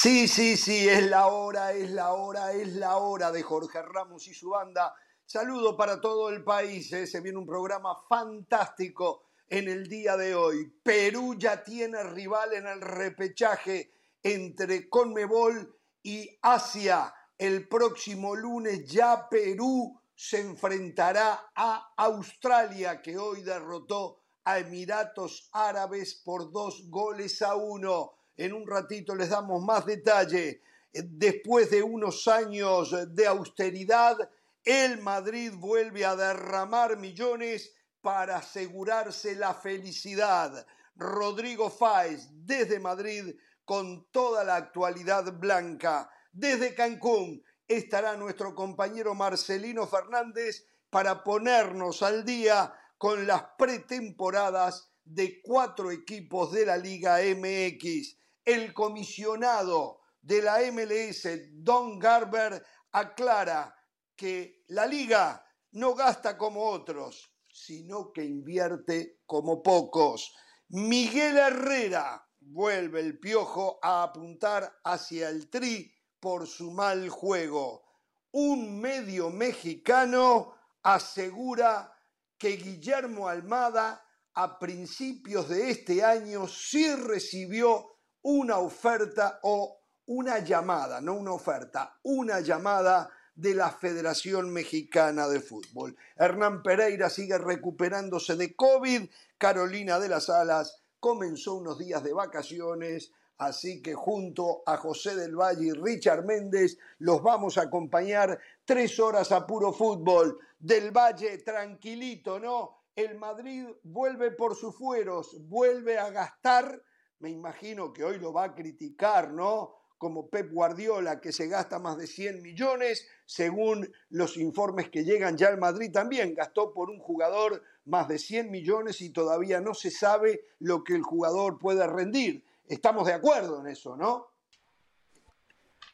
Sí, sí, sí, es la hora, es la hora, es la hora de Jorge Ramos y su banda. Saludo para todo el país, ¿eh? se viene un programa fantástico en el día de hoy. Perú ya tiene rival en el repechaje entre Conmebol y Asia. El próximo lunes ya Perú se enfrentará a Australia, que hoy derrotó a Emiratos Árabes por dos goles a uno. En un ratito les damos más detalle. Después de unos años de austeridad, el Madrid vuelve a derramar millones para asegurarse la felicidad. Rodrigo Fáez desde Madrid con toda la actualidad blanca. Desde Cancún estará nuestro compañero Marcelino Fernández para ponernos al día con las pretemporadas de cuatro equipos de la Liga MX. El comisionado de la MLS, Don Garber, aclara que la liga no gasta como otros, sino que invierte como pocos. Miguel Herrera vuelve el piojo a apuntar hacia el tri por su mal juego. Un medio mexicano asegura que Guillermo Almada a principios de este año sí recibió una oferta o una llamada, no una oferta, una llamada de la Federación Mexicana de Fútbol. Hernán Pereira sigue recuperándose de COVID, Carolina de las Alas comenzó unos días de vacaciones, así que junto a José del Valle y Richard Méndez los vamos a acompañar tres horas a puro fútbol. Del Valle tranquilito, ¿no? El Madrid vuelve por sus fueros, vuelve a gastar, me imagino que hoy lo va a criticar, ¿no? como Pep Guardiola, que se gasta más de 100 millones, según los informes que llegan ya al Madrid también, gastó por un jugador más de 100 millones y todavía no se sabe lo que el jugador puede rendir. Estamos de acuerdo en eso, ¿no?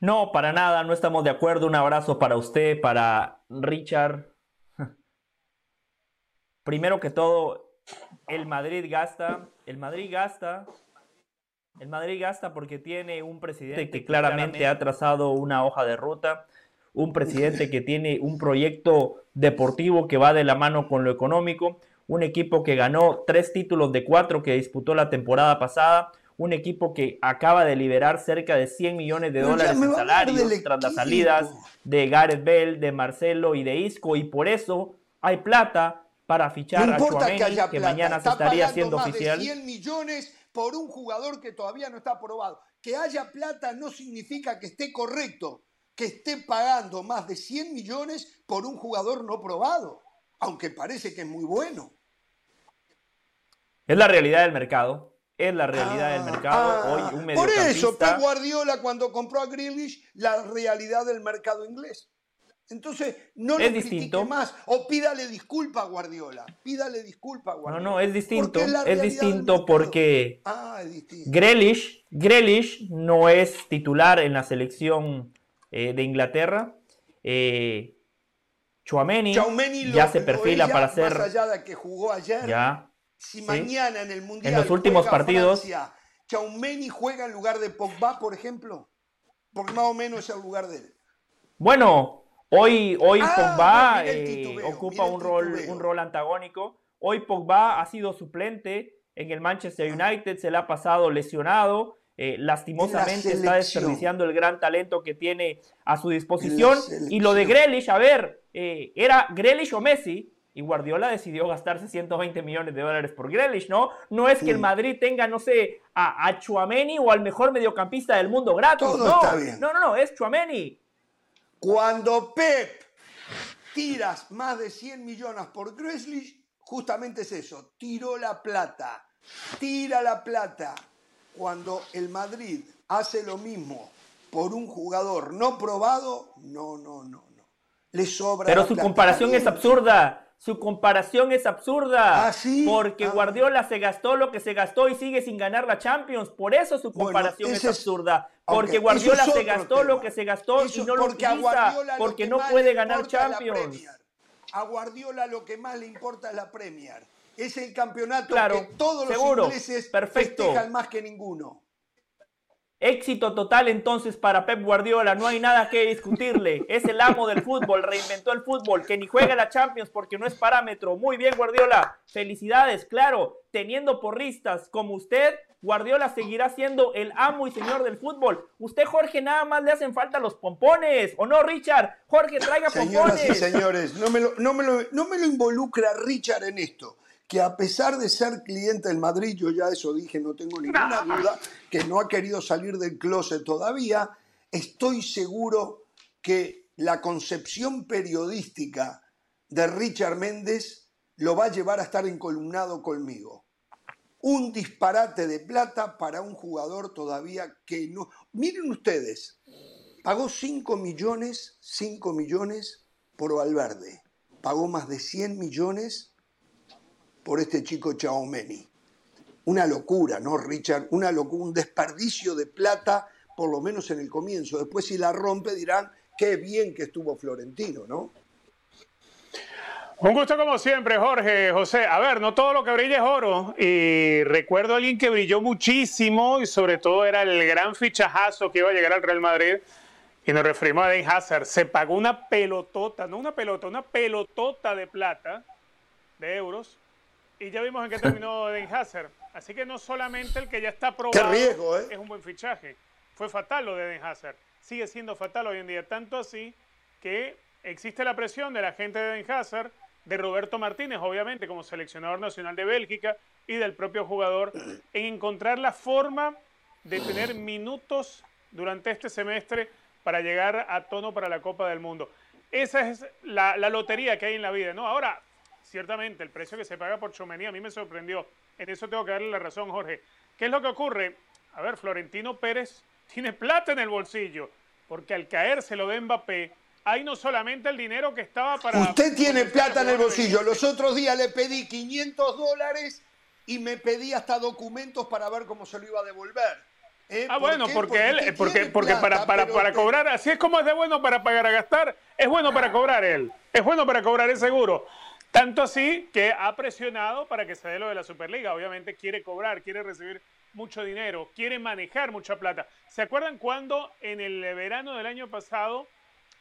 No, para nada, no estamos de acuerdo. Un abrazo para usted, para Richard. Primero que todo, el Madrid gasta, el Madrid gasta el Madrid gasta porque tiene un presidente que claramente ha trazado una hoja de ruta, un presidente que tiene un proyecto deportivo que va de la mano con lo económico, un equipo que ganó tres títulos de cuatro que disputó la temporada pasada, un equipo que acaba de liberar cerca de 100 millones de dólares en salarios tras las salidas de Gareth Bell, de Marcelo y de Isco, y por eso hay plata para fichar a Chouameni, que, mañana se estaría haciendo oficial. 100 millones por un jugador que todavía no está aprobado. Que haya plata no significa que esté correcto, que esté pagando más de 100 millones por un jugador no probado, aunque parece que es muy bueno. Es la realidad del mercado. Es la realidad del mercado. Ah, Hoy un Por eso Pep Guardiola cuando compró a Grealish, la realidad del mercado inglés. Entonces, no lo critique más o pídale disculpa a Guardiola. Pídale disculpa a Guardiola. No, no, es distinto. Es, distinto porque ah, Grealish, no es titular en la selección eh, de Inglaterra. Eh, Chouameni, ya se perfila para ser. Más allá de que jugó ayer, ya, si mañana en el Mundial. En los últimos partidos. Francia, Chaumeni juega en lugar de Pogba, por ejemplo. Porque más o menos es el lugar de él. Bueno, Hoy, hoy ah, Pogba eh, ocupa un rol, un rol antagónico. Hoy Pogba ha sido suplente en el Manchester United, se le ha pasado lesionado. Eh, lastimosamente está desperdiciando el gran talento que tiene a su disposición. Y lo de Grealish, a ver, eh, era Grealish o Messi, y Guardiola decidió gastarse 120 millones de dólares por Grealish, ¿no? No es que el Madrid tenga, no sé, a, a Chuameni o al mejor mediocampista del mundo gratis, no. No, no, no, es Chuameni. Cuando Pep tiras más de 100 millones por Grealish, justamente es eso, tiró la plata, tira la plata. Cuando el Madrid hace lo mismo por un jugador no probado, no, no, no, no. Le sobra. Pero su comparación es absurda. Su comparación es absurda. ¿Ah, porque ah. Guardiola se gastó lo que se gastó y sigue sin ganar la Champions. Por eso su comparación es absurda. Porque Guardiola se gastó lo que se gastó y no lo utiliza. Porque no puede ganar Champions. A Guardiola lo que más le importa es la Premier. Es el campeonato que todos los ingleses perfecto. festejan más que ninguno. Éxito total entonces para Pep Guardiola, no hay nada que discutirle. Es el amo del fútbol, reinventó el fútbol, que ni juega la Champions porque no es parámetro. Muy bien, Guardiola. Felicidades, claro. Teniendo porristas como usted, Guardiola seguirá siendo el amo y señor del fútbol. Usted, Jorge, nada más le hacen falta los pompones. ¿O no, Richard? Jorge, traiga Señoras pompones. y señores, no me, lo, no, me lo, no me lo involucra Richard en esto que a pesar de ser cliente del Madrid, yo ya eso dije, no tengo ninguna duda, que no ha querido salir del closet todavía, estoy seguro que la concepción periodística de Richard Méndez lo va a llevar a estar encolumnado conmigo. Un disparate de plata para un jugador todavía que no... Miren ustedes, pagó 5 millones, 5 millones por Valverde, pagó más de 100 millones por este chico Chaomeni. Una locura, ¿no, Richard? Una locura, un desperdicio de plata, por lo menos en el comienzo. Después, si la rompe, dirán qué bien que estuvo Florentino, ¿no? Un gusto como siempre, Jorge, José. A ver, no todo lo que brilla es oro. Y recuerdo a alguien que brilló muchísimo y sobre todo era el gran fichajazo que iba a llegar al Real Madrid. Y nos referimos a Den Hazard. Se pagó una pelotota, no una pelota, una pelotota de plata, de euros. Y ya vimos en qué terminó Den Hazard. Así que no solamente el que ya está probado riesgo, ¿eh? es un buen fichaje. Fue fatal lo de Den Hazard. Sigue siendo fatal hoy en día. Tanto así que existe la presión de la gente de Den Hazard de Roberto Martínez, obviamente, como seleccionador nacional de Bélgica, y del propio jugador, en encontrar la forma de tener minutos durante este semestre para llegar a tono para la Copa del Mundo. Esa es la, la lotería que hay en la vida, ¿no? Ahora, ciertamente, el precio que se paga por Chomení a mí me sorprendió. En eso tengo que darle la razón, Jorge. ¿Qué es lo que ocurre? A ver, Florentino Pérez tiene plata en el bolsillo, porque al caer se lo de Mbappé, hay no solamente el dinero que estaba para... Usted tiene plata en el bolsillo. Los otros días le pedí 500 dólares y me pedí hasta documentos para ver cómo se lo iba a devolver. ¿Eh? Ah, ¿Por bueno, porque, él, porque, porque plata, para, para, para cobrar, así es como es de bueno para pagar a gastar, es bueno para cobrar él, es bueno para cobrar el seguro. Tanto así que ha presionado para que se dé lo de la Superliga. Obviamente quiere cobrar, quiere recibir mucho dinero, quiere manejar mucha plata. ¿Se acuerdan cuando en el verano del año pasado,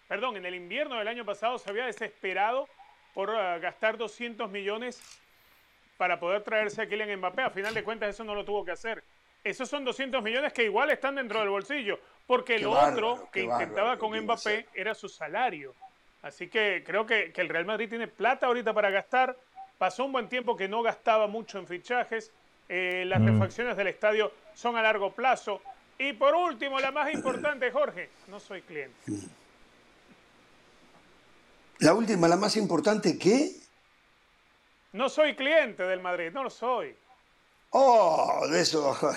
perdón, en el invierno del año pasado se había desesperado por eh, gastar 200 millones para poder traerse a Kylian Mbappé. A final de cuentas, eso no lo tuvo que hacer. Esos son 200 millones que igual están dentro del bolsillo, porque Qué lo bárbaro, otro que intentaba bárbaro con Mbappé era su salario. Así que creo que, que el Real Madrid tiene plata ahorita para gastar. Pasó un buen tiempo que no gastaba mucho en fichajes. Eh, las refacciones del estadio son a largo plazo. Y por último, la más importante, Jorge, no soy cliente. La última, la más importante, ¿qué? No soy cliente del Madrid, no lo soy. Oh, de eso.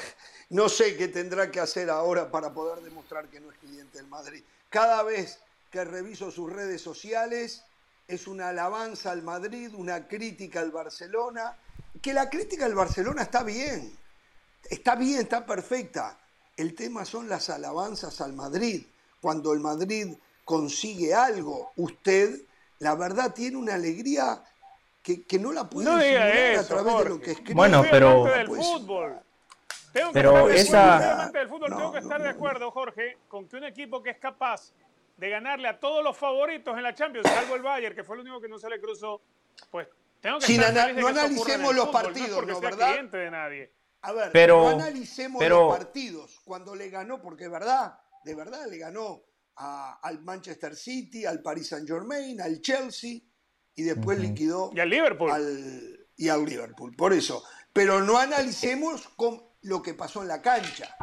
No sé qué tendrá que hacer ahora para poder demostrar que no es cliente del Madrid. Cada vez que reviso sus redes sociales es una alabanza al Madrid, una crítica al Barcelona. Que la crítica al Barcelona está bien. Está bien, está perfecta. El tema son las alabanzas al Madrid. Cuando el Madrid consigue algo, usted, la verdad, tiene una alegría que, que no la puede No a través de lo que escribe. Bueno, pero- del Pues- fútbol. Tengo que Pero estar de esa- acuerdo, soy amante del fútbol, No, tengo que no, estar de acuerdo, Jorge, con que un equipo que es capaz de ganarle a todos los favoritos en la Champions, salvo el Bayern, que fue el único que no se le cruzó, pues tengo que Sin ana- no que analicemos los fútbol, partidos, no es porque ¿no, sea verdad? cliente de nadie. A ver, Pero- no analicemos pero- los partidos. Cuando le ganó, porque de verdad, de verdad le ganó a- al Manchester City, al Paris Saint Germain, al Chelsea y después liquidó Y al Liverpool. al, y al Liverpool. Por eso. Pero no analicemos con lo que pasó en la cancha.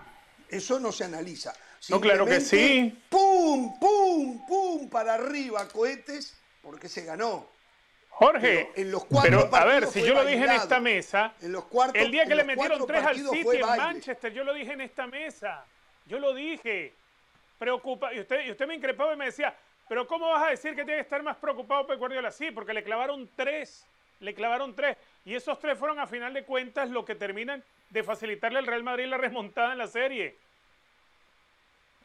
Eso no se analiza. No, claro que sí. ¡Pum, pum, pum! Para arriba, cohetes, porque se ganó. Jorge, Pero en los cuatro pero a ver, si yo lo dije en esta mesa, En los cuartos, el día que le metieron tres al City en baile. Manchester, yo lo dije en esta mesa. Yo lo dije. Preocupa, y usted, y usted me increpaba y me decía, pero ¿cómo vas a decir que tiene que estar más preocupado Pep Guardiola? Sí, porque le clavaron tres, le clavaron tres. Y esos tres fueron a final de cuentas lo que terminan de facilitarle al Real Madrid la remontada en la serie.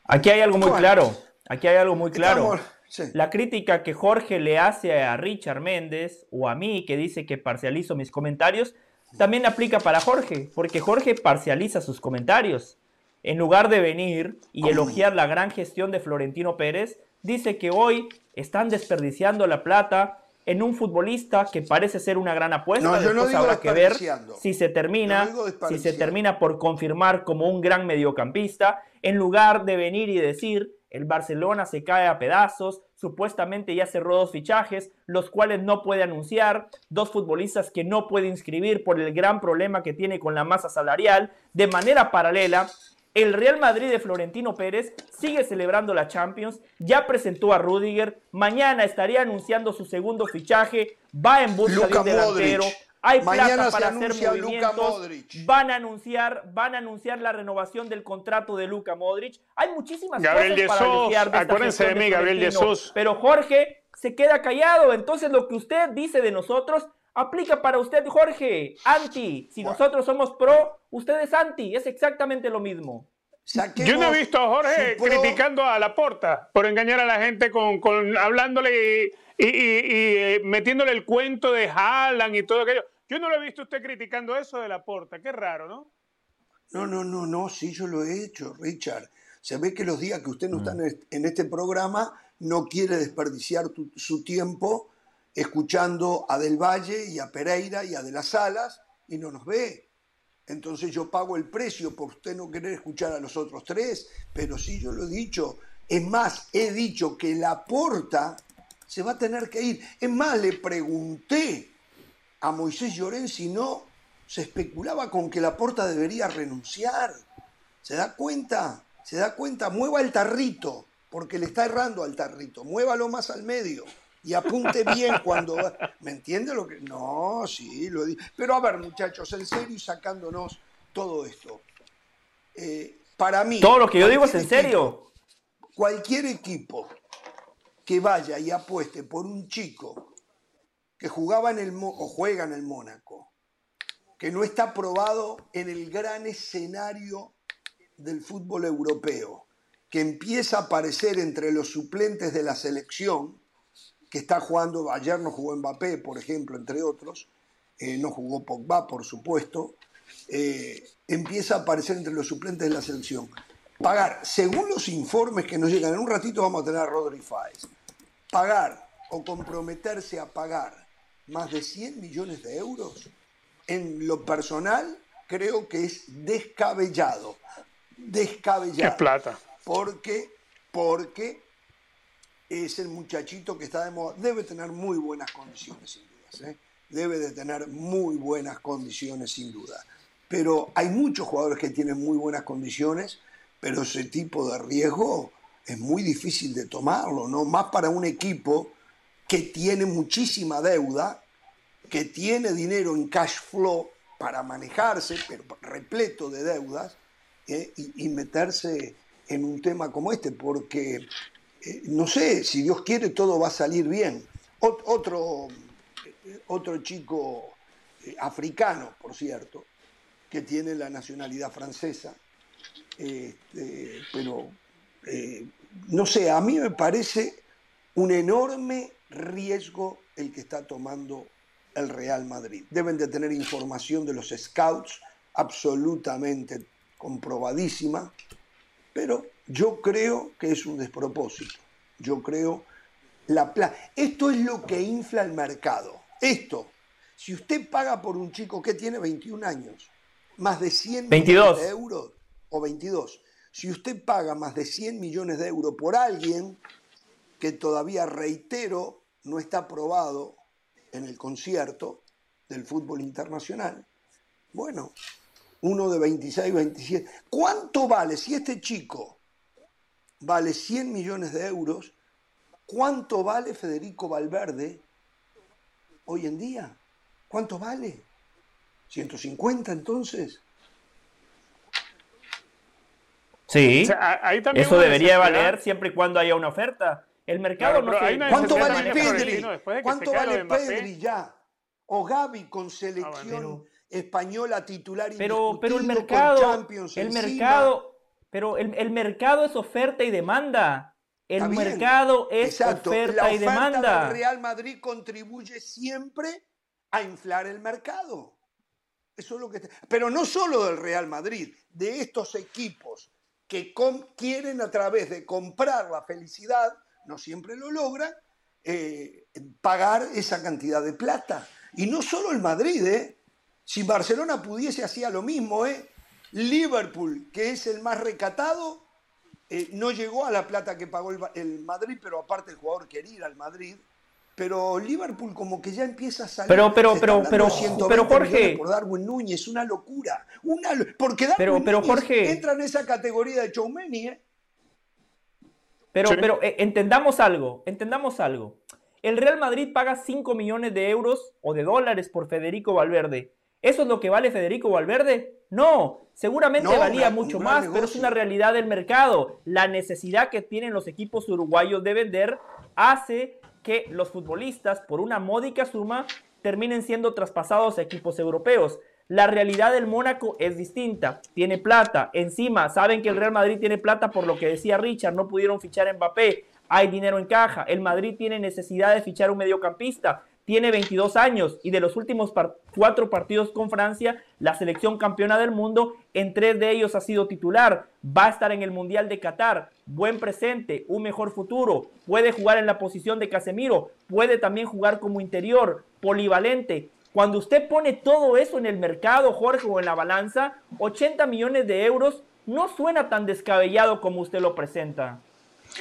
Aquí hay algo muy Bueno. claro. Aquí hay algo muy claro. Estamos- sí. La crítica que Jorge le hace a Richard Méndez o a mí, que dice que parcializo mis comentarios, también aplica para Jorge, porque Jorge parcializa sus comentarios. en lugar de venir y elogiar la gran gestión de Florentino Pérez, dice que hoy están desperdiciando la plata en un futbolista que parece ser una gran apuesta. No, yo no digo habrá que ver si se termina, si se termina por confirmar como un gran mediocampista, en lugar de venir y decir el Barcelona se cae a pedazos, supuestamente ya cerró dos fichajes, los cuales no puede anunciar, dos futbolistas que no puede inscribir por el gran problema que tiene con la masa salarial. De manera paralela, el Real Madrid de Florentino Pérez sigue celebrando la Champions, ya presentó a Rudiger, mañana estaría anunciando su segundo fichaje, va en busca de un delantero. Hay plata para hacer movimientos. Van a anunciar, van a anunciar la renovación del contrato de Luca Modric. Hay muchísimas cosas para elogiar de Acuérdense de mí, Gabriel Jesús. Pero Jorge se queda callado. Entonces lo que usted dice de nosotros aplica para usted, Jorge. Anti. Si nosotros somos pro, usted es anti. Es exactamente lo mismo. Yo no he visto a Jorge criticando a la porta por engañar a la gente con, hablándole y, eh, metiéndole el cuento de Haaland y todo aquello. Yo no lo he visto usted criticando eso de la porta. Qué raro, ¿no? No, no, no, no. Sí, yo lo he hecho, Richard. Se ve que los días que usted no está en este programa no quiere desperdiciar su tiempo escuchando a Del Valle y a Pereira y a De las Salas y no nos ve entonces yo pago el precio por usted no querer escuchar a los otros tres, pero sí yo lo he dicho. Es más, he dicho que la porta se va a tener que ir. Es más, le pregunté a Moisés Llorén si no se especulaba con que la porta debería renunciar. ¿Se da cuenta? ¿Se da cuenta? Mueva el tarrito, porque le está errando al tarrito. Muévalo más al medio y apunte bien cuando... ¿Me entiende lo que...? No, sí, lo digo. Pero a ver, muchachos, en serio y sacándonos todo esto. Eh, para mí... Todo lo que yo digo es en serio. Cualquier equipo que vaya y apueste por un chico que jugaba en el o juega en el Mónaco, que no está probado en el gran escenario del fútbol europeo, que empieza a aparecer entre los suplentes de la selección, que está jugando, ayer no jugó Mbappé, por ejemplo, entre otros, eh, no jugó Pogba, por supuesto, eh, empieza a aparecer entre los suplentes de la selección. Pagar, según los informes que nos llegan, en un ratito vamos a tener a Rodri Fáez, pagar o comprometerse a pagar más de 100 millones de euros, en lo personal creo que es descabellado. Descabellado. ¿Qué plata? Porque, porque es el muchachito que está de moda. Debe tener muy buenas condiciones, sin duda. ¿eh? Debe de tener muy buenas condiciones, sin duda. Pero hay muchos jugadores que tienen muy buenas condiciones, pero ese tipo de riesgo es muy difícil de tomarlo, ¿no? Más para un equipo que tiene muchísima deuda, que tiene dinero en cash flow para manejarse, pero repleto de deudas, ¿eh? y, y meterse en un tema como este, porque eh, no sé, si Dios quiere todo va a salir bien. otro, otro chico eh, africano, por cierto, que tiene la nacionalidad francesa, este, pero eh, no sé, a mí me parece un enorme riesgo el que está tomando el Real Madrid. Deben de tener información de los scouts absolutamente comprobadísima, pero yo creo que es un despropósito. Yo creo la Esto es lo que infla el mercado. Esto, si usted paga por un chico que tiene 21 años, más de 100 millones de euros, o 22, si usted paga más de 100 millones de euros por alguien que todavía, reitero, no está aprobado en el concierto del fútbol internacional, bueno, uno de 26, 27, ¿cuánto vale si este chico vale 100 millones de euros, ¿cuánto vale Federico Valverde hoy en día? ¿Cuánto vale? ¿150 entonces? Sí, eso debería valer siempre y cuando haya una oferta. El mercado no se... ¿Cuánto vale Pedri? ¿Cuánto vale Pedri ya? O Gaby con selección ah, española titular pero, pero el mercado, el mercado pero el, mercado es oferta y demanda. El mercado es oferta y demanda. Real Madrid contribuye siempre a inflar el mercado. Eso es lo que Pero no solo del Real Madrid, de estos equipos que quieren a través de comprar la felicidad, no siempre lo logran, eh, pagar esa cantidad de plata. Y no solo el Madrid, ¿eh? Si Barcelona pudiese, hacía lo mismo, ¿eh? Liverpool, que es el más recatado, eh, no llegó a la plata que pagó el, Madrid, pero aparte el jugador quería ir al Madrid. Pero Liverpool como que ya empieza a salir. Pero, pero, pero, pero, pero Jorge. Por Darwin Núñez, una locura. Una, porque Darwin pero, pero, Núñez Jorge, entra en esa categoría de Choumeni, ¿eh? Pero, pero eh, entendamos algo, entendamos algo. El Real Madrid paga 5 millones de euros o de dólares por Federico Valverde. ¿Eso es lo que vale Federico Valverde? No, seguramente valía mucho más, pero es una realidad del mercado. La necesidad que tienen los equipos uruguayos de vender hace que los futbolistas, por una módica suma, terminen siendo traspasados a equipos europeos. La realidad del Mónaco es distinta. Tiene plata. Encima, saben que el Real Madrid tiene plata por lo que decía Richard. No pudieron fichar a Mbappé. Hay dinero en caja. El Madrid tiene necesidad de fichar un mediocampista tiene 22 años y de los últimos cuatro partidos con Francia, la selección campeona del mundo, en tres de ellos ha sido titular. Va a estar en el Mundial de Qatar. Buen presente, un mejor futuro. Puede jugar en la posición de Casemiro. Puede también jugar como interior, polivalente. Cuando usted pone todo eso en el mercado, Jorge, o en la balanza, 80 millones de euros no suena tan descabellado como usted lo presenta.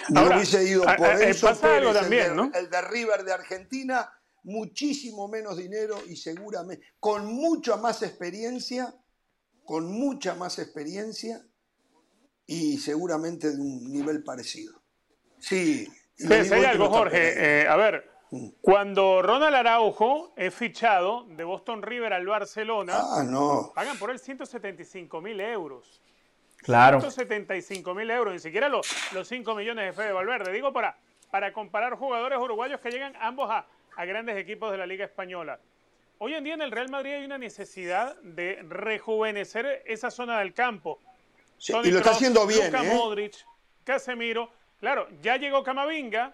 No hubiese ido por eso, también, ¿no? el de River de Argentina muchísimo menos dinero y seguramente con mucha más experiencia, con mucha más experiencia y seguramente de un nivel parecido. Sí. hay algo, Jorge. Eh, a ver, mm. cuando Ronald Araujo es fichado de Boston River al Barcelona, ah, no. pagan por él 175 mil euros. Claro. 175 mil euros, ni siquiera los, los 5 millones de Fede Valverde. Digo para, para comparar jugadores uruguayos que llegan ambos a, a grandes equipos de la Liga Española. Hoy en día en el Real Madrid hay una necesidad de rejuvenecer esa zona del campo. y lo está haciendo bien. Luka ¿eh? Modric, Casemiro. Claro, ya llegó Camavinga.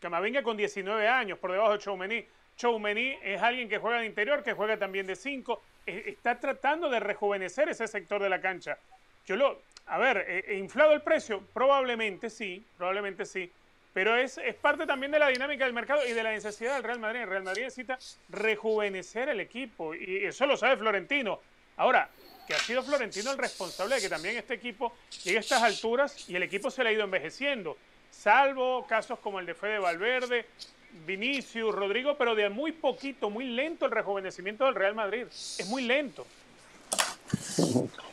Camavinga con 19 años, por debajo de Choumeni. Choumeni es alguien que juega de interior, que juega también de 5. E, está tratando de rejuvenecer ese sector de la cancha. Yo lo, a ver, he inflado el precio? Probablemente sí, probablemente sí. Pero es, es, parte también de la dinámica del mercado y de la necesidad del Real Madrid. El Real Madrid necesita rejuvenecer el equipo y eso lo sabe Florentino. Ahora, que ha sido Florentino el responsable de que también este equipo llegue a estas alturas y el equipo se le ha ido envejeciendo. Salvo casos como el de Fede Valverde, Vinicius, Rodrigo, pero de muy poquito, muy lento el rejuvenecimiento del Real Madrid. Es muy lento.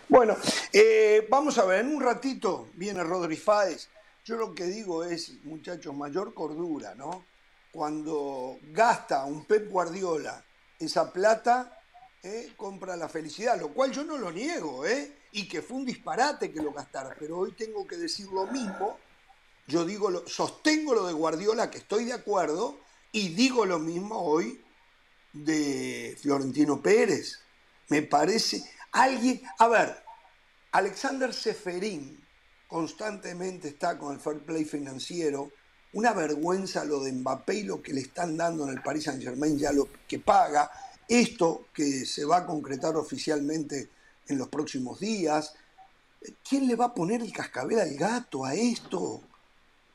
Bueno, eh, vamos a ver, en un ratito viene Rodri Fáez yo lo que digo es, muchachos, mayor cordura, ¿no? Cuando gasta un Pep Guardiola esa plata, ¿eh? compra la felicidad, lo cual yo no lo niego, ¿eh? Y que fue un disparate que lo gastara, pero hoy tengo que decir lo mismo. Yo digo, lo, sostengo lo de Guardiola, que estoy de acuerdo, y digo lo mismo hoy de Florentino Pérez. Me parece alguien, a ver, Alexander Seferín, constantemente está con el fair play financiero. Una vergüenza lo de Mbappé y lo que le están dando en el Paris Saint Germain, ya lo que paga. Esto que se va a concretar oficialmente en los próximos días. ¿Quién le va a poner el cascabel al gato a esto?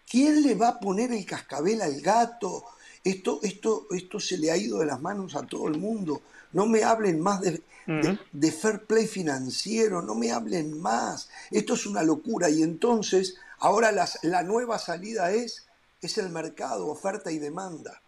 ¿Quién le va a poner el cascabel al gato? Esto, esto, esto se le ha ido de las manos a todo el mundo. No me hablen más de, de, fair play financiero, no me hablen más. Esto es una locura. Y entonces, ahora la nueva salida es, es el mercado, oferta y demanda.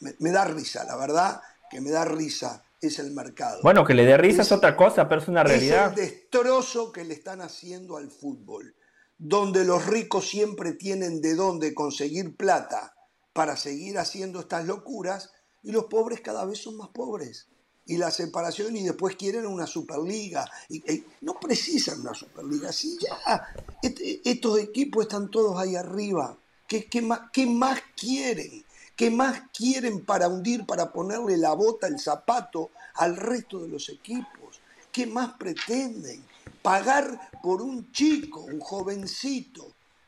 Me, da risa, la verdad que me da risa es el mercado. Bueno, que le dé risa es, otra cosa, pero es una realidad. Es el destrozo que le están haciendo al fútbol, donde los ricos siempre tienen de dónde conseguir plata para seguir haciendo estas locuras y los pobres cada vez son más pobres y la separación y después quieren una superliga. Y, no precisan una superliga, sí, ya. estos equipos están todos ahí arriba. ¿Qué, qué, más, ¿Qué más quieren? ¿Qué más quieren para hundir, para ponerle la bota, el zapato al resto de los equipos? ¿Qué más pretenden? Pagar por un chico, un jovencito,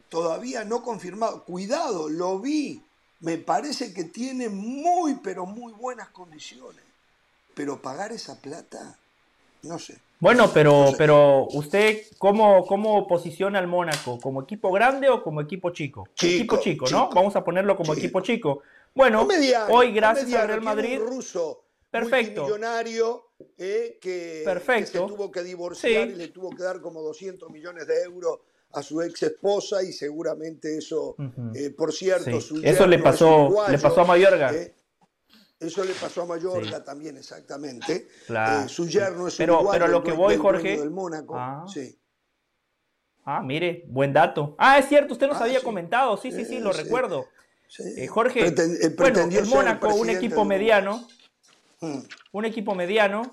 todavía no confirmado. Cuidado, lo vi. Me parece que tiene muy, pero muy buenas condiciones pero pagar esa plata, No sé. Bueno, pero, pero usted, ¿cómo, ¿cómo posiciona al Mónaco? ¿Como equipo grande o como equipo chico? equipo chico, ¿no? Vamos a ponerlo como equipo chico. Bueno, hoy gracias al Real Madrid. Un ruso perfecto. millonario eh, que, se tuvo que divorciar y le tuvo que dar como 200 millones de euros a su ex esposa y seguramente eso, eh, por cierto, eso le pasó, le pasó a Mayorga. Eh, eso le pasó a Mayorga también, exactamente. Claro. su yerno es pero, pero lo que voy, Jorge. Del Mónaco. Ah. Ah, mire, buen dato. Ah, es cierto, usted nos ah, había comentado. Sí, sí, sí, lo recuerdo. Jorge, bueno, el Mónaco, un equipo mediano, mm. un equipo mediano,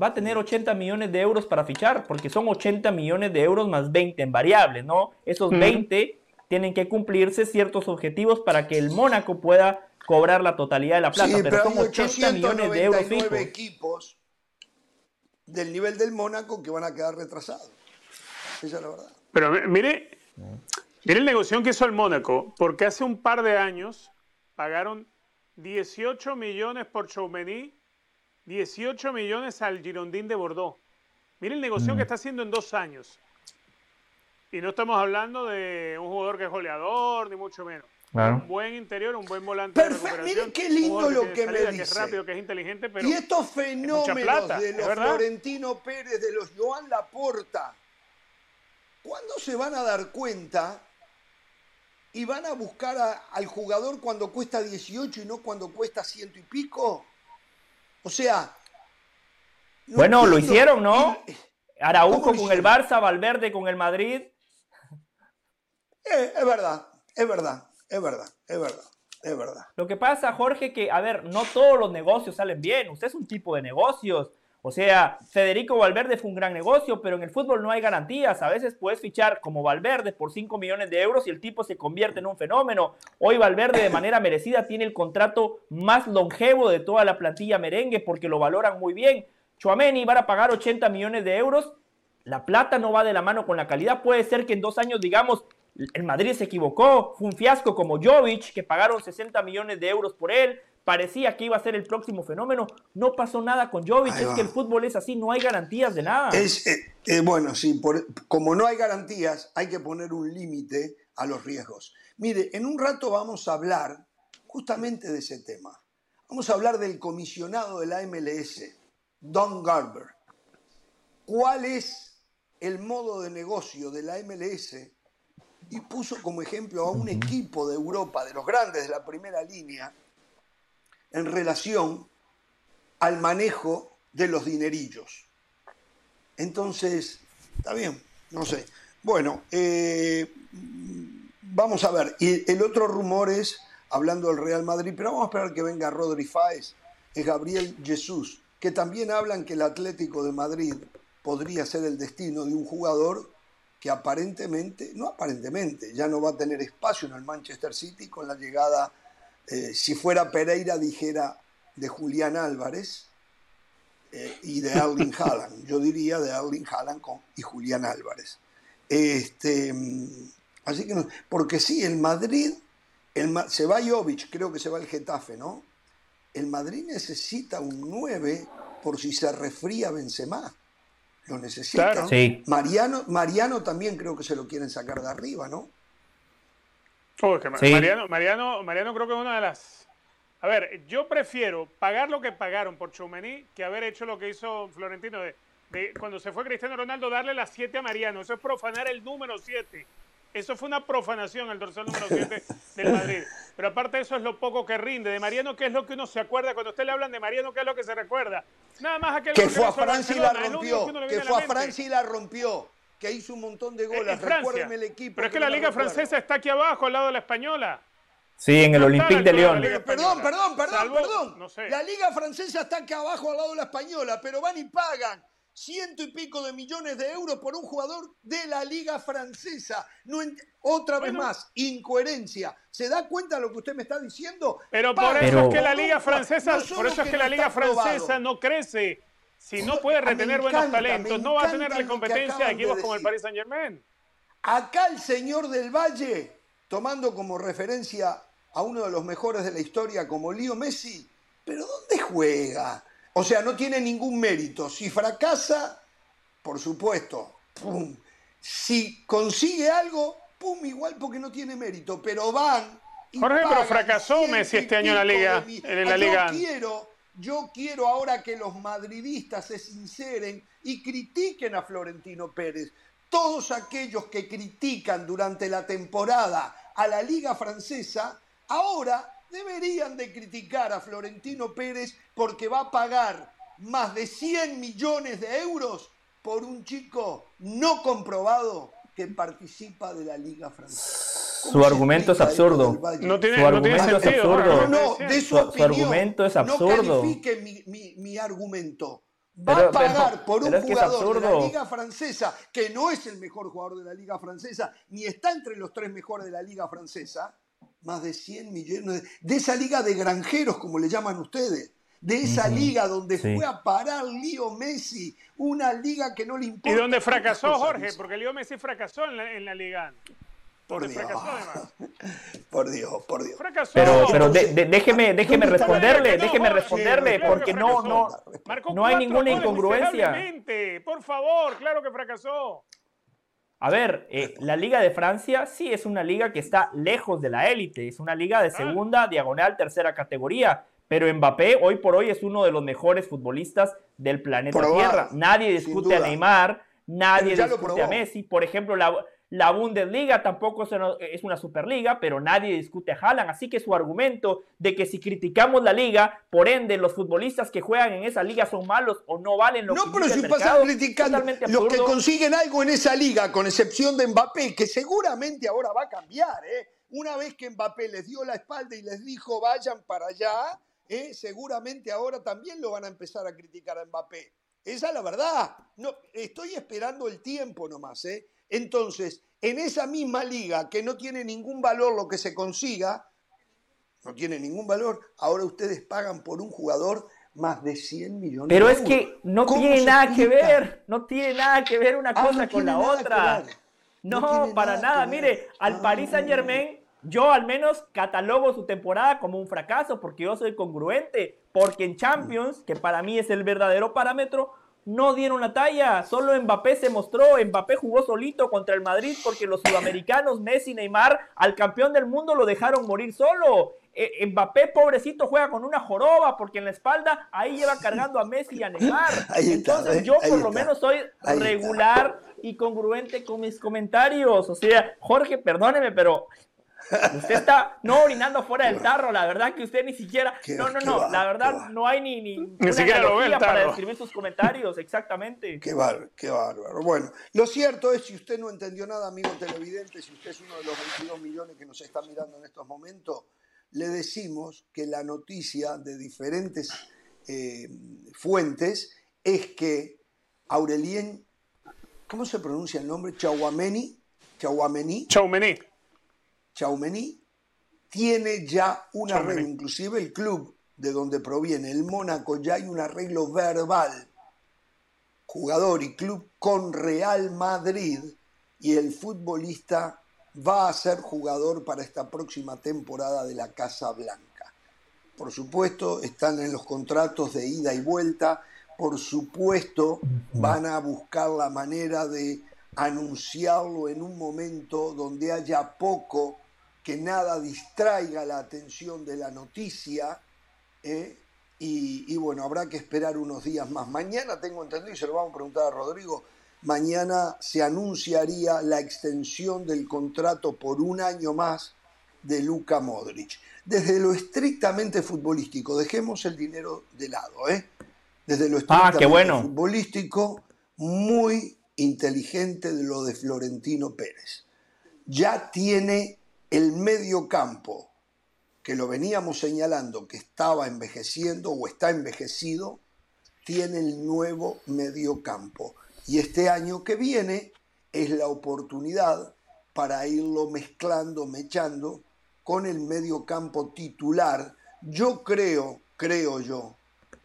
va a tener 80 millones de euros para fichar, porque son 80 millones de euros más 20 en variables, ¿no? Esos 20 tienen que cumplirse ciertos objetivos para que el Mónaco pueda cobrar la totalidad de la plata, pero, son 80 millones de euros fijos. equipos del nivel del Mónaco que van a quedar retrasados. Esa es la verdad. Pero mire, mire el negocio que hizo el Mónaco, porque hace un par de años pagaron 18 millones por Choumeny 18 millones al Girondín de Bordeaux. Mire el negocio que mm. está haciendo en dos años. Y no estamos hablando de un jugador que es goleador, ni mucho menos. Un buen interior, un buen volante de recuperación. Miren qué lindo lo que, me dice. Que es rápido, que es inteligente, pero y estos fenómenos de los Florentino Pérez, de los Joan Laporta, ¿cuándo se van a dar cuenta y van a buscar al jugador cuando cuesta 18 y no cuando cuesta ciento y pico? O sea. bueno, lo hicieron, ¿no? Araujo con el Barça, Valverde con el Madrid. Eh, es verdad, es verdad, es verdad, es verdad. Es verdad. Lo que pasa, Jorge, que, a ver, no todos los negocios salen bien. Usted es un tipo de negocios. O sea, Federico Valverde fue un gran negocio, pero en el fútbol no hay garantías. A veces puedes fichar como Valverde por 5 millones de euros y el tipo se convierte en un fenómeno. Hoy Valverde de manera merecida tiene el contrato más longevo de toda la plantilla merengue porque lo valoran muy bien. Chuameni va a pagar 80 millones de euros. La plata no va de la mano con la calidad. Puede ser que en dos años digamos, el Madrid se equivocó, fue un fiasco como Jovic, que pagaron 60 millones de euros por él parecía que iba a ser el próximo fenómeno. No pasó nada con Jovic, es que el fútbol es así, no hay garantías de nada. Es, eh, eh, bueno, sí, como no hay garantías, hay que poner un límite a los riesgos. Mire, en un rato vamos a hablar justamente de ese tema. Vamos a hablar del comisionado de la MLS, Don Garber. ¿Cuál es el modo de negocio de la MLS? Y puso como ejemplo a un equipo de Europa, de los grandes de la primera línea, en relación al manejo de los dinerillos. Entonces, está bien, no sé. Bueno, eh, vamos a ver. Y el otro rumor es, hablando del Real Madrid, pero vamos a esperar que venga Rodri Fáez, es Gabriel Jesús, que también hablan que el Atlético de Madrid podría ser el destino de un jugador que aparentemente, no aparentemente, ya no va a tener espacio en el Manchester City con la llegada eh, si fuera Pereira dijera de Julián Álvarez eh, y de Erling Haaland. Yo diría de Erling Haaland con, y Julián Álvarez. Este, mm, así que no, porque sí, el Madrid, el, se va Jovic, creo que se va el Getafe, ¿no? El Madrid necesita un 9 por si se refría Benzema. Lo necesita. Mariano, Mariano también creo que se lo quieren sacar de arriba, ¿no? Mariano, Mariano, Mariano creo que es una de las... A ver, yo prefiero pagar lo que pagaron por Choumeny que haber hecho lo que hizo Florentino de, cuando se fue Cristiano Ronaldo darle las 7 a Mariano. Eso es profanar el número 7. Eso fue una profanación, el dorsal número 7 del Madrid. Pero aparte de eso es lo poco que rinde. De Mariano, ¿qué es lo que uno se acuerda? Cuando usted le hablan de Mariano, ¿qué es lo que se recuerda? Nada más aquel que fue a Francia y la rompió. Que, fue a Francia y la rompió que hizo un montón de goles. Recuérdeme el equipo. Pero es que, la Liga Francesa está aquí abajo, al lado de la Española. Sí, en el Olympique de Lyon. Perdón, perdón, perdón, perdón. La Liga Francesa está aquí abajo, al lado de la Española, pero van y pagan ciento y pico de millones de euros por un jugador de la Liga Francesa. No otra vez más, incoherencia. ¿Se da cuenta de lo que usted me está diciendo? Pero por eso es que la Liga Francesa, por eso es que la Liga Francesa no crece. Si no puede retener buenos talentos, no va a tener la competencia de equipos como el Paris Saint Germain. Acá el señor del Valle, tomando como referencia a uno de los mejores de la historia como Leo Messi, pero ¿dónde juega? O sea, no tiene ningún mérito. Si fracasa, por supuesto, pum. Si consigue algo, pum, igual porque no tiene mérito. Pero van. Jorge, pero fracasó Messi este año en la Liga. En la Liga. Yo quiero, yo quiero ahora que los madridistas se sinceren y critiquen a Florentino Pérez. Todos aquellos que critican durante la temporada a la Liga Francesa, ahora deberían de criticar a Florentino Pérez porque va a pagar más de 100 millones de euros por un chico no comprobado que participa de la Liga Francesa. Su argumento es absurdo. No tiene, su argumento es absurdo. No, no, de su, opinión, argumento es absurdo. No califique mi, mi, mi argumento. Va pero, a pagar pero, por un jugador de la Liga Francesa, que no es el mejor jugador de la Liga Francesa, ni está entre los tres mejores de la Liga Francesa, más de 100 millones de, esa liga de granjeros, como le llaman ustedes, de esa liga donde fue a parar Lío Messi, una liga que no le importa. Y donde fracasó Jorge, porque Lío Messi fracasó en la, en la liga. Por Dios. por Dios, por Dios. Fracasó. Pero, pero de, de, déjeme, déjeme responderle, déjeme responderle, porque no, no, no hay ninguna incongruencia. Por favor, claro que fracasó. A ver, eh, la Liga de Francia sí es una liga que está lejos de la élite, es una liga de segunda, diagonal, tercera categoría, pero Mbappé hoy por hoy es uno de los mejores futbolistas del planeta Tierra. Nadie discute a Neymar, nadie discute a Messi. Por ejemplo, la, la Bundesliga tampoco es una superliga, pero nadie discute a Haaland. Así que su argumento de que si criticamos la liga, por ende los futbolistas que juegan en esa liga son malos o no valen lo no, que No, pero si pasan criticando los que consiguen algo en esa liga, con excepción de Mbappé, que seguramente ahora va a cambiar. ¿eh? Una vez que Mbappé les dio la espalda y les dijo vayan para allá, ¿eh? seguramente ahora también lo van a empezar a criticar a Mbappé. Esa es la verdad. No, estoy esperando el tiempo nomás, ¿eh? Entonces, en esa misma liga que no tiene ningún valor lo que se consiga, no tiene ningún valor, ahora ustedes pagan por un jugador más de 100 millones Pero de es que no tiene nada que ver, no tiene nada que ver una cosa no con la otra. No, No para nada. Mire, al Ah. Paris Saint Germain, yo al menos catalogo su temporada como un fracaso porque yo soy congruente. Porque en Champions, que para mí es el verdadero parámetro, no dieron la talla. Solo Mbappé se mostró. Mbappé jugó solito contra el Madrid porque los sudamericanos, Messi, Neymar, al campeón del mundo lo dejaron morir solo. Eh, Mbappé, pobrecito, juega con una joroba porque en la espalda ahí lleva cargando a Messi y a Neymar. Ahí está, Entonces ¿ves? yo Ahí por lo menos soy Ahí está. regular y congruente con mis comentarios. O sea, Jorge, perdóneme, pero usted está no orinando fuera del tarro. La verdad que usted ni siquiera. Qué- no, no, no. La verdad no hay ni, ni, una siquiera lo ve para describir sus comentarios. Exactamente. Qué bárbaro, qué bárbaro. Bueno, lo cierto es, si usted no entendió nada, amigo televidente, si usted es uno de los 22 millones que nos está mirando en estos momentos, le decimos que la noticia de diferentes eh, fuentes es que Aurelien, ¿cómo se pronuncia el nombre? Chauameni, Chauameni, Chaumení. Chaumeni, tiene ya un arreglo, inclusive el club de donde proviene, el Mónaco, ya hay un arreglo verbal, jugador y club con Real Madrid, y el futbolista va a ser jugador para esta próxima temporada de la Casa Blanca. Por supuesto, están en los contratos de ida y vuelta, por supuesto, van a buscar la manera de anunciarlo en un momento donde haya poco, que nada distraiga la atención de la noticia, ¿eh? y, y bueno, habrá que esperar unos días más. Mañana tengo entendido, y se lo vamos a preguntar a Rodrigo, mañana se anunciaría la extensión del contrato por un año más de Luka Modric. Desde lo estrictamente futbolístico, dejemos el dinero de lado, ¿eh? Desde lo Ah, estrictamente qué bueno. futbolístico, muy inteligente de lo de Florentino Pérez. Ya tiene el medio campo, que lo veníamos señalando que estaba envejeciendo o está envejecido, tiene el nuevo medio campo. Y este año que viene es la oportunidad para irlo mezclando, mechando con el medio campo titular. Yo creo, creo yo,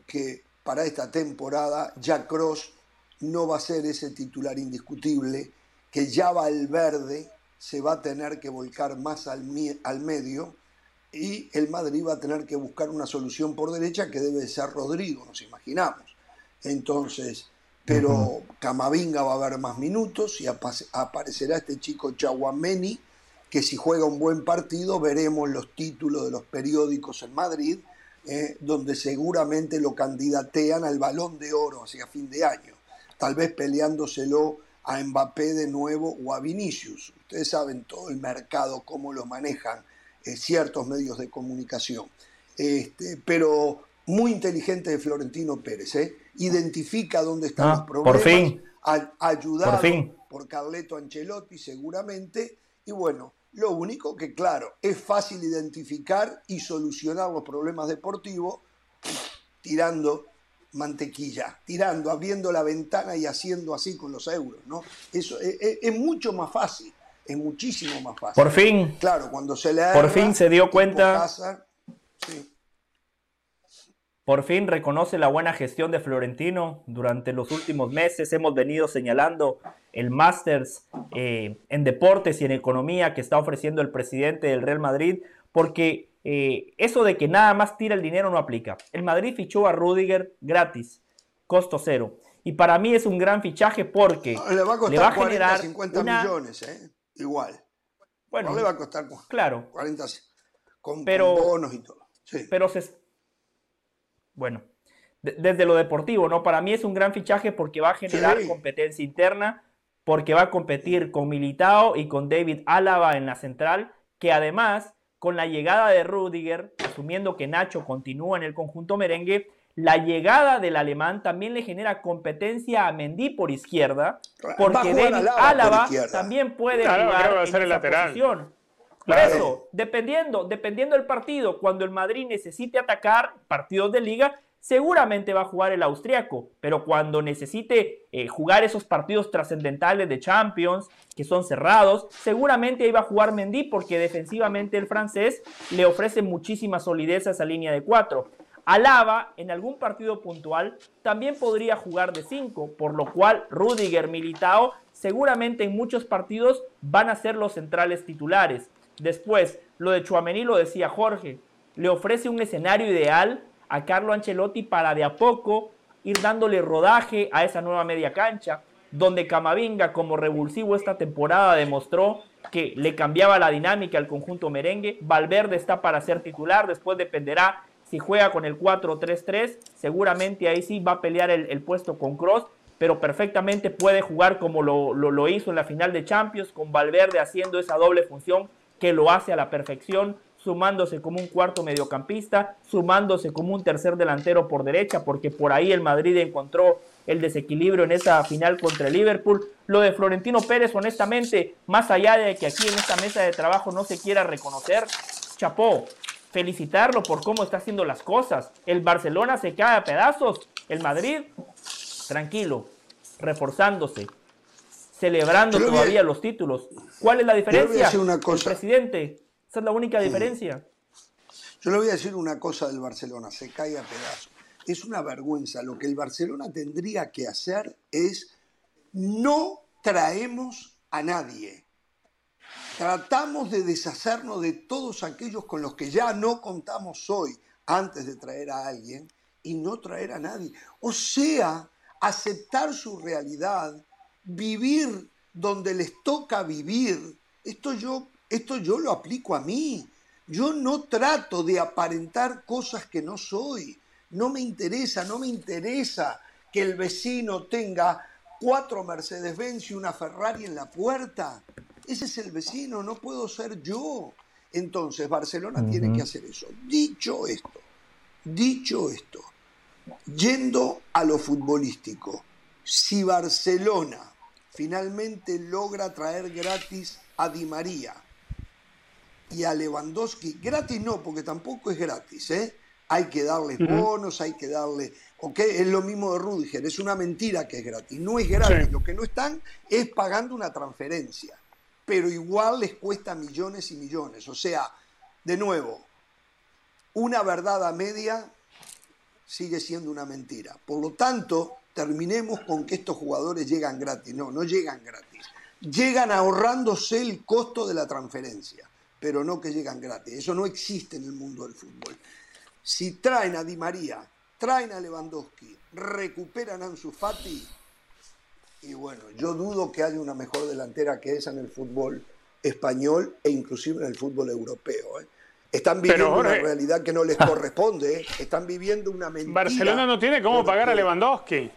que para esta temporada Jack Cross no va a ser ese titular indiscutible, que ya Valverde se va a tener que volcar más al, al medio y el Madrid va a tener que buscar una solución por derecha que debe ser Rodrigo, nos imaginamos. Entonces, pero Camavinga va a haber más minutos y aparecerá este chico Chaguameni, que si juega un buen partido veremos los títulos de los periódicos en Madrid, eh, donde seguramente lo candidatean al balón de oro hacia fin de año, tal vez peleándoselo a Mbappé de nuevo o a Vinicius. Ustedes saben todo el mercado, cómo lo manejan eh, ciertos medios de comunicación. Este, pero muy inteligente de Florentino Pérez, ¿eh? identifica dónde están ah, los problemas, por fin. ayudado por, por Carleto Ancelotti seguramente, y bueno, lo único que claro, es fácil identificar y solucionar los problemas deportivos tirando mantequilla, tirando, abriendo la ventana y haciendo así con los euros, ¿no? Eso es mucho más fácil es muchísimo más fácil. Por fin. Claro, cuando se le Por fin se dio cuenta. Por fin reconoce la buena gestión de Florentino. Durante los últimos meses hemos venido señalando el Masters eh, en deportes y en economía que está ofreciendo el presidente del Real Madrid, porque eh, eso de que nada más tira el dinero no aplica. El Madrid fichó a Rudiger gratis, costo cero. Y para mí es un gran fichaje porque le va a, costar 40, 50 millones, ¿eh? igual. Bueno, no le va a costar claro, 40 con, pero, bonos y todo. Pero se, bueno, desde lo deportivo, ¿no? Para mí es un gran fichaje porque va a generar competencia interna, porque va a competir con Militao y con David Álava en la central, que además, con la llegada de Rudiger, asumiendo que Nacho continúa en el conjunto merengue, la llegada del alemán también le genera competencia a Mendy por izquierda, porque David Álava también puede jugar en esa lateral. posición. Por eso, dependiendo, dependiendo del partido, cuando el Madrid necesite atacar partidos de liga, seguramente va a jugar el austriaco, pero cuando necesite eh, jugar esos partidos trascendentales de Champions, que son cerrados, seguramente va a jugar Mendy porque defensivamente el francés le ofrece muchísima solidez a esa línea de cuatro. Alaba, en algún partido puntual, también podría jugar de 5, por lo cual Rudiger Militao seguramente en muchos partidos van a ser los centrales titulares. Después, lo de Chuamení lo decía Jorge, le ofrece un escenario ideal a Carlo Ancelotti para de a poco ir dándole rodaje a esa nueva media cancha, donde Camavinga como revulsivo esta temporada demostró que le cambiaba la dinámica al conjunto merengue, Valverde está para ser titular, después dependerá si juega con el 4-3-3, seguramente ahí sí va a pelear el, puesto con Cross, pero perfectamente puede jugar como lo, lo, hizo en la final de Champions, con Valverde haciendo esa doble función que lo hace a la perfección, sumándose como un cuarto mediocampista, sumándose como un tercer delantero por derecha, porque por ahí el Madrid encontró el desequilibrio en esa final contra el Liverpool. Lo de Florentino Pérez, honestamente, más allá de que aquí en esta mesa de trabajo no se quiera reconocer, chapó, felicitarlo por cómo está haciendo las cosas. El Barcelona se cae a pedazos. El Madrid, tranquilo, reforzándose, celebrando todavía los títulos. ¿Cuál es la diferencia? Una cosa. El presidente. Esa es la única diferencia. Yo le voy a decir una cosa del Barcelona, se cae a pedazos. Es una vergüenza. Lo que el Barcelona tendría que hacer es no traemos a nadie Tratamos de deshacernos de todos aquellos con los que ya no contamos hoy antes de traer a alguien y no traer a nadie. O sea, aceptar su realidad, vivir donde les toca vivir. Esto yo, esto yo lo aplico a mí. Yo no trato de aparentar cosas que no soy. No me interesa, no me interesa que el vecino tenga cuatro Mercedes-Benz y una Ferrari en la puerta. Ese es el vecino, no puedo ser yo. Entonces Barcelona tiene que hacer eso. Dicho esto, dicho esto, yendo a lo futbolístico, si Barcelona finalmente logra traer gratis a Di María y a Lewandowski, gratis no, porque tampoco es gratis, ¿eh? Hay que darle bonos, hay que darle. ¿Ok? Es lo mismo de Rudiger, es una mentira que es gratis. No es gratis, lo que no están es pagando una transferencia pero igual les cuesta millones y millones. O sea, de nuevo, una verdad a media sigue siendo una mentira. Por lo tanto, terminemos con que estos jugadores llegan gratis. No, no llegan gratis. Llegan ahorrándose el costo de la transferencia. Pero no que llegan gratis. Eso no existe en el mundo del fútbol. Si traen a Di María, traen a Lewandowski, recuperan a Ansu Fati, y bueno, yo dudo que haya una mejor delantera que esa en el fútbol español e inclusive en el fútbol europeo. ¿eh? Están viviendo una realidad que no les corresponde, ¿eh? están viviendo una mentira. Barcelona no tiene cómo pagar a Lewandowski.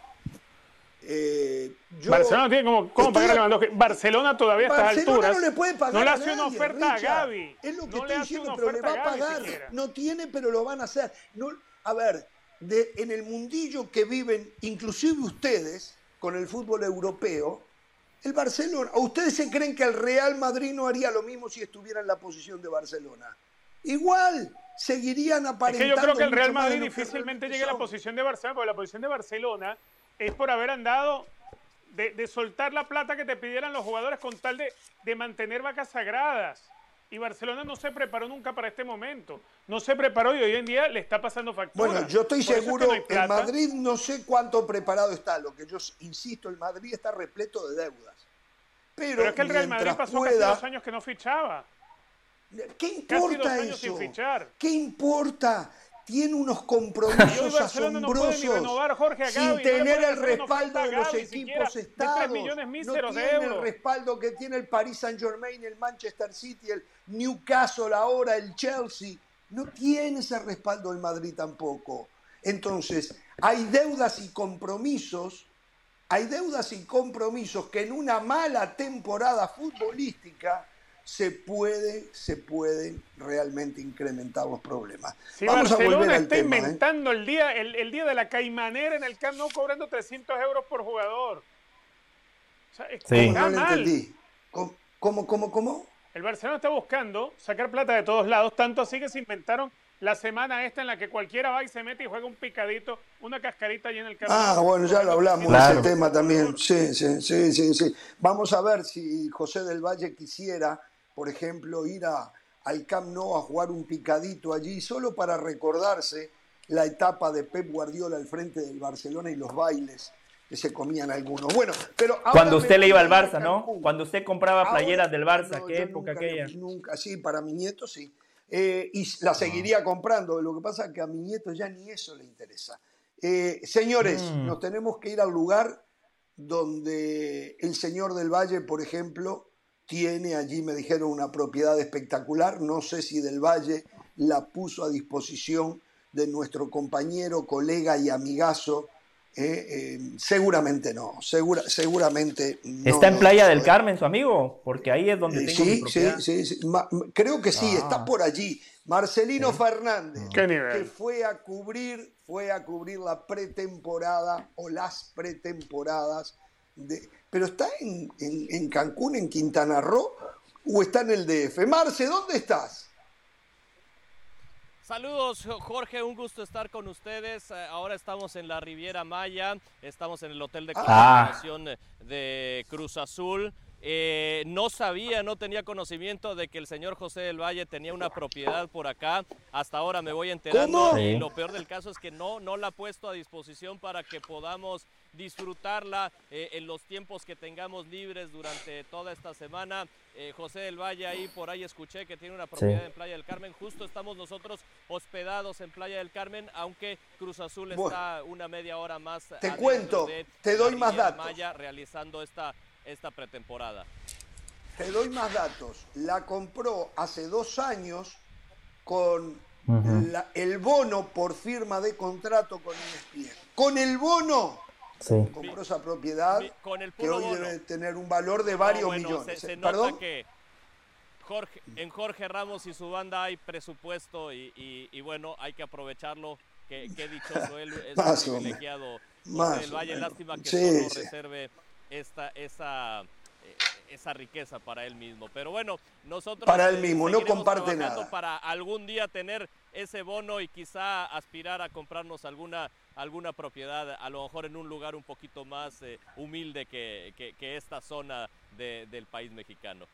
Eh, Barcelona no tiene cómo, pagar a Lewandowski. Barcelona todavía a estas alturas. No le puede pagar. No le hace una oferta a Gaby. Es lo que estoy diciendo, pero le va a pagar. No tiene, pero lo van a hacer. No, a ver, de, en el mundillo que viven, inclusive ustedes, con el fútbol europeo, el Barcelona. ¿O ustedes se creen que el Real Madrid no haría lo mismo si estuviera en la posición de Barcelona? Igual, seguirían aparentando. Es que yo creo que el Real Madrid difícilmente llegue a la posición de Barcelona, porque la posición de Barcelona es por haber andado de, soltar la plata que te pidieran los jugadores con tal de, de mantener vacas sagradas. Y Barcelona no se preparó nunca para este momento. No se preparó y hoy en día le está pasando factura. Bueno, yo estoy seguro, que el Madrid no sé cuánto preparado está. Lo que yo insisto, el Madrid está repleto de deudas. Pero, es que el Real Madrid pasó casi dos años que no fichaba. ¿Qué importa eso? ¿Qué importa? Tiene unos compromisos asombrosos sin tener el respaldo de los equipos estados. no tiene el respaldo que tiene el Paris Saint Germain, el Manchester City, el Newcastle ahora, el Chelsea. No tiene ese respaldo el Madrid tampoco. Entonces, hay deudas y compromisos, hay deudas y compromisos que en una mala temporada futbolística se puede, se pueden realmente incrementar los problemas. Si Vamos Barcelona a volver al está ¿eh? inventando el, día, el, día de la caimanera en el Camp Nou cobrando 300 euros por jugador. O sea, sí. no lo entendí. ¿Cómo, cómo, cómo? El Barcelona está buscando sacar plata de todos lados, tanto así que se inventaron la semana esta en la que cualquiera va y se mete y juega un picadito, una cascarita allí en el campo. Ah, bueno, ya lo hablamos de ese tema también. Sí, sí, sí, sí, sí. Vamos a ver si José del Valle quisiera por ejemplo, ir a, al Camp Nou a jugar un picadito allí, solo para recordarse la etapa de Pep Guardiola al frente del Barcelona y los bailes que se comían algunos. Bueno, pero cuando usted le iba al Barça, ¿no? Cuando usted compraba playeras del Barça, qué época aquella. Nunca, sí, para mi nieto sí. Eh, y la seguiría comprando. Lo que pasa es que a mi nieto ya ni eso le interesa. Eh, señores, mm. nos tenemos que ir al lugar donde el señor del Valle, por ejemplo, tiene allí, me dijeron, una propiedad espectacular. No sé si del Valle la puso a disposición de nuestro compañero, colega y amigazo. Eh, eh, seguramente no, segura, seguramente no. ¿Está en Playa del Carmen su amigo? Porque ahí es donde eh, tengo sí, sí, sí, sí, creo que sí, está ah. por allí. Marcelino Fernández, que fue a cubrir, fue a cubrir la pretemporada o las pretemporadas de, pero está en, Cancún, en Quintana Roo, o está en el DF. Marce, ¿dónde estás? Saludos Jorge, un gusto estar con ustedes. Eh, ahora estamos en la Riviera Maya, estamos en el hotel de ah. concentración de Cruz Azul. Eh, no sabía, no tenía conocimiento de que el señor José del Valle tenía una propiedad por acá. Hasta ahora me voy enterando. Y lo peor del caso es que no, no la ha puesto a disposición para que podamos disfrutarla eh, en los tiempos que tengamos libres durante toda esta semana. Eh, José del Valle ahí por ahí escuché que tiene una propiedad en Playa del Carmen. Justo estamos nosotros hospedados en Playa del Carmen, aunque Cruz Azul está una media hora más. Te cuento, te doy más datos. Maya realizando esta esta pretemporada. Te doy más datos. La compró hace dos años con el bono por firma de contrato con ESPN. Con el bono compró esa propiedad que hoy debe tener un valor de varios millones. Se, nota que Jorge, en Jorge Ramos y su banda hay presupuesto y, bueno, hay que aprovecharlo. Qué, dichoso él es un privilegiado. Más, Valle, lástima que solo reserve esta, esa, eh, esa riqueza para él mismo. Pero bueno, nosotros... Para él mismo, no comparte nada. Para algún día tener ese bono y quizá aspirar a comprarnos alguna, alguna propiedad, a lo mejor en un lugar un poquito más eh, humilde que, que, esta zona del país mexicano.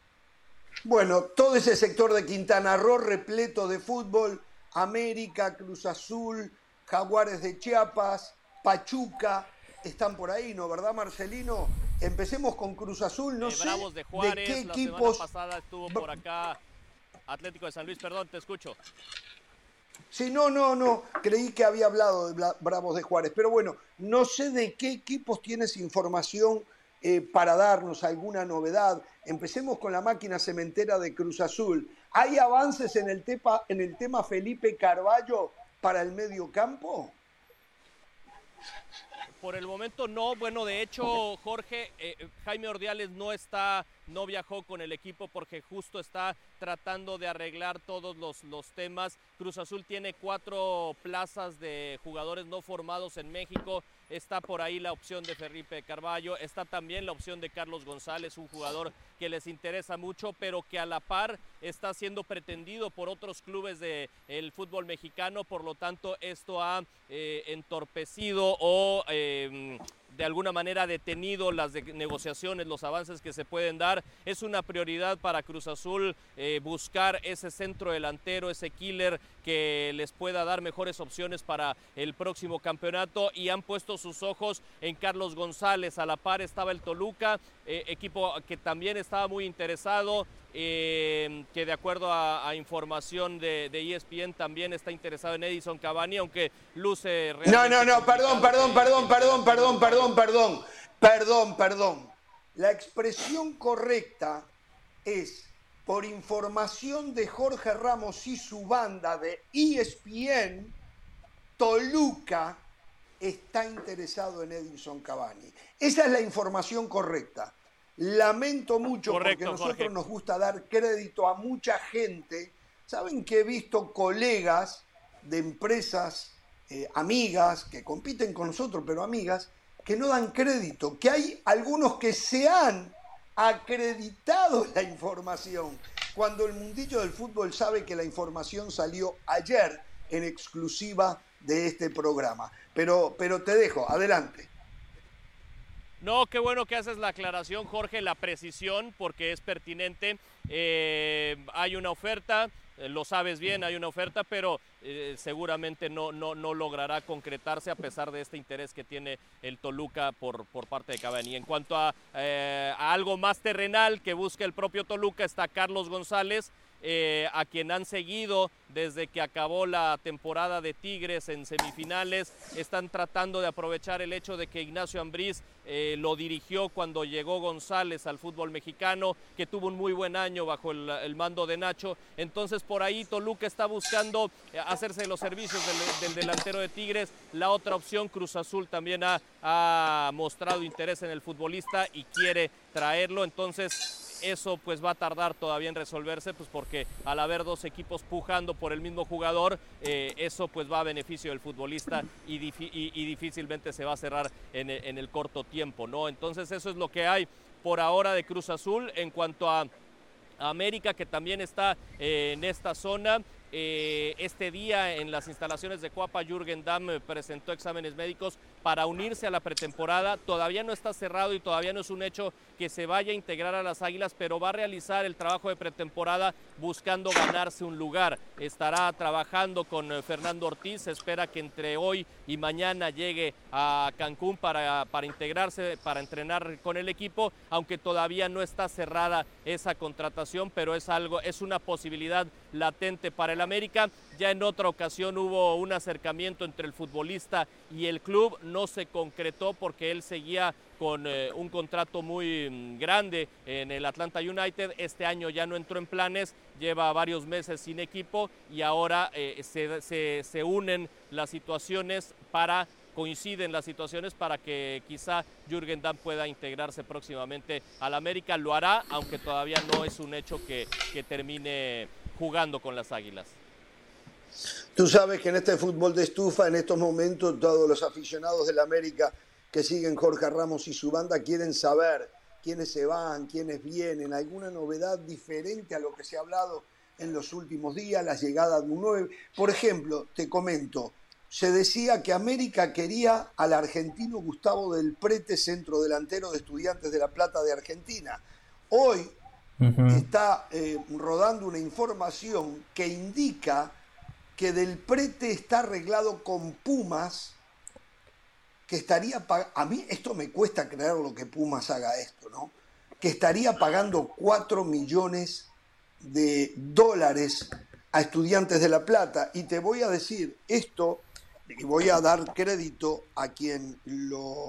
Bueno, todo ese sector de Quintana Roo repleto de fútbol, América, Cruz Azul, Jaguares de Chiapas, Pachuca, están por ahí, ¿no? ¿Verdad, Marcelino? Empecemos con Cruz Azul, no eh, sé de, Juárez, qué la equipos. pasada estuvo por acá. Atlético de San Luis, perdón, te escucho. Sí, no, no, no. Creí que había hablado de Bravos de Juárez. Pero bueno, no sé de qué equipos tienes información eh, para darnos alguna novedad. Empecemos con la máquina cementera de Cruz Azul. ¿Hay avances en el, en el tema Felipe Carballo para el medio campo? Por el momento no. Bueno, de hecho, Jorge, eh, Jaime Ordiales no está, no viajó con el equipo porque justo está tratando de arreglar todos los temas. Cruz Azul tiene cuatro plazas de jugadores no formados en México. Está por ahí la opción de Felipe Carballo, está también la opción de Carlos González, un jugador que les interesa mucho, pero que a la par está siendo pretendido por otros clubes del fútbol mexicano, por lo tanto esto ha eh, entorpecido o em, de alguna manera detenido las negociaciones, los avances que se pueden dar. Es una prioridad para Cruz Azul eh, buscar ese centro delantero, ese killer que les pueda dar mejores opciones para el próximo campeonato y han puesto sus ojos en Carlos González. A la par estaba el Toluca, eh, equipo que también estaba muy interesado. Eh, que de acuerdo a, información de, ESPN también está interesado en Edison Cavani, aunque luce... No, no, no, perdón, perdón, perdón, perdón, perdón, perdón, perdón, perdón, perdón. La expresión correcta es por información de Jorge Ramos y su banda de ESPN, Toluca está interesado en Edison Cavani. Esa es la información correcta. Lamento mucho porque a nosotros nos gusta dar crédito a mucha gente. Saben que he visto colegas de empresas, eh, amigas, que compiten con nosotros, pero amigas, que no dan crédito, que hay algunos que se han acreditado la información, cuando el mundillo del fútbol sabe que la información salió ayer en exclusiva de este programa. Pero, pero te dejo, adelante. No, qué bueno que haces la aclaración, Jorge, la precisión, porque es pertinente. Eh, hay una oferta, eh, lo sabes bien, hay una oferta, pero eh, seguramente no, no, no, logrará concretarse a pesar de este interés que tiene el Toluca por, por parte de Cavani. En cuanto a, a algo más terrenal que busca el propio Toluca, está Carlos González, a quien han seguido desde que acabó la temporada de Tigres en semifinales. Están tratando de aprovechar el hecho de que Ignacio Ambriz eh, lo dirigió cuando llegó González al fútbol mexicano, que tuvo un muy buen año bajo el, mando de Nacho. Entonces por ahí Toluca está buscando eh, hacerse los servicios del, delantero de Tigres. La otra opción, Cruz Azul también ha, ha mostrado interés en el futbolista y quiere traerlo. Entonces eso pues va a tardar todavía en resolverse, pues porque al haber dos equipos pujando por el mismo jugador, eh, eso pues va a beneficio del futbolista y, difícilmente se va a cerrar en, el corto tiempo, ¿no? Entonces eso es lo que hay por ahora de Cruz Azul en cuanto a América que también está eh, en esta zona. Eh, este día en las instalaciones de Cuapa, Jürgen Damm presentó exámenes médicos para unirse a la pretemporada. Todavía no está cerrado y todavía no es un hecho que se vaya a integrar a las Águilas, pero va a realizar el trabajo de pretemporada buscando ganarse un lugar. Estará trabajando con eh, Fernando Ortiz. Se espera que entre hoy y mañana llegue a Cancún para, para integrarse, para entrenar con el equipo, aunque todavía no está cerrada esa contratación, pero es algo, es una posibilidad latente para el América. Ya en otra ocasión hubo un acercamiento entre el futbolista y el club, no se concretó porque él seguía con eh, un contrato muy mm, grande en el Atlanta United. Este año ya no entró en planes, lleva varios meses sin equipo y ahora eh, se, se unen las situaciones para coinciden las situaciones para que quizá Jürgen Damm pueda integrarse próximamente al América. Lo hará, aunque todavía no es un hecho que, que termine jugando con las Águilas. Tú sabes que en este fútbol de estufa, en estos momentos, todos los aficionados del América que siguen Jorge Ramos y su banda quieren saber quiénes se van, quiénes vienen, alguna novedad diferente a lo que se ha hablado en los últimos días, la llegada de un nuevo. Por ejemplo, te comento, se decía que América quería al argentino Gustavo del Prete, centro delantero de Estudiantes de La Plata de Argentina. Hoy está eh, rodando una información que indica que Del Prete está arreglado con Pumas, que estaría a mí esto me cuesta creer lo que Pumas haga esto, ¿no? Que estaría pagando 4 millones de dólares a estudiantes de La Plata. Y te voy a decir esto, y voy a dar crédito a quien lo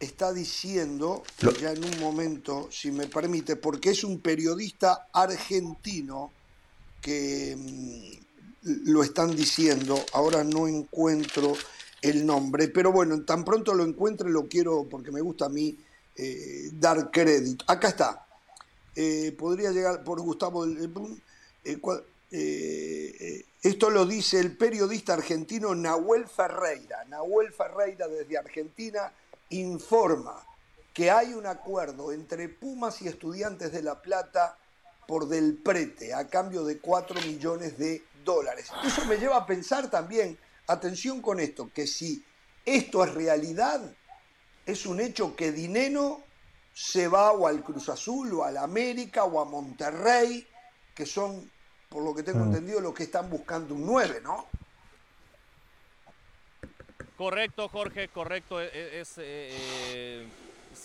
está diciendo, ya en un momento, si me permite, porque es un periodista argentino que mm, lo están diciendo, ahora no encuentro el nombre, pero bueno, tan pronto lo encuentre lo quiero, porque me gusta a mí eh, dar crédito. Acá está, eh, podría llegar por Gustavo... Eh, esto lo dice el periodista argentino Nahuel Ferreira. Nahuel Ferreira desde Argentina informa que hay un acuerdo entre Pumas y estudiantes de La Plata por del prete a cambio de 4 millones de dólares. Eso me lleva a pensar también, atención con esto, que si esto es realidad, es un hecho que Dineno se va o al Cruz Azul o al América o a Monterrey, que son, por lo que tengo mm. entendido, los que están buscando un 9, ¿no? Correcto, Jorge, correcto. E, e, es, eh,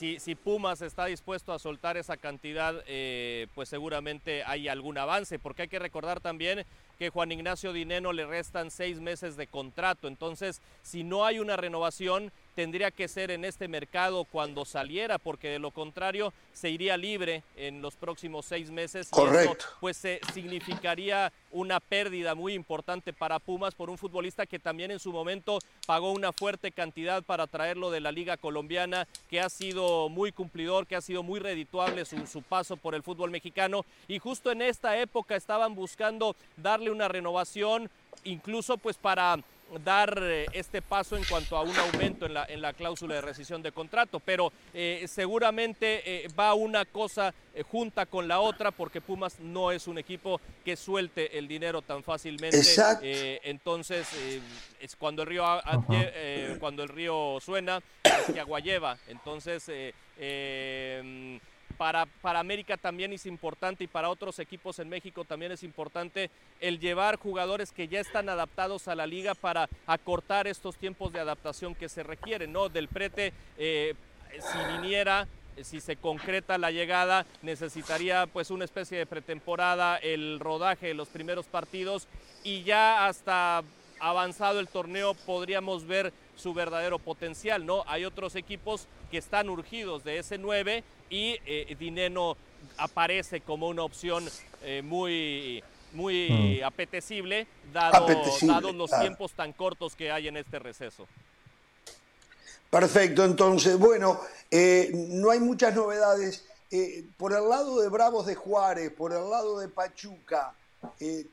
eh, si, Pumas está dispuesto a soltar esa cantidad, eh, pues seguramente hay algún avance, porque hay que recordar también que Juan Ignacio Dineno le restan seis meses de contrato. Entonces, si no hay una renovación, tendría que ser en este mercado cuando saliera, porque de lo contrario se iría libre en los próximos seis meses. Correcto. pues se significaría una pérdida muy importante para Pumas por un futbolista que también en su momento pagó una fuerte cantidad para traerlo de la Liga Colombiana, que ha sido muy cumplidor, que ha sido muy redituable su, su paso por el fútbol mexicano. Y justo en esta época estaban buscando darle una renovación, incluso pues para dar eh, este paso en cuanto a un aumento en la, en la cláusula de rescisión de contrato, pero eh, seguramente eh, va una cosa junta con la otra porque Pumas no es un equipo que suelte el dinero tan fácilmente. entonces, es cuando el río cuando el río suena, es que agua lleva. Entonces, para, para, América también es importante y para otros equipos en México también es importante el llevar jugadores que ya están adaptados a la liga para acortar estos tiempos de adaptación que se requieren, ¿no? Del prete, eh, si viniera, si se concreta la llegada, necesitaría pues una especie de pretemporada, el rodaje de los primeros partidos y ya hasta avanzado el torneo podríamos ver su verdadero potencial, ¿no? Hay otros equipos que están urgidos de ese 9 y eh, Dineno aparece como una opción eh, muy, muy mm. apetecible, dado, dados los tiempos tan cortos que hay en este receso. Perfecto, entonces, bueno, eh, no hay muchas novedades. por el lado de Bravos de Juárez, por el lado de Pachuca,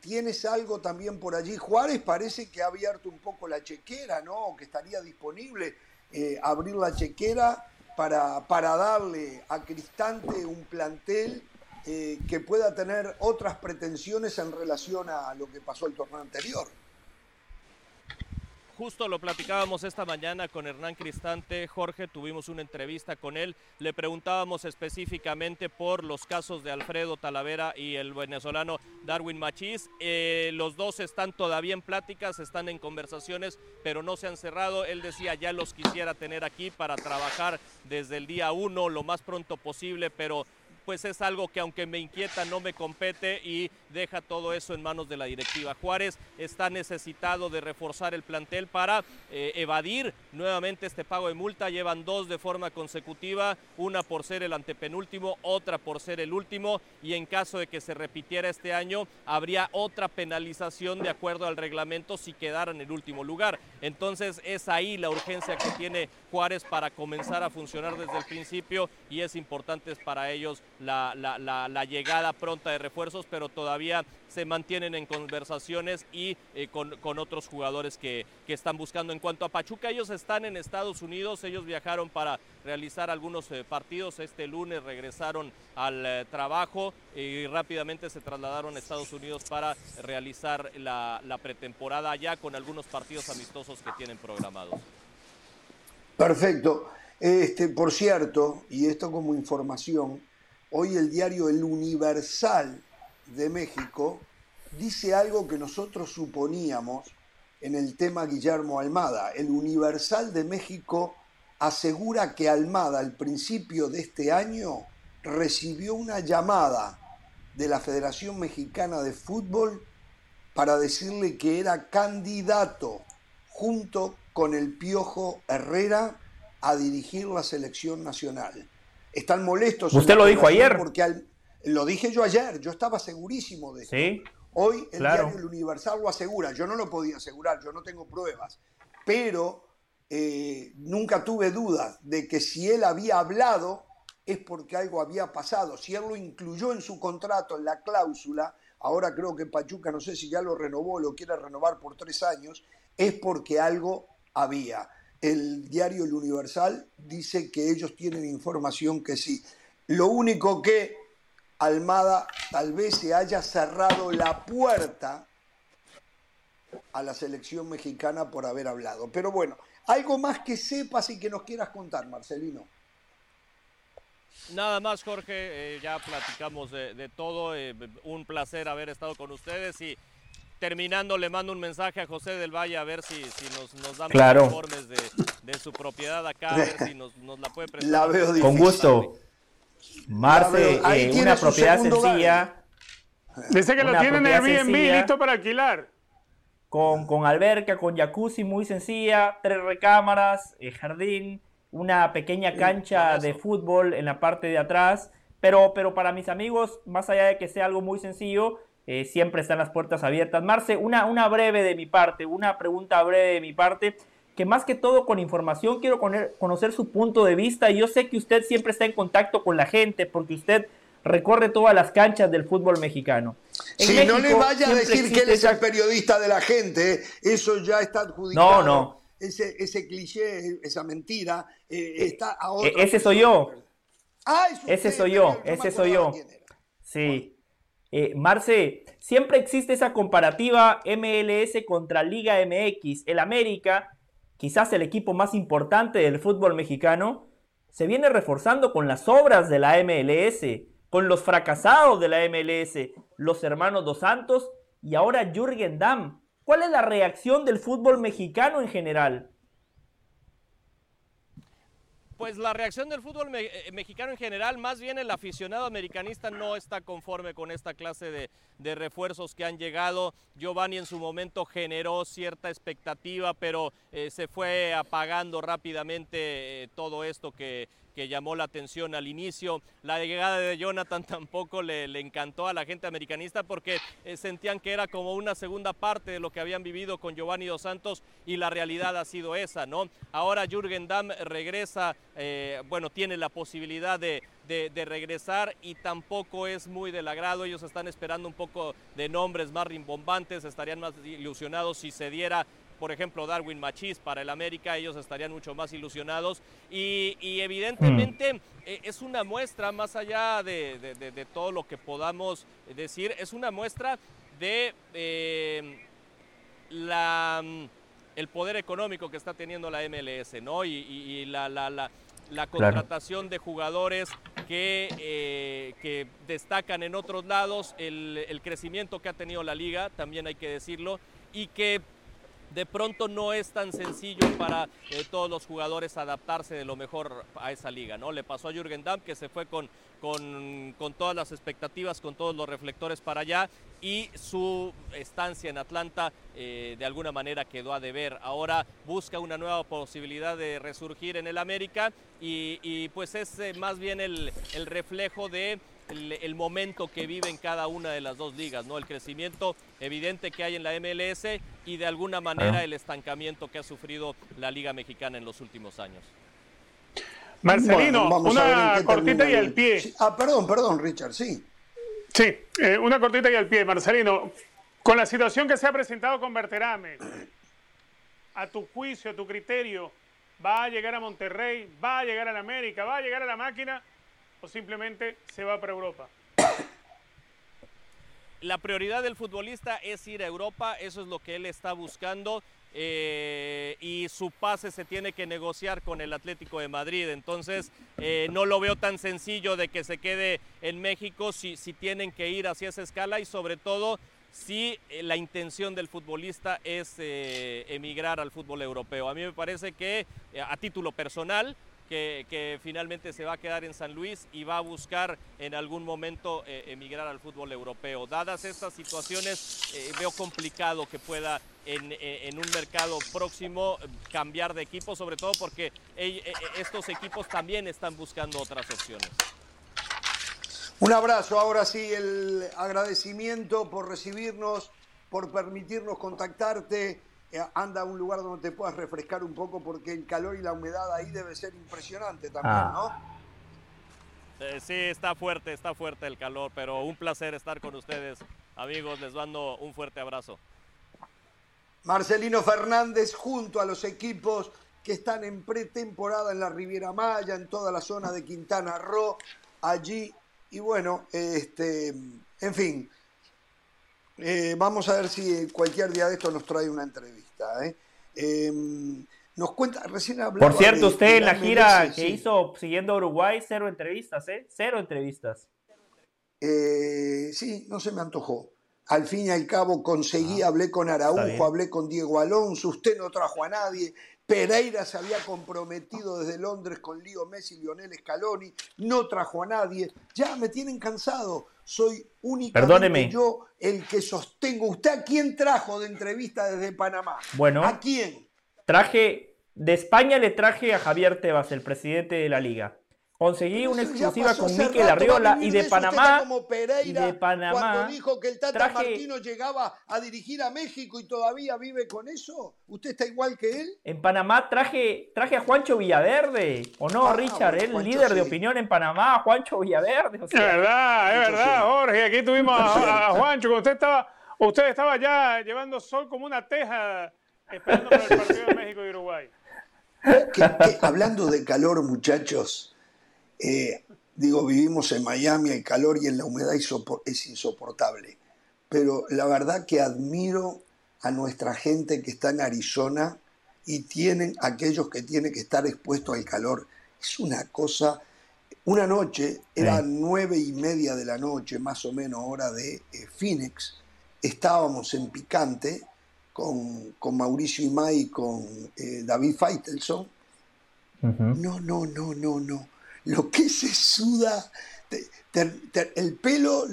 ¿tienes algo también por allí? Juárez parece que ha abierto un poco la chequera, ¿no? Que estaría disponible abrir la chequera para, para darle a Cristante un plantel eh, que pueda tener otras pretensiones en relación a lo que pasó el torneo anterior. Justo lo platicábamos esta mañana con Hernán Cristante, Jorge, tuvimos una entrevista con él, le preguntábamos específicamente por los casos de Alfredo Talavera y el venezolano Darwin Machís. Eh, los dos están todavía en pláticas, están en conversaciones, pero no se han cerrado. Él decía, ya los quisiera tener aquí para trabajar desde el día uno lo más pronto posible, pero pues es algo que aunque me inquieta no me compete y deja todo eso en manos de la directiva. Juárez está necesitado de reforzar el plantel para eh, evadir nuevamente este pago de multa. Llevan dos de forma consecutiva, una por ser el antepenúltimo, otra por ser el último y en caso de que se repitiera este año habría otra penalización de acuerdo al reglamento si quedara en el último lugar. Entonces es ahí la urgencia que tiene Juárez para comenzar a funcionar desde el principio y es importante para ellos la, llegada pronta de refuerzos, pero todavía se mantienen en conversaciones y eh, con, otros jugadores que, están buscando. En cuanto a Pachuca, ellos están en Estados Unidos, ellos viajaron para realizar algunos eh, partidos, este lunes regresaron al eh, trabajo y rápidamente se trasladaron a Estados Unidos para realizar la, la pretemporada allá con algunos partidos amistosos que tienen programados. Perfecto. Este, por cierto, y esto como información, Hoy el diario El Universal de México dice algo que nosotros suponíamos en el tema Guillermo Almada. El Universal de México asegura que Almada al principio de este año recibió una llamada de la Federación Mexicana de Fútbol para decirle que era candidato junto con el Piojo Herrera a dirigir la selección nacional. Están molestos. ¿Usted lo dijo ayer? Porque lo dije yo ayer, yo estaba segurísimo de eso. Sí. Hoy el diario El Universal lo asegura, yo no lo podía asegurar, yo no tengo pruebas, pero eh, nunca tuve dudas de que si él había hablado es porque algo había pasado. Si él lo incluyó en su contrato, en la cláusula, ahora creo que Pachuca, no sé si ya lo renovó, lo quiere renovar por tres años, es porque algo había. El diario El Universal dice que ellos tienen información que sí. Lo único que Almada tal vez se haya cerrado la puerta a la selección mexicana por haber hablado. Pero bueno, algo más que sepas y que nos quieras contar, Marcelino. Nada más, Jorge, eh, ya platicamos de, todo. Eh, un placer haber estado con ustedes y terminando le mando un mensaje a José del Valle a ver si, nos, nos dan informes de, su propiedad acá, a ver si nos, la puede presentar. Con gusto. Marce, eh, una propiedad sencilla. Dice que lo tienen en Airbnb listo para alquilar. Con, con alberca, con jacuzzi muy sencilla, tres recámaras, eh, jardín, una pequeña cancha de fútbol en la parte de atrás. Pero, pero para mis amigos, más allá de que sea algo muy sencillo, eh, siempre están las puertas abiertas. Marce, una, una breve de mi parte, una pregunta breve de mi parte que más que todo con información quiero conocer su punto de vista. Y yo sé que usted siempre está en contacto con la gente porque usted recorre todas las canchas del fútbol mexicano. Si no le vaya a decir que él es el periodista de la gente, eso ya está adjudicado. No, no. Ese, ese cliché, esa mentira, eh, está a e, Ese soy yo. Ah, ese soy yo, ese soy yo. Sí. Eh, Marce, siempre existe esa comparativa MLS contra Liga MX. El América quizás el equipo más importante del fútbol mexicano, se viene reforzando con las obras de la MLS, con los fracasados de la MLS, los hermanos Dos Santos y ahora Jürgen Damm. ¿Cuál es la reacción del fútbol mexicano en general? Pues la reacción del fútbol eh, mexicano en general, más bien el aficionado americanista no está conforme con esta clase de, refuerzos que han llegado. Giovanni en su momento generó cierta expectativa, pero eh, se fue apagando rápidamente eh, todo esto que, que llamó la atención al inicio. La llegada de Jonathan tampoco le, encantó a la gente americanista porque eh, sentían que era como una segunda parte de lo que habían vivido con Giovanni Dos Santos y la realidad ha sido esa, ¿no? Ahora Jürgen Damm regresa, eh, bueno, tiene la posibilidad de, de, regresar y tampoco es muy del agrado. Ellos están esperando un poco de nombres más rimbombantes, estarían más ilusionados si se diera por ejemplo, Darwin Machís para el América, ellos estarían mucho más ilusionados. Y, evidentemente mm. eh, es una muestra, más allá de, todo lo que podamos decir, es una muestra de eh, la, el poder económico que está teniendo la MLS, ¿no? Y, la, la, contratación de jugadores que, eh, que, destacan en otros lados, el, el, crecimiento que ha tenido la liga, también hay que decirlo, y que de pronto no es tan sencillo para eh, todos los jugadores adaptarse de lo mejor a esa liga, ¿no? Le pasó a Jürgen Damm que se fue con, con, todas las expectativas, con todos los reflectores para allá y su estancia en Atlanta eh, de alguna manera quedó a deber. Ahora busca una nueva posibilidad de resurgir en el América y, pues es eh, más bien el, el reflejo de el, momento que vive en cada una de las dos ligas, ¿no? El crecimiento evidente que hay en la MLS y de alguna manera el estancamiento que ha sufrido la Liga Mexicana en los últimos años. Marcelino, una cortita y al pie. Ah, perdón, perdón, Richard, sí. Sí, eh, una cortita y al pie, Marcelino. Con la situación que se ha presentado con Berterame, a tu juicio, a tu criterio, ¿va a llegar a Monterrey? ¿Va a llegar a la América? ¿Va a llegar a la máquina? O simplemente se va para Europa? La prioridad del futbolista es ir a Europa, eso es lo que él está buscando. Eh, y su pase se tiene que negociar con el Atlético de Madrid. Entonces, eh, no lo veo tan sencillo de que se quede en México si, si tienen que ir hacia esa escala y sobre todo si eh, la intención del futbolista es emigrar al fútbol europeo. A mí me parece que a título personal, que, finalmente se va a quedar en San Luis y va a buscar en algún momento eh, emigrar al fútbol europeo. Dadas estas situaciones, eh, veo complicado que pueda en, en, un mercado próximo cambiar de equipo, sobre todo porque estos equipos también están buscando otras opciones. Un abrazo, ahora sí, el agradecimiento por recibirnos, por permitirnos contactarte eh, anda a un lugar donde te puedas refrescar un poco porque el calor y la humedad ahí debe ser impresionante también, ah. ¿no? Eh, sí, está fuerte, está fuerte el calor, pero un placer estar con ustedes, amigos. Les mando un fuerte abrazo. Marcelino Fernández junto a los equipos que están en pretemporada en la Riviera Maya, en toda la zona de Quintana Roo, allí. Y bueno, este, en fin, eh, vamos a ver si cualquier día de esto nos trae una entrevista. ¿Eh? Em, nos cuenta, recién Por cierto, usted en la gira que hizo siguiendo Uruguay, cero entrevistas, ¿eh? Cero entrevistas. Eh, sí, no se me antojó. Al fin y al cabo conseguí, ah, hablé con Araujo, hablé con Diego Alonso, usted no trajo a nadie, Pereira se había comprometido desde Londres con Lío Messi y Lionel Scaloni, no trajo a nadie, ya me tienen cansado soy únicamente yo el que sostengo. ¿Usted a quién trajo de entrevista desde Panamá? Bueno. ¿A quién? Traje, de España le traje a Javier Tebas, el presidente de la liga. Conseguí una exclusiva con Miquel Arriola y de Panamá. y de Panamá. Cuando dijo que el Tata Martino llegaba a dirigir a México y todavía vive con eso. ¿Usted está igual que él? En Panamá traje, traje a Juancho Villaverde. ¿O no, ah, Richard? el líder de opinión en Panamá, Juancho Villaverde. es verdad, es verdad, Jorge. Aquí tuvimos a, Juancho. Usted estaba, usted estaba ya llevando sol como una teja esperando para el partido de México y Uruguay. hablando de calor, muchachos eh, digo, vivimos en Miami, el calor y en la humedad es insoportable. Pero la verdad que admiro a nuestra gente que está en Arizona y tienen aquellos que tienen que estar expuestos al calor. Es una cosa. Una noche, era nueve y media de la noche, más o menos, hora de eh, Phoenix. Estábamos en Picante con, Mauricio Imay y con eh, David Feitelson. No, no, no, no, no lo que se suda, el pelo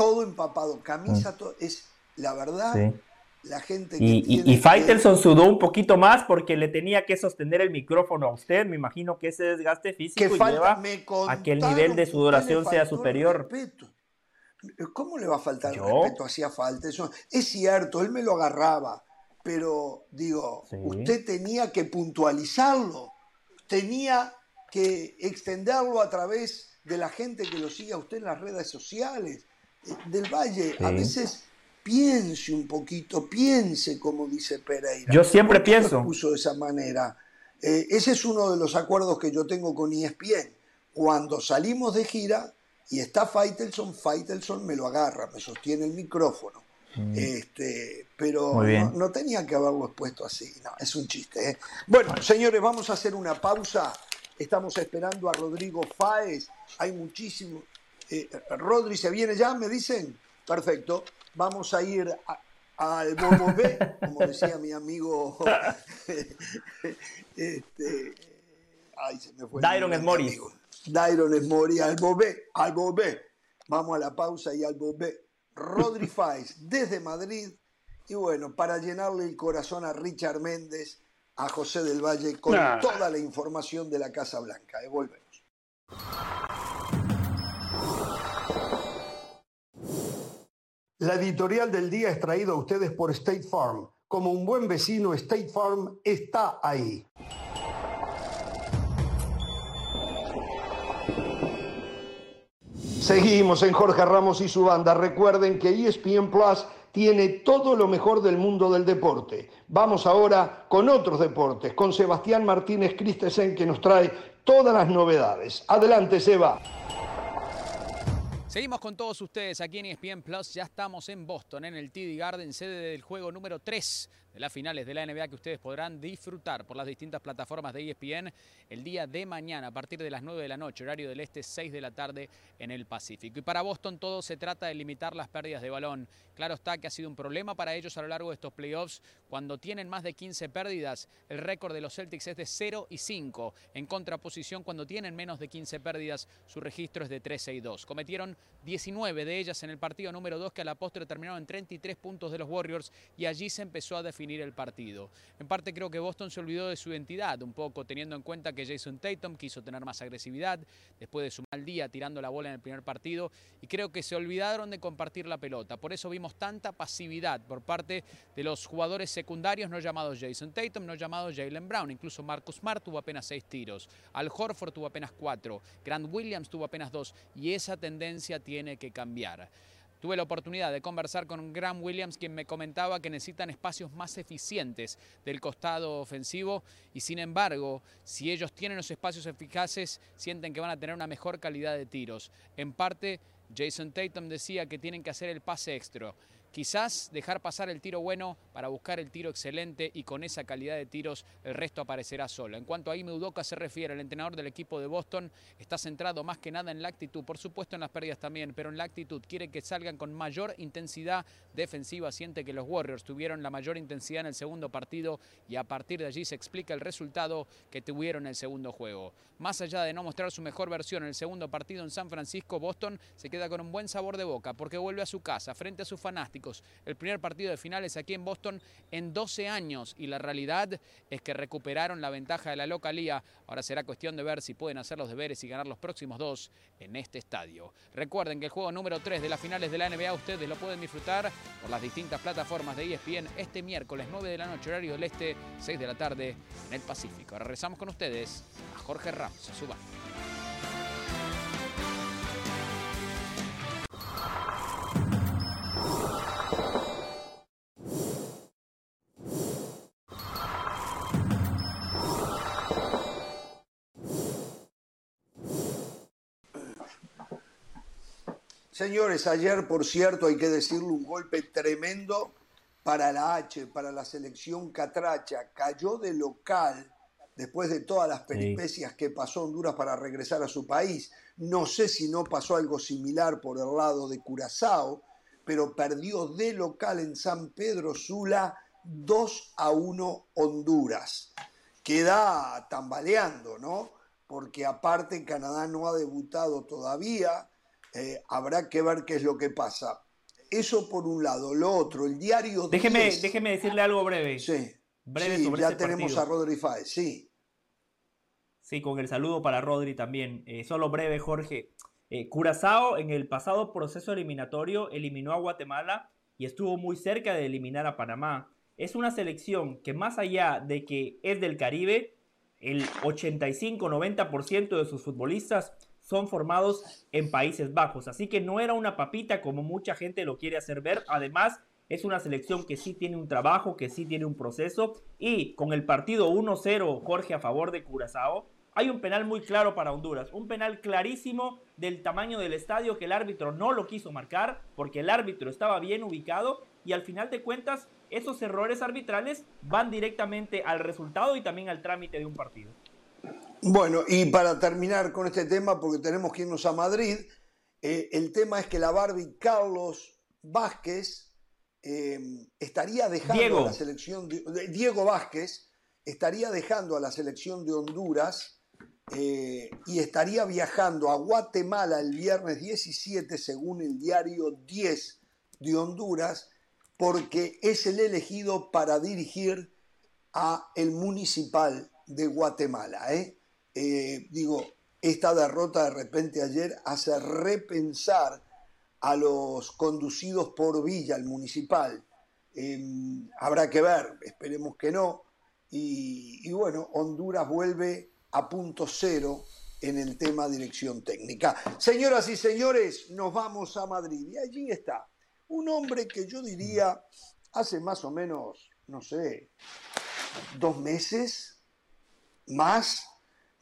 todo empapado, camisa, mm. todo, es la verdad. La gente que y, y, Faitelson sudó un poquito más porque le tenía que sostener el micrófono a usted. Me imagino que ese desgaste físico lleva a que el nivel de sudoración sea superior. ¿Cómo le va a faltar respeto? Hacía falta eso. Es cierto, él me lo agarraba, pero digo, usted tenía que puntualizarlo. Tenía que extenderlo a través de la gente que lo sigue a usted en las redes sociales. Eh, del Valle, a veces piense un poquito, piense como dice Pereira. Yo siempre pienso. Lo puso de esa manera. Eh, ese es uno de los acuerdos que yo tengo con ESPN. Cuando salimos de gira y está Faitelson, Faitelson me lo agarra, me sostiene el micrófono. Mm. Este, pero no, tenía que haberlo expuesto así. No, es un chiste. ¿eh? Bueno, señores, vamos a hacer una pausa. Estamos esperando a Rodrigo Fáez. Hay muchísimo. Eh, Rodri se viene ya, me dicen. Perfecto. Vamos a ir al Bobo B, como decía mi amigo. este, ay, se me fue. Dairon es Mori. Dairon es Mori, al Bobé, al Bobé. Vamos a la pausa y al Bobé. Rodri Fáez desde Madrid. Y bueno, para llenarle el corazón a Richard Méndez a José del Valle con toda la información de la Casa Blanca. Volvemos. La editorial del día es traída a ustedes por State Farm. Como un buen vecino, State Farm está ahí. Seguimos en Jorge Ramos y su banda. Recuerden que ESPN Plus tiene todo lo mejor del mundo del deporte. Vamos ahora con otros deportes, con Sebastián Martínez Christensen que nos trae todas las novedades. Adelante, Seba. Seguimos con todos ustedes aquí en ESPN Plus. Ya estamos en Boston, en el TD Garden, sede del juego número 3 de las finales de la NBA que ustedes podrán disfrutar por las distintas plataformas de ESPN el día de mañana a partir de las 9 de la noche, horario del este, 6 de la tarde en el Pacífico. Y para Boston todo se trata de limitar las pérdidas de balón. Claro está que ha sido un problema para ellos a lo largo de estos playoffs. Cuando tienen más de 15 pérdidas, el récord de los Celtics es de 0 y 5. En contraposición, cuando tienen menos de 15 pérdidas, su registro es de 13 y 2. Cometieron 19 de ellas en el partido número 2 que a la postre terminaron en 33 puntos de los Warriors y allí se empezó a definir el partido. En parte creo que Boston se olvidó de su identidad, un poco teniendo en cuenta que Jason Tatum quiso tener más agresividad después de su mal día tirando la bola en el primer partido y creo que se olvidaron de compartir la pelota. Por eso vimos tanta pasividad por parte de los jugadores secundarios no llamados Jason Tatum, no llamados Jalen Brown. Incluso Marcus Smart tuvo apenas seis tiros. Al Horford tuvo apenas cuatro. Grant Williams tuvo apenas dos. Y esa tendencia tiene que cambiar. Tuve la oportunidad de conversar con Grant Williams, quien me comentaba que necesitan espacios más eficientes del costado ofensivo y sin embargo, si ellos tienen los espacios eficaces, sienten que van a tener una mejor calidad de tiros. En parte, Jason Tatum decía que tienen que hacer el pase extra. Quizás dejar pasar el tiro bueno para buscar el tiro excelente y con esa calidad de tiros el resto aparecerá solo. En cuanto a Ime se refiere, el entrenador del equipo de Boston está centrado más que nada en la actitud, por supuesto en las pérdidas también, pero en la actitud quiere que salgan con mayor intensidad defensiva. Siente que los Warriors tuvieron la mayor intensidad en el segundo partido y a partir de allí se explica el resultado que tuvieron en el segundo juego. Más allá de no mostrar su mejor versión en el segundo partido en San Francisco, Boston se queda con un buen sabor de boca porque vuelve a su casa frente a sus fanáticos el primer partido de finales aquí en Boston en 12 años y la realidad es que recuperaron la ventaja de la localía. Ahora será cuestión de ver si pueden hacer los deberes y ganar los próximos dos en este estadio. Recuerden que el juego número 3 de las finales de la NBA ustedes lo pueden disfrutar por las distintas plataformas de ESPN este miércoles 9 de la noche horario del este, 6 de la tarde en el Pacífico. Ahora regresamos con ustedes a Jorge Ramos, a su Señores, ayer, por cierto, hay que decirlo, un golpe tremendo para la H, para la selección catracha. Cayó de local después de todas las peripecias que pasó Honduras para regresar a su país. No sé si no pasó algo similar por el lado de Curazao, pero perdió de local en San Pedro Sula 2 a 1 Honduras. Queda tambaleando, ¿no? Porque aparte Canadá no ha debutado todavía eh, habrá que ver qué es lo que pasa. Eso por un lado. Lo otro, el diario. Déjeme, déjeme decirle algo breve. Sí. Breve sobre ya tenemos a Rodri Fáez, sí. Sí, con el saludo para Rodri también. Eh, solo breve, Jorge. Eh, Curazao en el pasado proceso eliminatorio eliminó a Guatemala y estuvo muy cerca de eliminar a Panamá. Es una selección que más allá de que es del Caribe, el 85-90% de sus futbolistas son formados en Países Bajos. Así que no era una papita como mucha gente lo quiere hacer ver. Además, es una selección que sí tiene un trabajo, que sí tiene un proceso. Y con el partido 1-0, Jorge, a favor de Curazao, hay un penal muy claro para Honduras. Un penal clarísimo del tamaño del estadio que el árbitro no lo quiso marcar porque el árbitro estaba bien ubicado. Y al final de cuentas, esos errores arbitrales van directamente al resultado y también al trámite de un partido. Bueno, y para terminar con este tema, porque tenemos que irnos a Madrid, eh, el tema es que la Barbie Carlos Vázquez eh, estaría dejando a la selección de, Diego Vázquez estaría dejando a la selección de Honduras eh, y estaría viajando a Guatemala el viernes 17, según el diario 10 de Honduras, porque es el elegido para dirigir a el municipal de Guatemala. ¿eh? Eh, digo, esta derrota de repente ayer hace repensar a los conducidos por Villa, el municipal. Em, habrá que ver, esperemos que no. Y, bueno, Honduras vuelve a punto cero en el tema dirección técnica. Señoras y señores, nos vamos a Madrid. Y allí está, un hombre que yo diría hace más o menos, no sé, dos meses más,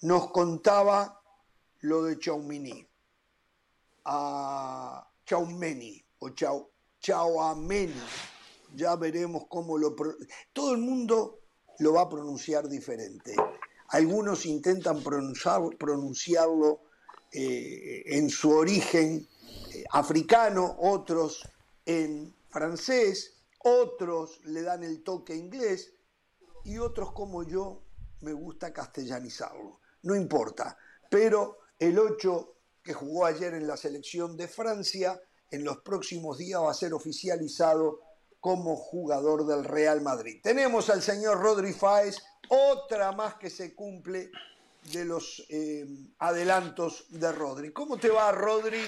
nos contaba lo de Chaumini, a Chaumeni o Chau, Chauameni, ya veremos cómo lo... Todo el mundo lo va a pronunciar diferente. Algunos intentan pronunciarlo eh, en su origen eh, africano, otros en francés, otros le dan el toque inglés y otros como yo me gusta castellanizarlo. No importa, pero el 8 que jugó ayer en la selección de Francia, en los próximos días va a ser oficializado como jugador del Real Madrid. Tenemos al señor Rodri Fáez, otra más que se cumple de los eh, adelantos de Rodri. ¿Cómo te va, Rodri?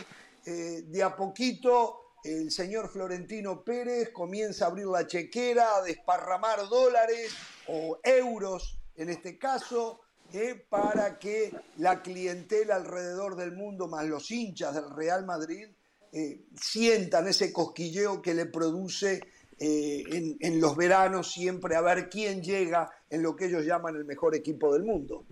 Eh, de a poquito el señor Florentino Pérez comienza a abrir la chequera, a desparramar dólares o euros en este caso, eh, para que la clientela alrededor del mundo, más los hinchas del Real Madrid, eh, sientan ese cosquilleo que le produce eh, en, los veranos siempre a ver quién llega en lo que ellos llaman el mejor equipo del mundo.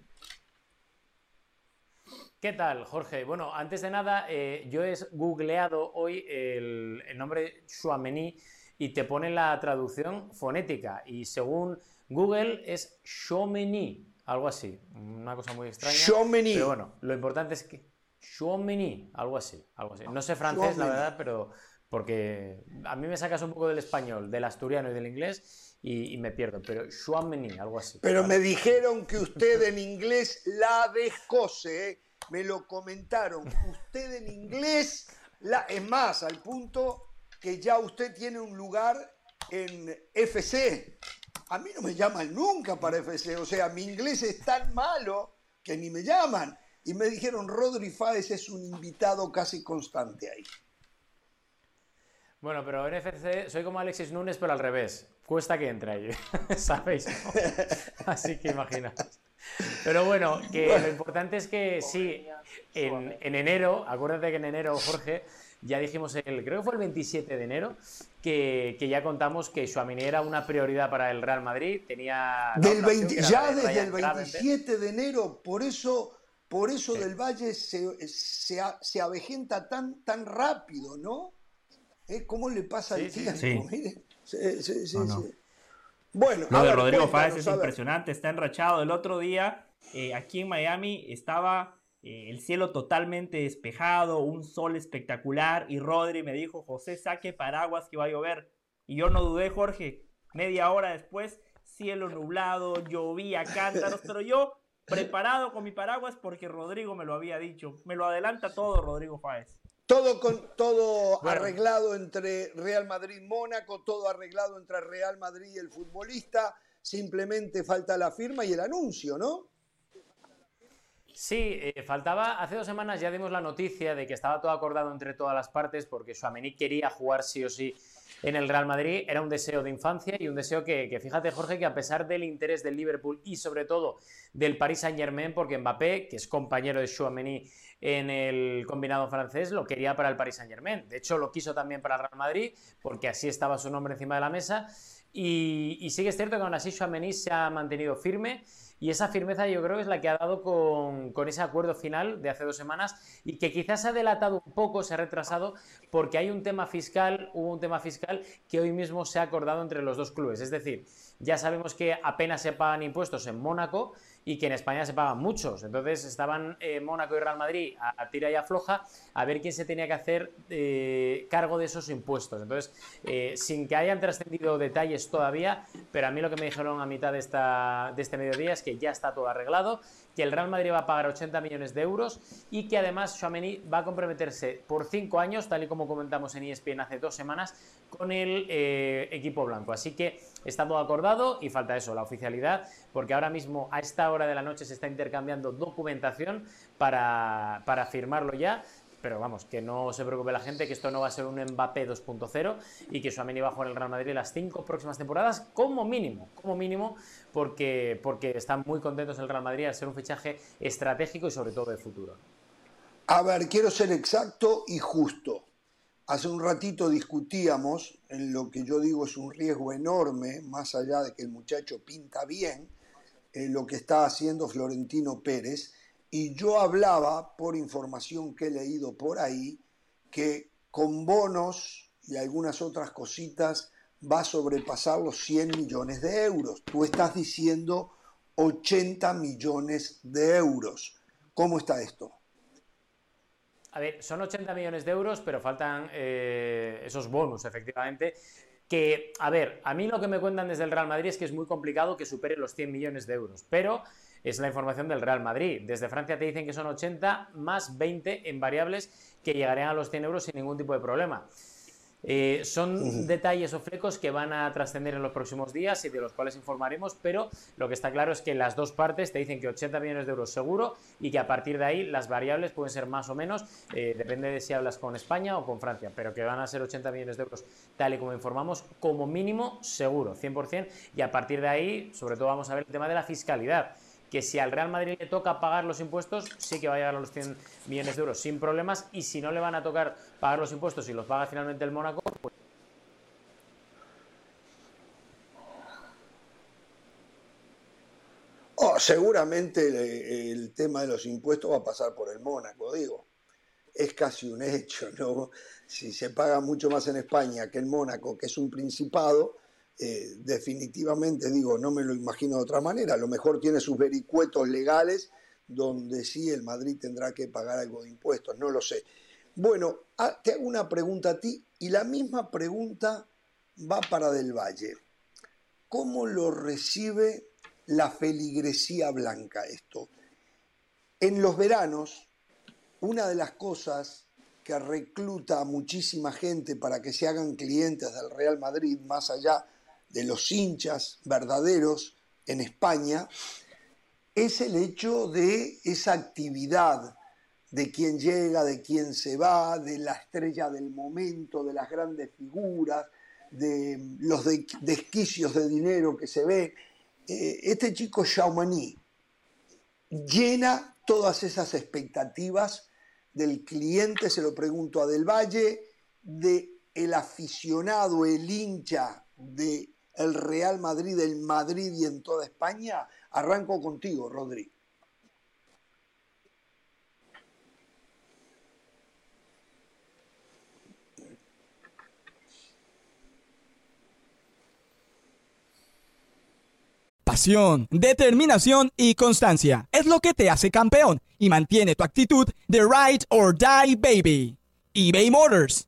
¿Qué tal, Jorge? Bueno, antes de nada, yo he googleado hoy el, nombre Chouameni y te pone la traducción fonética y según Google es Xiaomeni, algo así, una cosa muy extraña. Xiaomeni. Pero bueno, lo importante es que Xiaomeni, algo así, algo así. No sé francés, la verdad, pero porque a mí me sacas un poco del español, del asturiano y del inglés y, me pierdo, pero Xiaomeni, algo así. Pero me dijeron que usted en inglés la descose, ¿eh? me lo comentaron. Usted en inglés, la... es más, al punto que ya usted tiene un lugar en FC a mí no me llaman nunca para FC, o sea, mi inglés es tan malo que ni me llaman. Y me dijeron, Rodri Fáez es un invitado casi constante ahí. Bueno, pero en FC soy como Alexis Núñez, pero al revés. Cuesta que entre ahí, ¿sabéis? Así que imagina. Pero bueno, que lo importante es que sí, en, en enero, acuérdate que en enero, Jorge, ya dijimos, el, creo que fue el 27 de enero, que, ya contamos que Suamini era una prioridad para el Real Madrid. Tenía del ya desde el 27 de enero, por eso, por eso del Valle se, se, avejenta tan, tan rápido, ¿no? ¿Eh? ¿Cómo le pasa el tiempo? Sí. sí, Bueno, lo de Rodrigo Fáez es impresionante, está enrachado. El otro día, eh, aquí en Miami, estaba eh, el cielo totalmente despejado, un sol espectacular y Rodri me dijo, José, saque paraguas que va a llover. Y yo no dudé, Jorge, media hora después, cielo nublado, llovía cántaros, pero yo preparado con mi paraguas porque Rodrigo me lo había dicho. Me lo adelanta todo Rodrigo Fáez. Todo, con, todo arreglado entre Real Madrid-Mónaco, todo arreglado entre Real Madrid y el futbolista. Simplemente falta la firma y el anuncio, ¿no? Sí, eh, faltaba, hace dos semanas ya dimos la noticia de que estaba todo acordado entre todas las partes porque Suamení quería jugar sí o sí en el Real Madrid, era un deseo de infancia y un deseo que, fíjate Jorge, que a pesar del interés del Liverpool y sobre todo del Paris Saint Germain, porque Mbappé, que es compañero de Chouameni en el combinado francés, lo quería para el Paris Saint Germain. De hecho, lo quiso también para el Real Madrid, porque así estaba su nombre encima de la mesa. Y, y sí que es cierto que aún así Chouameni se ha mantenido firme y esa firmeza yo creo que es la que ha dado con, con, ese acuerdo final de hace dos semanas y que quizás se ha delatado un poco, se ha retrasado, porque hay un tema fiscal, hubo un tema fiscal que hoy mismo se ha acordado entre los dos clubes. Es decir, ya sabemos que apenas se pagan impuestos en Mónaco y que en España se pagan muchos. Entonces estaban eh, Mónaco y Real Madrid a, tira y afloja a ver quién se tenía que hacer eh, cargo de esos impuestos. Entonces, eh, sin que hayan trascendido detalles todavía, pero a mí lo que me dijeron a mitad de, esta, de este mediodía es que ya está todo arreglado, que el Real Madrid va a pagar 80 millones de euros y que además Chouameni va a comprometerse por cinco años, tal y como comentamos en ESPN hace dos semanas, con el equipo blanco. Así que está todo acordado y falta eso, la oficialidad, porque ahora mismo a esta hora de la noche se está intercambiando documentación para, para firmarlo ya. Pero vamos, que no se preocupe la gente, que esto no va a ser un Mbappé 2.0 y que Suameni va a jugar en el Real Madrid las cinco próximas temporadas como mínimo, como mínimo, porque, porque están muy contentos el Real Madrid al ser un fichaje estratégico y sobre todo de futuro. A ver, quiero ser exacto y justo. Hace un ratito discutíamos en lo que yo digo es un riesgo enorme, más allá de que el muchacho pinta bien, eh, lo que está haciendo Florentino Pérez, y yo hablaba, por información que he leído por ahí, que con bonos y algunas otras cositas va a sobrepasar los 100 millones de euros. Tú estás diciendo 80 millones de euros. ¿Cómo está esto? A ver, son 80 millones de euros, pero faltan eh, esos bonos, efectivamente. Que, a ver, a mí lo que me cuentan desde el Real Madrid es que es muy complicado que supere los 100 millones de euros, pero es la información del Real Madrid. Desde Francia te dicen que son 80 más 20 en variables que llegarían a los 100 euros sin ningún tipo de problema. Eh, son detalles o flecos que van a trascender en los próximos días y de los cuales informaremos, pero lo que está claro es que las dos partes te dicen que 80 millones de euros seguro y que a partir de ahí las variables pueden ser más o menos, eh, depende de si hablas con España o con Francia, pero que van a ser 80 millones de euros tal y como informamos, como mínimo seguro, 100%, y a partir de ahí, sobre todo vamos a ver el tema de la fiscalidad que si al Real Madrid le toca pagar los impuestos, sí que va a llegar a los 100 millones de euros sin problemas. Y si no le van a tocar pagar los impuestos y los paga finalmente el Mónaco, pues... Oh, seguramente el, tema de los impuestos va a pasar por el Mónaco, digo. Es casi un hecho, ¿no? Si se paga mucho más en España que en Mónaco, que es un principado, eh, definitivamente digo, no me lo imagino de otra manera. A lo mejor tiene sus vericuetos legales donde sí el Madrid tendrá que pagar algo de impuestos, no lo sé. Bueno, ah, te hago una pregunta a ti y la misma pregunta va para Del Valle. ¿Cómo lo recibe la feligresía blanca esto? En los veranos, una de las cosas que recluta a muchísima gente para que se hagan clientes del Real Madrid, más allá de los hinchas verdaderos en España es el hecho de esa actividad de quien llega, de quien se va, de la estrella del momento, de las grandes figuras, de los desquicios de dinero que se ve. Eh, este chico Chaumani llena todas esas expectativas del cliente, se lo pregunto a Del Valle, de el aficionado, el hincha de el Real Madrid, el Madrid y en toda España? Arranco contigo, Rodri. Pasión, determinación y constancia es lo que te hace campeón y mantiene tu actitud de ride or die baby. eBay Motors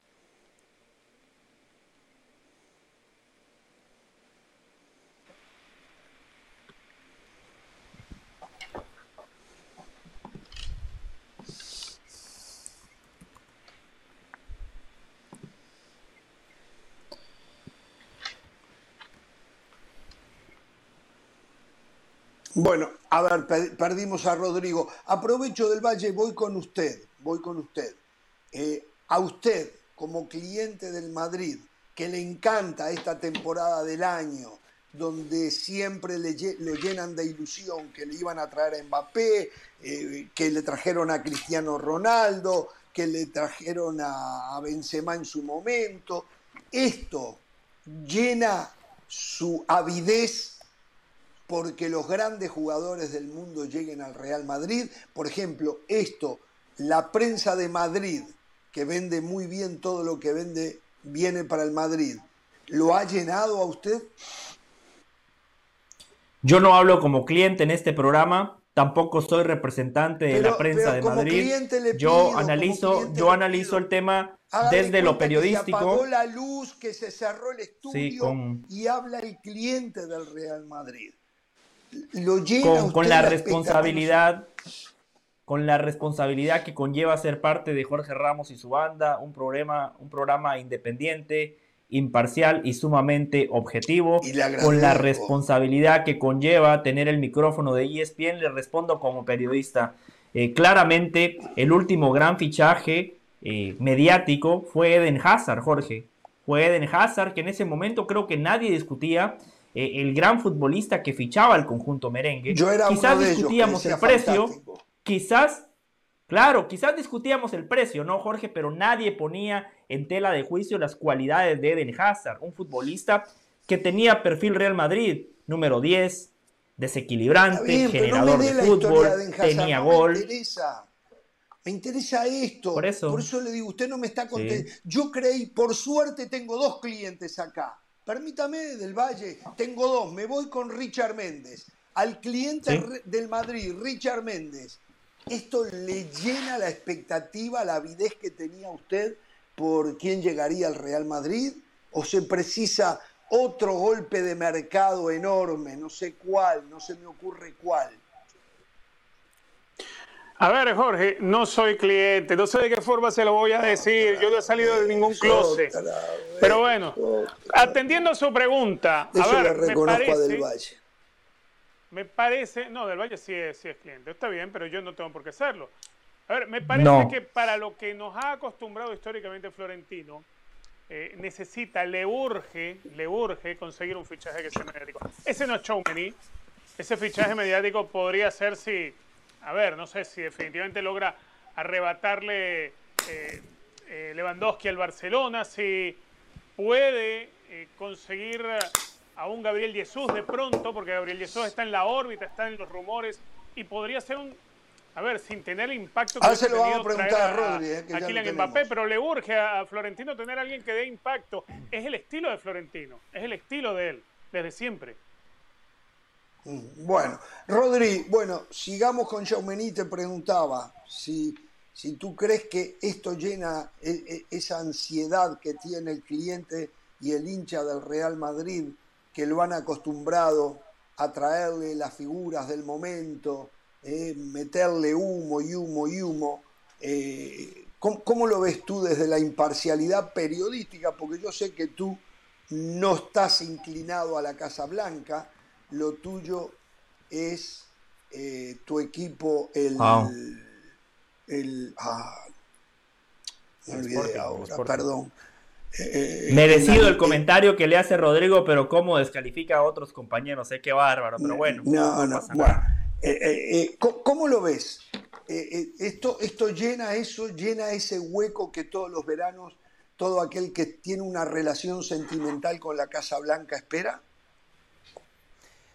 Bueno, a ver, perdimos a Rodrigo. Aprovecho del Valle, voy con usted, voy con usted. Eh, a usted, como cliente del Madrid, que le encanta esta temporada del año, donde siempre le, lo llenan de ilusión, que le iban a traer a Mbappé, eh, que le trajeron a Cristiano Ronaldo, que le trajeron a, a Benzema en su momento. Esto llena su avidez porque los grandes jugadores del mundo lleguen al Real Madrid. Por ejemplo, esto, la prensa de Madrid, que vende muy bien todo lo que vende, viene para el Madrid, ¿lo ha llenado a usted? Yo no hablo como cliente en este programa, tampoco soy representante de la prensa de Madrid. yo analizo, yo analizo el tema desde lo periodístico. se apagó la luz, que se cerró el estudio y habla el cliente del Real Madrid con, la responsabilidad con la responsabilidad que conlleva ser parte de Jorge Ramos y su banda, un programa, un programa independiente, imparcial y sumamente objetivo, con la responsabilidad que conlleva tener el micrófono de ESPN, le respondo como periodista. Eh, claramente, el último gran fichaje eh, mediático fue Eden Hazard, Jorge. Fue Eden Hazard, que en ese momento creo que nadie discutía eh, el gran futbolista que fichaba el conjunto merengue. Quizás discutíamos el precio, quizás Claro, quizás discutíamos el precio, ¿no, Jorge? Pero nadie ponía en tela de juicio las cualidades de Eden Hazard, un futbolista que tenía perfil Real Madrid, número 10, desequilibrante, generador de fútbol, tenía gol. Me interesa. me interesa esto. Por eso. Por eso le digo, usted no me está contando. Yo creí, por suerte tengo dos clientes acá. Permítame, del Valle, tengo dos. Me voy con Richard Méndez. Al cliente del Madrid, Richard Méndez ¿Esto le llena la expectativa, la avidez que tenía usted por quién llegaría al Real Madrid? ¿O se precisa otro golpe de mercado enorme? No sé cuál, no se me ocurre cuál. A ver, Jorge, no soy cliente, no sé de qué forma se lo voy a decir, yo no he salido de ningún closet. Pero bueno, atendiendo a su pregunta, a ver, me parece, del Valle. Me parece, no, del Valle sí es, es cliente, está bien, pero yo no tengo por qué serlo. A ver, me parece que para lo que nos ha acostumbrado históricamente Florentino, eh, necesita, le urge, le urge conseguir un fichaje que sea mediático. Ese no es Choumeni, ese fichaje mediático podría ser si, a ver, no sé si definitivamente logra arrebatarle eh, eh, Lewandowski al Barcelona, si puede conseguir a un Gabriel Jesús de pronto, porque Gabriel Jesús está en la órbita, está en los rumores, y podría ser un, a ver, sin tener el impacto que ha tenido a, preguntar a, Rodri, eh, a Kylian Mbappé, pero le urge a Florentino tener a alguien que dé impacto. Es el estilo de Florentino, es el estilo de él, desde siempre. Mm, bueno, Rodri, bueno, sigamos con Jaumení, te preguntaba si, si tú crees que esto llena e, e, esa ansiedad que tiene el cliente y el hincha del Real Madrid que lo han acostumbrado a traerle las figuras del momento, eh, meterle humo y humo y humo. Eh, ¿cómo, lo ves tú desde la imparcialidad periodística? Porque yo sé que tú no estás inclinado a la Casa Blanca, lo tuyo es eh, tu equipo, el... el ah, me olvidé ahora, perdón. Eh, eh, Merecido el comentario que le hace Rodrigo, pero cómo descalifica a otros compañeros, eh, qué bárbaro, pero bueno. No, no, bueno. ¿Cómo lo ves? esto, esto llena eso, llena ese hueco que todos los veranos, todo aquel que tiene una relación sentimental con la Casa Blanca espera.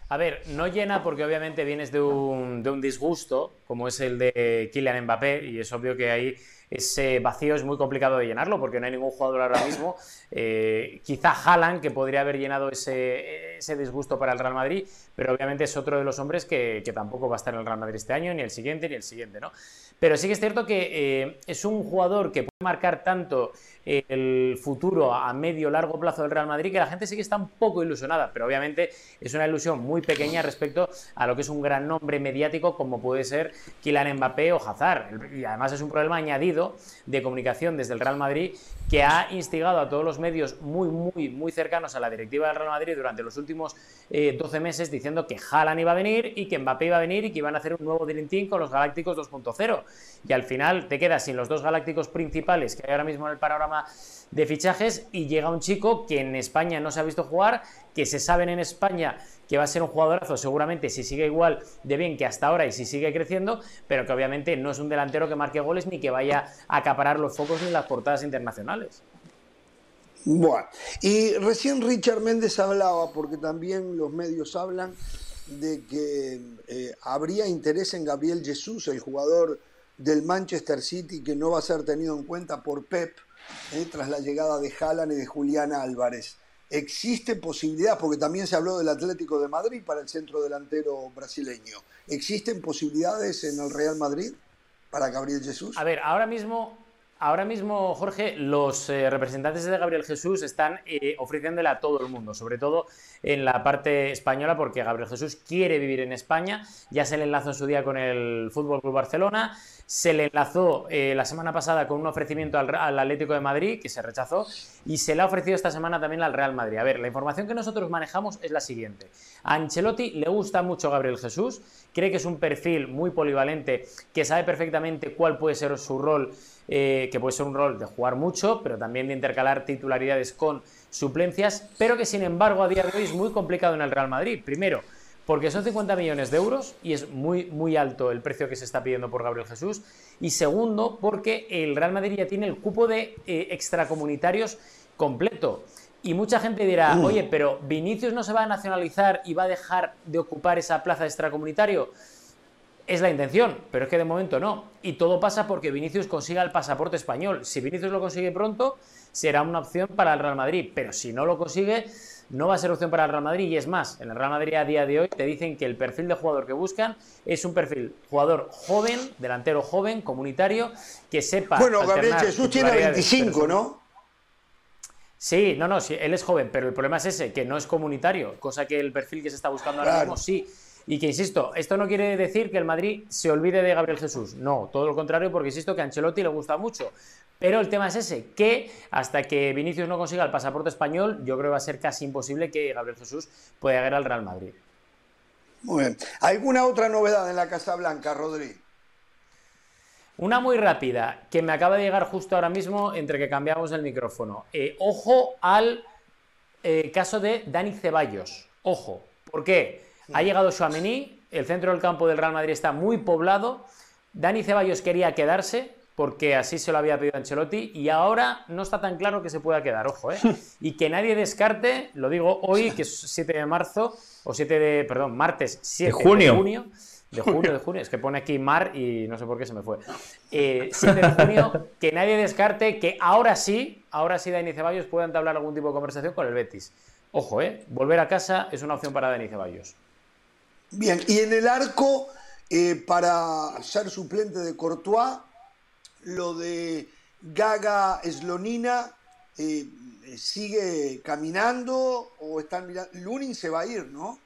A ver, no llena porque obviamente vienes de un, de un disgusto, como es el de Kylian Mbappé, y es obvio que ahí ese vacío es muy complicado de llenarlo porque no hay ningún jugador ahora mismo. Eh, quizá Haaland, que podría haber llenado ese, ese, disgusto para el Real Madrid, pero obviamente es otro de los hombres que, que, tampoco va a estar en el Real Madrid este año, ni el siguiente, ni el siguiente, ¿no? Pero sí que es cierto que eh, es un jugador que marcar tanto el futuro a medio largo plazo del Real Madrid que la gente sí que está un poco ilusionada, pero obviamente es una ilusión muy pequeña respecto a lo que es un gran nombre mediático como puede ser Kylian Mbappé o Hazard. Y además es un problema añadido de comunicación desde el Real Madrid que ha instigado a todos los medios muy, muy, muy cercanos a la directiva del Real Madrid durante los últimos 12 eh, meses diciendo que Haaland iba a venir y que Mbappé iba a venir y que iban a hacer un nuevo Dream Team con los Galácticos 2.0. Y al final te quedas sin los dos Galácticos principales que hay ahora mismo en el panorama de fichajes y llega un chico que en España no se ha visto jugar, que se saben en España que va a ser un jugadorazo seguramente si sigue igual de bien que hasta ahora y si sigue creciendo, pero que obviamente no es un delantero que marque goles ni que vaya a acaparar los focos en las portadas internacionales. Bueno, y recién Richard Méndez hablaba, porque también los medios hablan, de que eh, habría interés en Gabriel Jesús, el jugador del Manchester City, que no va a ser tenido en cuenta por Pep eh, tras la llegada de Haaland y de Julián Álvarez. ¿Existe posibilidad, porque también se habló del Atlético de Madrid para el centro delantero brasileño, ¿existen posibilidades en el Real Madrid para Gabriel Jesús? A ver, ahora mismo ahora mismo, Jorge, los eh, representantes de Gabriel Jesús están eh, ofreciéndole a todo el mundo, sobre todo en la parte española, porque Gabriel Jesús quiere vivir en España. Ya se le enlazó en su día con el Fútbol Club Barcelona, se le enlazó eh, la semana pasada con un ofrecimiento al, al, Atlético de Madrid, que se rechazó, y se le ha ofrecido esta semana también al Real Madrid. A ver, la información que nosotros manejamos es la siguiente. A Ancelotti le gusta mucho Gabriel Jesús, cree que es un perfil muy polivalente, que sabe perfectamente cuál puede ser su rol eh, que puede ser un rol de jugar mucho, pero también de intercalar titularidades con suplencias, pero que sin embargo a día de hoy es muy complicado en el Real Madrid. Primero, porque son 50 millones de euros y es muy, muy alto el precio que se está pidiendo por Gabriel Jesús. Y segundo, porque el Real Madrid ya tiene el cupo de eh, extracomunitarios completo. Y mucha gente dirá, oye, pero Vinicius no se va a nacionalizar y va a dejar de ocupar esa plaza de extracomunitario. Es la intención, pero es que de momento no. Y todo pasa porque Vinicius consiga el pasaporte español. Si Vinicius lo consigue pronto, será una opción para el Real Madrid. Pero si no lo consigue, no va a ser opción para el Real Madrid. Y es más, en el Real Madrid a día de hoy te dicen que el perfil de jugador que buscan es un perfil jugador joven, delantero joven, comunitario, que sepa. Bueno, Gabriel Jesús tiene 25, ¿no? Sí, no, no, sí, él es joven, pero el problema es ese, que no es comunitario, cosa que el perfil que se está buscando ahora mismo sí. Y que, insisto, esto no quiere decir que el Madrid se olvide de Gabriel Jesús. No, todo lo contrario, porque insisto que a Ancelotti le gusta mucho. Pero el tema es ese, que hasta que Vinicius no consiga el pasaporte español, yo creo que va a ser casi imposible que Gabriel Jesús pueda llegar al Real Madrid. Muy bien. ¿Alguna otra novedad en la Casa Blanca, Rodri? Una muy rápida, que me acaba de llegar justo ahora mismo entre que cambiamos el micrófono. Eh, ojo al eh, caso de Dani Ceballos. Ojo. ¿Por qué? Ha llegado Chouameni, el centro del campo del Real Madrid está muy poblado. Dani Ceballos quería quedarse porque así se lo había pedido Ancelotti y ahora no está tan claro que se pueda quedar, ojo, ¿eh? Y que nadie descarte, lo digo hoy, que es 7 de marzo, o 7 de, perdón, martes 7 de junio. De junio de junio, de junio, es que pone aquí mar y no sé por qué se me fue. 7 eh, de junio, que nadie descarte que ahora sí, ahora sí Dani Ceballos pueda entablar algún tipo de conversación con el Betis. Ojo, ¿eh? Volver a casa es una opción para Dani Ceballos. Bien, y en el arco, eh, para ser suplente de Courtois, lo de Gaga Slonina eh, sigue caminando o están mirando. Lunin se va a ir, ¿no?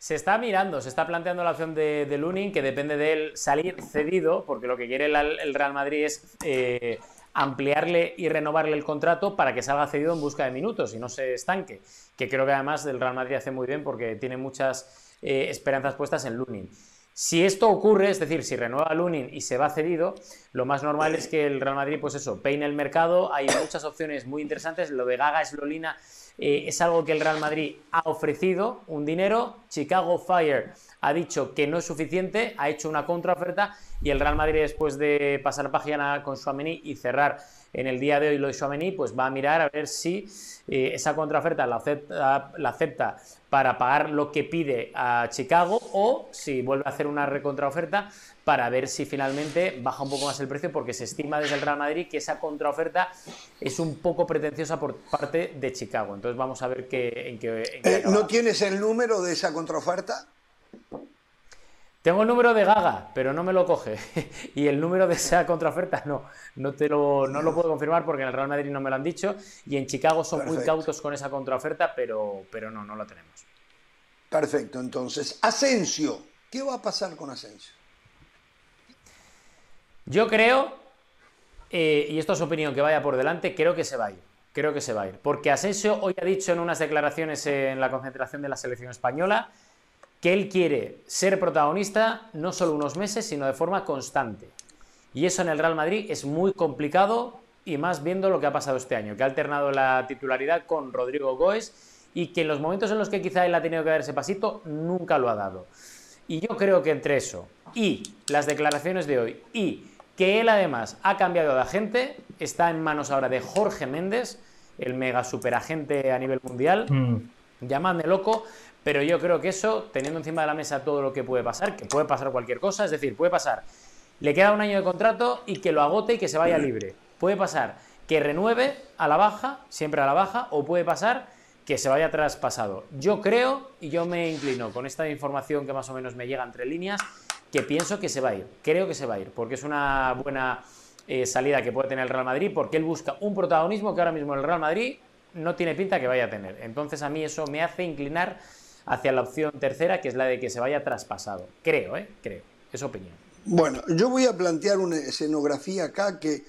Se está mirando, se está planteando la opción de, de Lunin, que depende de él salir cedido, porque lo que quiere el, Real Madrid es eh, ampliarle y renovarle el contrato para que salga cedido en busca de minutos y no se estanque, que creo que además el Real Madrid hace muy bien porque tiene muchas eh, esperanzas puestas en Lunin. Si esto ocurre, es decir, si renueva Lunin y se va cedido, lo más normal es que el Real Madrid, pues eso, peine el mercado. Hay muchas opciones muy interesantes. Lo de Gaga Slolina eh, es algo que el Real Madrid ha ofrecido, un dinero. Chicago Fire ha dicho que no es suficiente, ha hecho una contraoferta y el Real Madrid después de pasar página con Suamení y cerrar en el día de hoy lo de Suamení, pues va a mirar a ver si eh, esa contraoferta la acepta, la acepta, para pagar lo que pide a Chicago o si vuelve a hacer una recontraoferta para ver si finalmente baja un poco más el precio porque se estima desde el Real Madrid que esa contraoferta es un poco pretenciosa por parte de Chicago. Entonces vamos a ver qué, en qué... Eh, ¿No tienes el número de esa contraoferta? Tengo el número de Gaga, pero no me lo coge. y el número de esa contraoferta no, no, te lo, no lo puedo confirmar porque en el Real Madrid no me lo han dicho. Y en Chicago son muy cautos con esa contraoferta, pero, pero no, no lo tenemos. Perfecto, entonces, Asensio, ¿qué va a pasar con Asensio? Yo creo, eh, y esto es opinión que vaya por delante, creo que se va a ir. Creo que se va a ir. Porque Asensio hoy ha dicho en unas declaraciones en la concentración de la selección española que él quiere ser protagonista no solo unos meses, sino de forma constante. Y eso en el Real Madrid es muy complicado y más viendo lo que ha pasado este año, que ha alternado la titularidad con Rodrigo Goes y que en los momentos en los que quizá él ha tenido que dar ese pasito, nunca lo ha dado. Y yo creo que entre eso y las declaraciones de hoy y que él además ha cambiado de agente, está en manos ahora de Jorge Méndez, el mega superagente a nivel mundial. Mm. Llamadme loco, pero yo creo que eso, teniendo encima de la mesa todo lo que puede pasar, que puede pasar cualquier cosa, es decir, puede pasar, le queda un año de contrato y que lo agote y que se vaya libre. Puede pasar que renueve a la baja, siempre a la baja, o puede pasar que se vaya traspasado. Yo creo, y yo me inclino con esta información que más o menos me llega entre líneas, que pienso que se va a ir. Creo que se va a ir, porque es una buena eh, salida que puede tener el Real Madrid, porque él busca un protagonismo que ahora mismo el Real Madrid no tiene pinta que vaya a tener. Entonces a mí eso me hace inclinar hacia la opción tercera, que es la de que se vaya traspasado. Creo, ¿eh? Creo. Es opinión. Bueno, yo voy a plantear una escenografía acá que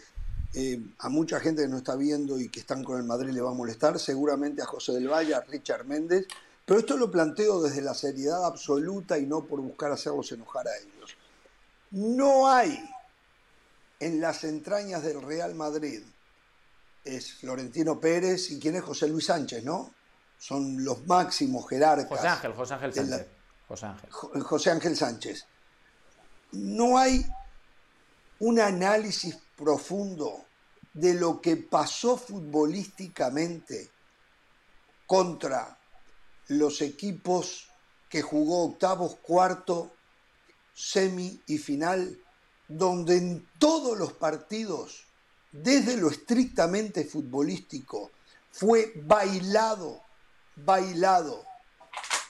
eh, a mucha gente que nos está viendo y que están con el Madrid le va a molestar, seguramente a José del Valle, a Richard Méndez, pero esto lo planteo desde la seriedad absoluta y no por buscar hacerlos enojar a ellos. No hay en las entrañas del Real Madrid es Florentino Pérez y quién es José Luis Sánchez, ¿no? Son los máximos jerarcas. José Ángel, José Ángel Sánchez. José Ángel. José Ángel Sánchez. No hay un análisis profundo de lo que pasó futbolísticamente contra los equipos que jugó octavos, cuarto, semi y final, donde en todos los partidos, desde lo estrictamente futbolístico, fue bailado, bailado,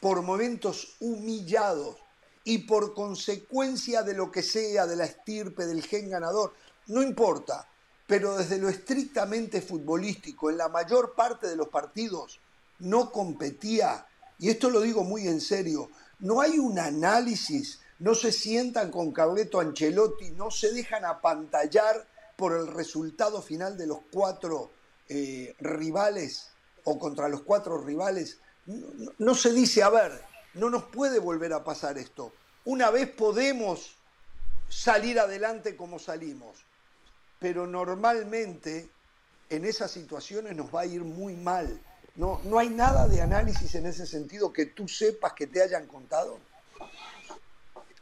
por momentos humillados y por consecuencia de lo que sea, de la estirpe, del gen ganador, no importa, pero desde lo estrictamente futbolístico, en la mayor parte de los partidos, no competía, y esto lo digo muy en serio, no hay un análisis, no se sientan con Carleto Ancelotti, no se dejan apantallar por el resultado final de los cuatro eh, rivales o contra los cuatro rivales. no se dice, a ver, no nos puede volver a pasar esto. Una vez podemos salir adelante como salimos, pero normalmente en esas situaciones nos va a ir muy mal. No, no hay nada de análisis en ese sentido que tú sepas que te hayan contado.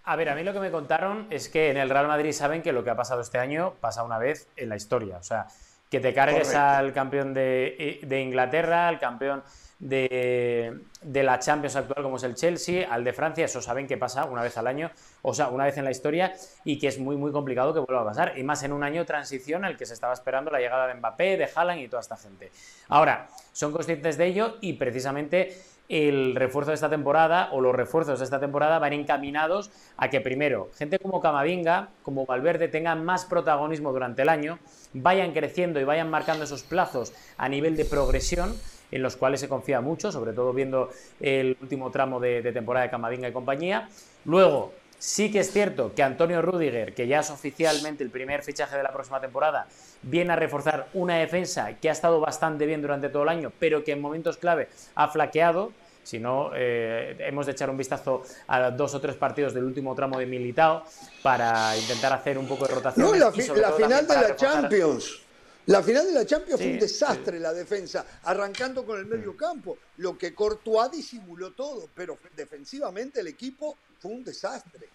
A ver, a mí lo que me contaron es que en el Real Madrid saben que lo que ha pasado este año pasa una vez en la historia. O sea, que te cargues al campeón de, de Inglaterra, al campeón de, la Champions actual como es el Chelsea, al de Francia, eso saben que pasa una vez al año, o sea, una vez en la historia y que es muy muy complicado que vuelva a pasar, y más en un año de transición el que se estaba esperando la llegada de Mbappé, de Haaland y toda esta gente. Ahora, son conscientes de ello y precisamente el refuerzo de esta temporada o los refuerzos de esta temporada van encaminados a que primero gente como Camavinga, como Valverde tengan más protagonismo durante el año, vayan creciendo y vayan marcando esos plazos a nivel de progresión en los cuales se confía mucho, sobre todo viendo el último tramo de, temporada de Camavinga y compañía. Luego, sí que es cierto que Antonio Rudiger, que ya es oficialmente el primer fichaje de la próxima temporada, viene a reforzar una defensa que ha estado bastante bien durante todo el año, pero que en momentos clave ha flaqueado. Si no, eh, hemos de echar un vistazo a dos o tres partidos del último tramo de Militao para intentar hacer un poco de rotación. No, la, final de la Champions. La final de la Champions fue un desastre la defensa, arrancando con el medio mm. campo. Lo que Courtois disimuló todo, pero defensivamente el equipo fue un desastre.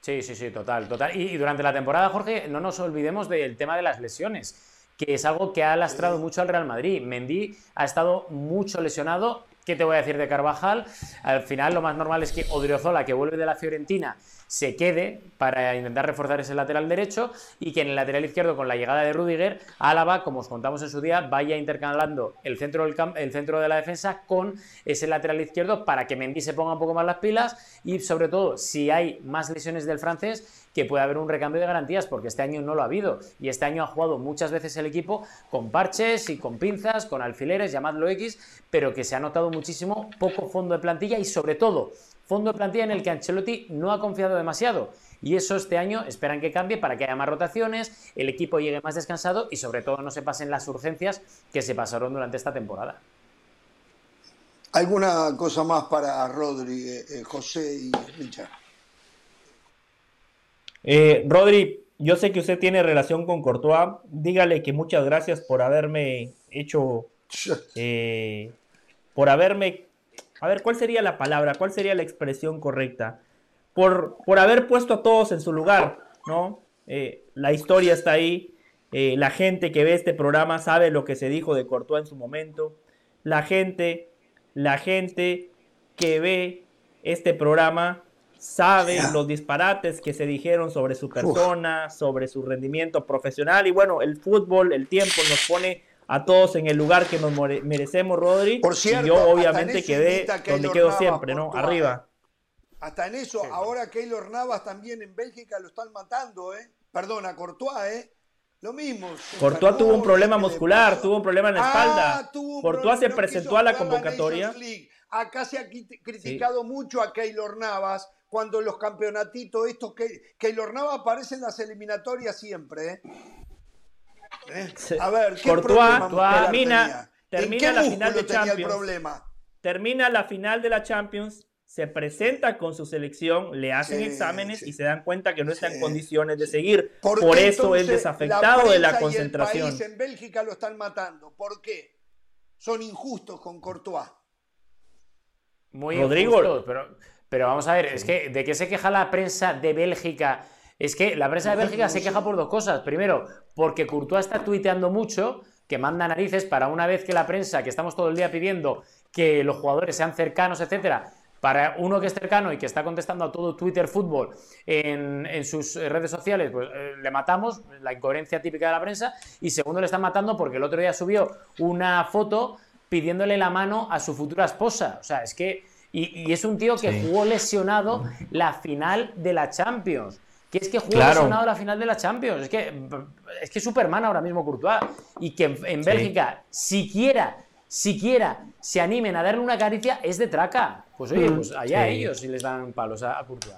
Sí, sí, sí, total, total. Y, durante la temporada, Jorge, no nos olvidemos del tema de las lesiones, que es algo que ha lastrado mucho al Real Madrid. Mendy ha estado mucho lesionado. ¿Qué te voy a decir de Carvajal? Al final, lo más normal es que Odriozola, que vuelve de la Fiorentina, se quede para intentar reforzar ese lateral derecho y que en el lateral izquierdo con la llegada de Rudiger, Álava, como os contamos en su día, vaya intercalando el centro, del el centro de la defensa con ese lateral izquierdo para que Mendy se ponga un poco más las pilas y sobre todo si hay más lesiones del francés que pueda haber un recambio de garantías porque este año no lo ha habido y este año ha jugado muchas veces el equipo con parches y con pinzas, con alfileres, llamadlo X, pero que se ha notado muchísimo poco fondo de plantilla y sobre todo fondo de plantilla en el que Ancelotti no ha confiado demasiado. Y eso este año esperan que cambie para que haya más rotaciones, el equipo llegue más descansado y sobre todo no se pasen las urgencias que se pasaron durante esta temporada. ¿Alguna cosa más para Rodri, eh, eh, José y Richard? Eh, Rodri, yo sé que usted tiene relación con Courtois. Dígale que muchas gracias por haberme hecho, por haberme a ver, ¿cuál sería la palabra? ¿Cuál sería la expresión correcta? Por, por haber puesto a todos en su lugar, ¿no? Eh, la historia está ahí, eh, la gente que ve este programa sabe lo que se dijo de Courtois en su momento, la gente, la gente que ve este programa sabe los disparates que se dijeron sobre su persona, sobre su rendimiento profesional y bueno, el fútbol, el tiempo nos pone a todos en el lugar que nos merecemos, Rodri. Por cierto, y yo obviamente quedé donde quedo siempre, ¿no? Arriba. Hasta en eso, ahora Keylor Navas también en Bélgica lo están matando, ¿eh? perdona, Courtois, ¿eh? Lo mismo. Courtois tuvo un problema muscular, tuvo un problema en la espalda. Ah, Courtois se presentó a la convocatoria. Acá se ha criticado mucho a Keylor Navas cuando los campeonatitos estos que Keylor Navas aparece en las eliminatorias siempre. ¿eh? ¿Eh? A ver, ¿qué Courtois termina, termina la final de Champions. Termina la final de la Champions se presenta con su selección, le hacen exámenes y se dan cuenta que no está en condiciones de seguir. Por eso es desafectado de la concentración. Y el país en Bélgica lo están matando. ¿Por qué? Son injustos con Courtois. Muy Rodrigo, pero, pero vamos a ver, es que de qué se queja la prensa de Bélgica. Es que la prensa de Bélgica se queja por dos cosas. Primero, porque Courtois está tuiteando mucho, que manda narices para una vez que la prensa, que estamos todo el día pidiendo que los jugadores sean cercanos, etcétera, para uno que es cercano y que está contestando a todo Twitter fútbol en, sus redes sociales, pues eh, le matamos, la incoherencia típica de la prensa. Y segundo, le están matando porque el otro día subió una foto pidiéndole la mano a su futura esposa. O sea, es que. Y, es un tío que jugó lesionado la final de la Champions. Que es que jugó lesionado la final de la Champions. Es que es que Superman ahora mismo Courtois. Y que en, Bélgica siquiera siquiera se animen a darle una caricia, es de traca. Pues oye, pues allá ellos si les dan palos a, a Courtois.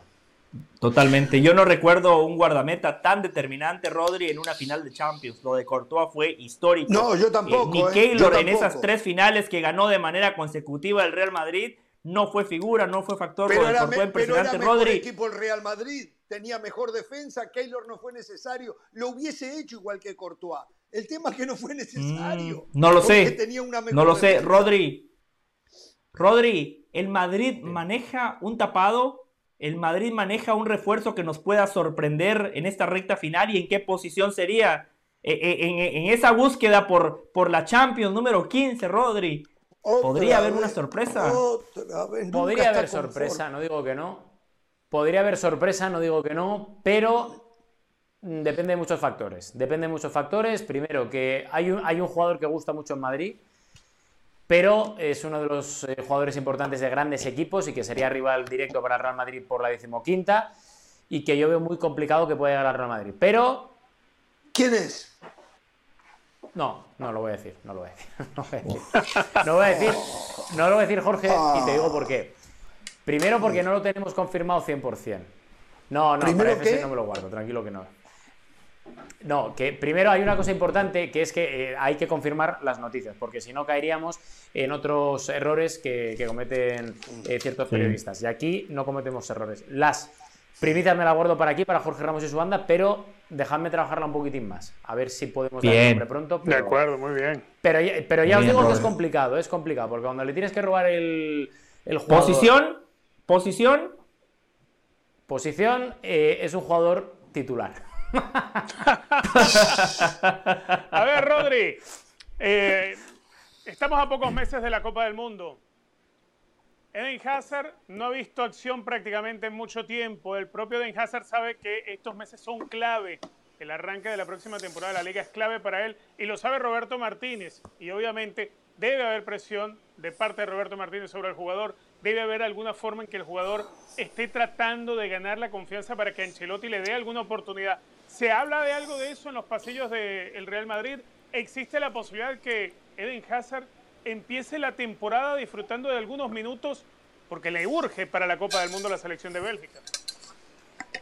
Totalmente. Yo no recuerdo un guardameta tan determinante, Rodri, en una final de Champions. Lo de Courtois fue histórico. No, yo tampoco. ni eh, Keylor en esas tres finales que ganó de manera consecutiva el Real Madrid no fue figura, no fue factor. Pero era, impresionante, pero era mejor Rodri. equipo el Real Madrid. Tenía mejor defensa. Keylor no fue necesario. Lo hubiese hecho igual que Courtois. El tema es que no fue necesario. Mm, no lo sé. no lo sé. Rodri. Rodri, el Madrid maneja un tapado. El Madrid maneja un refuerzo que nos pueda sorprender en esta recta final y en qué posición sería. E, e, en, esa búsqueda por, por la Champions número 15, Rodri. ¿Podría haber una sorpresa? Podría haber sorpresa, no digo que no. Podría haber sorpresa, no digo que no, pero Mm, depende de muchos factores. Depende de muchos factores. Primero, que hay un, hay un jugador que gusta mucho en Madrid, pero es uno de los eh, jugadores importantes de grandes equipos y que sería rival directo para el Real Madrid por la decimoquinta y que yo veo muy complicado que pueda llegar al Real Madrid. Pero... ¿Quién es? No, no lo voy a decir, no lo voy a decir. No, voy a decir, no lo voy a decir, Jorge, y te digo por qué. Primero porque no lo tenemos confirmado 100%. No, no, para FC no me lo guardo, tranquilo que no. No, que primero hay una cosa importante que es que eh, hay que confirmar las noticias, porque si no caeríamos en otros errores que, cometen eh, ciertos periodistas. Y aquí no cometemos errores. Las primicias me las guardo para aquí, para Jorge Ramos y su banda, pero dejadme trabajarla un poquitín más. A ver si podemos dar el nombre pronto. de acuerdo, muy bien. Pero, pero ya os digo que es complicado, es complicado, porque cuando le tienes que robar el, el jugador... ¿Posición? ¿Posición? Posición eh, es un jugador titular. a ver, Rodri, eh, estamos a pocos meses de la Copa del Mundo. Eden Hazard no ha visto acción prácticamente en mucho tiempo. El propio Eden Hazard sabe que estos meses son clave. El arranque de la próxima temporada de la liga es clave para él y lo sabe Roberto Martínez. Y obviamente debe haber presión de parte de Roberto Martínez sobre el jugador. Debe haber alguna forma en que el jugador esté tratando de ganar la confianza para que Ancelotti le dé alguna oportunidad. ¿Se habla de algo de eso en los pasillos del Real Madrid? ¿Existe la posibilidad de que Eden Hazard empiece la temporada disfrutando de algunos minutos porque le urge para la Copa del Mundo la selección de Bélgica?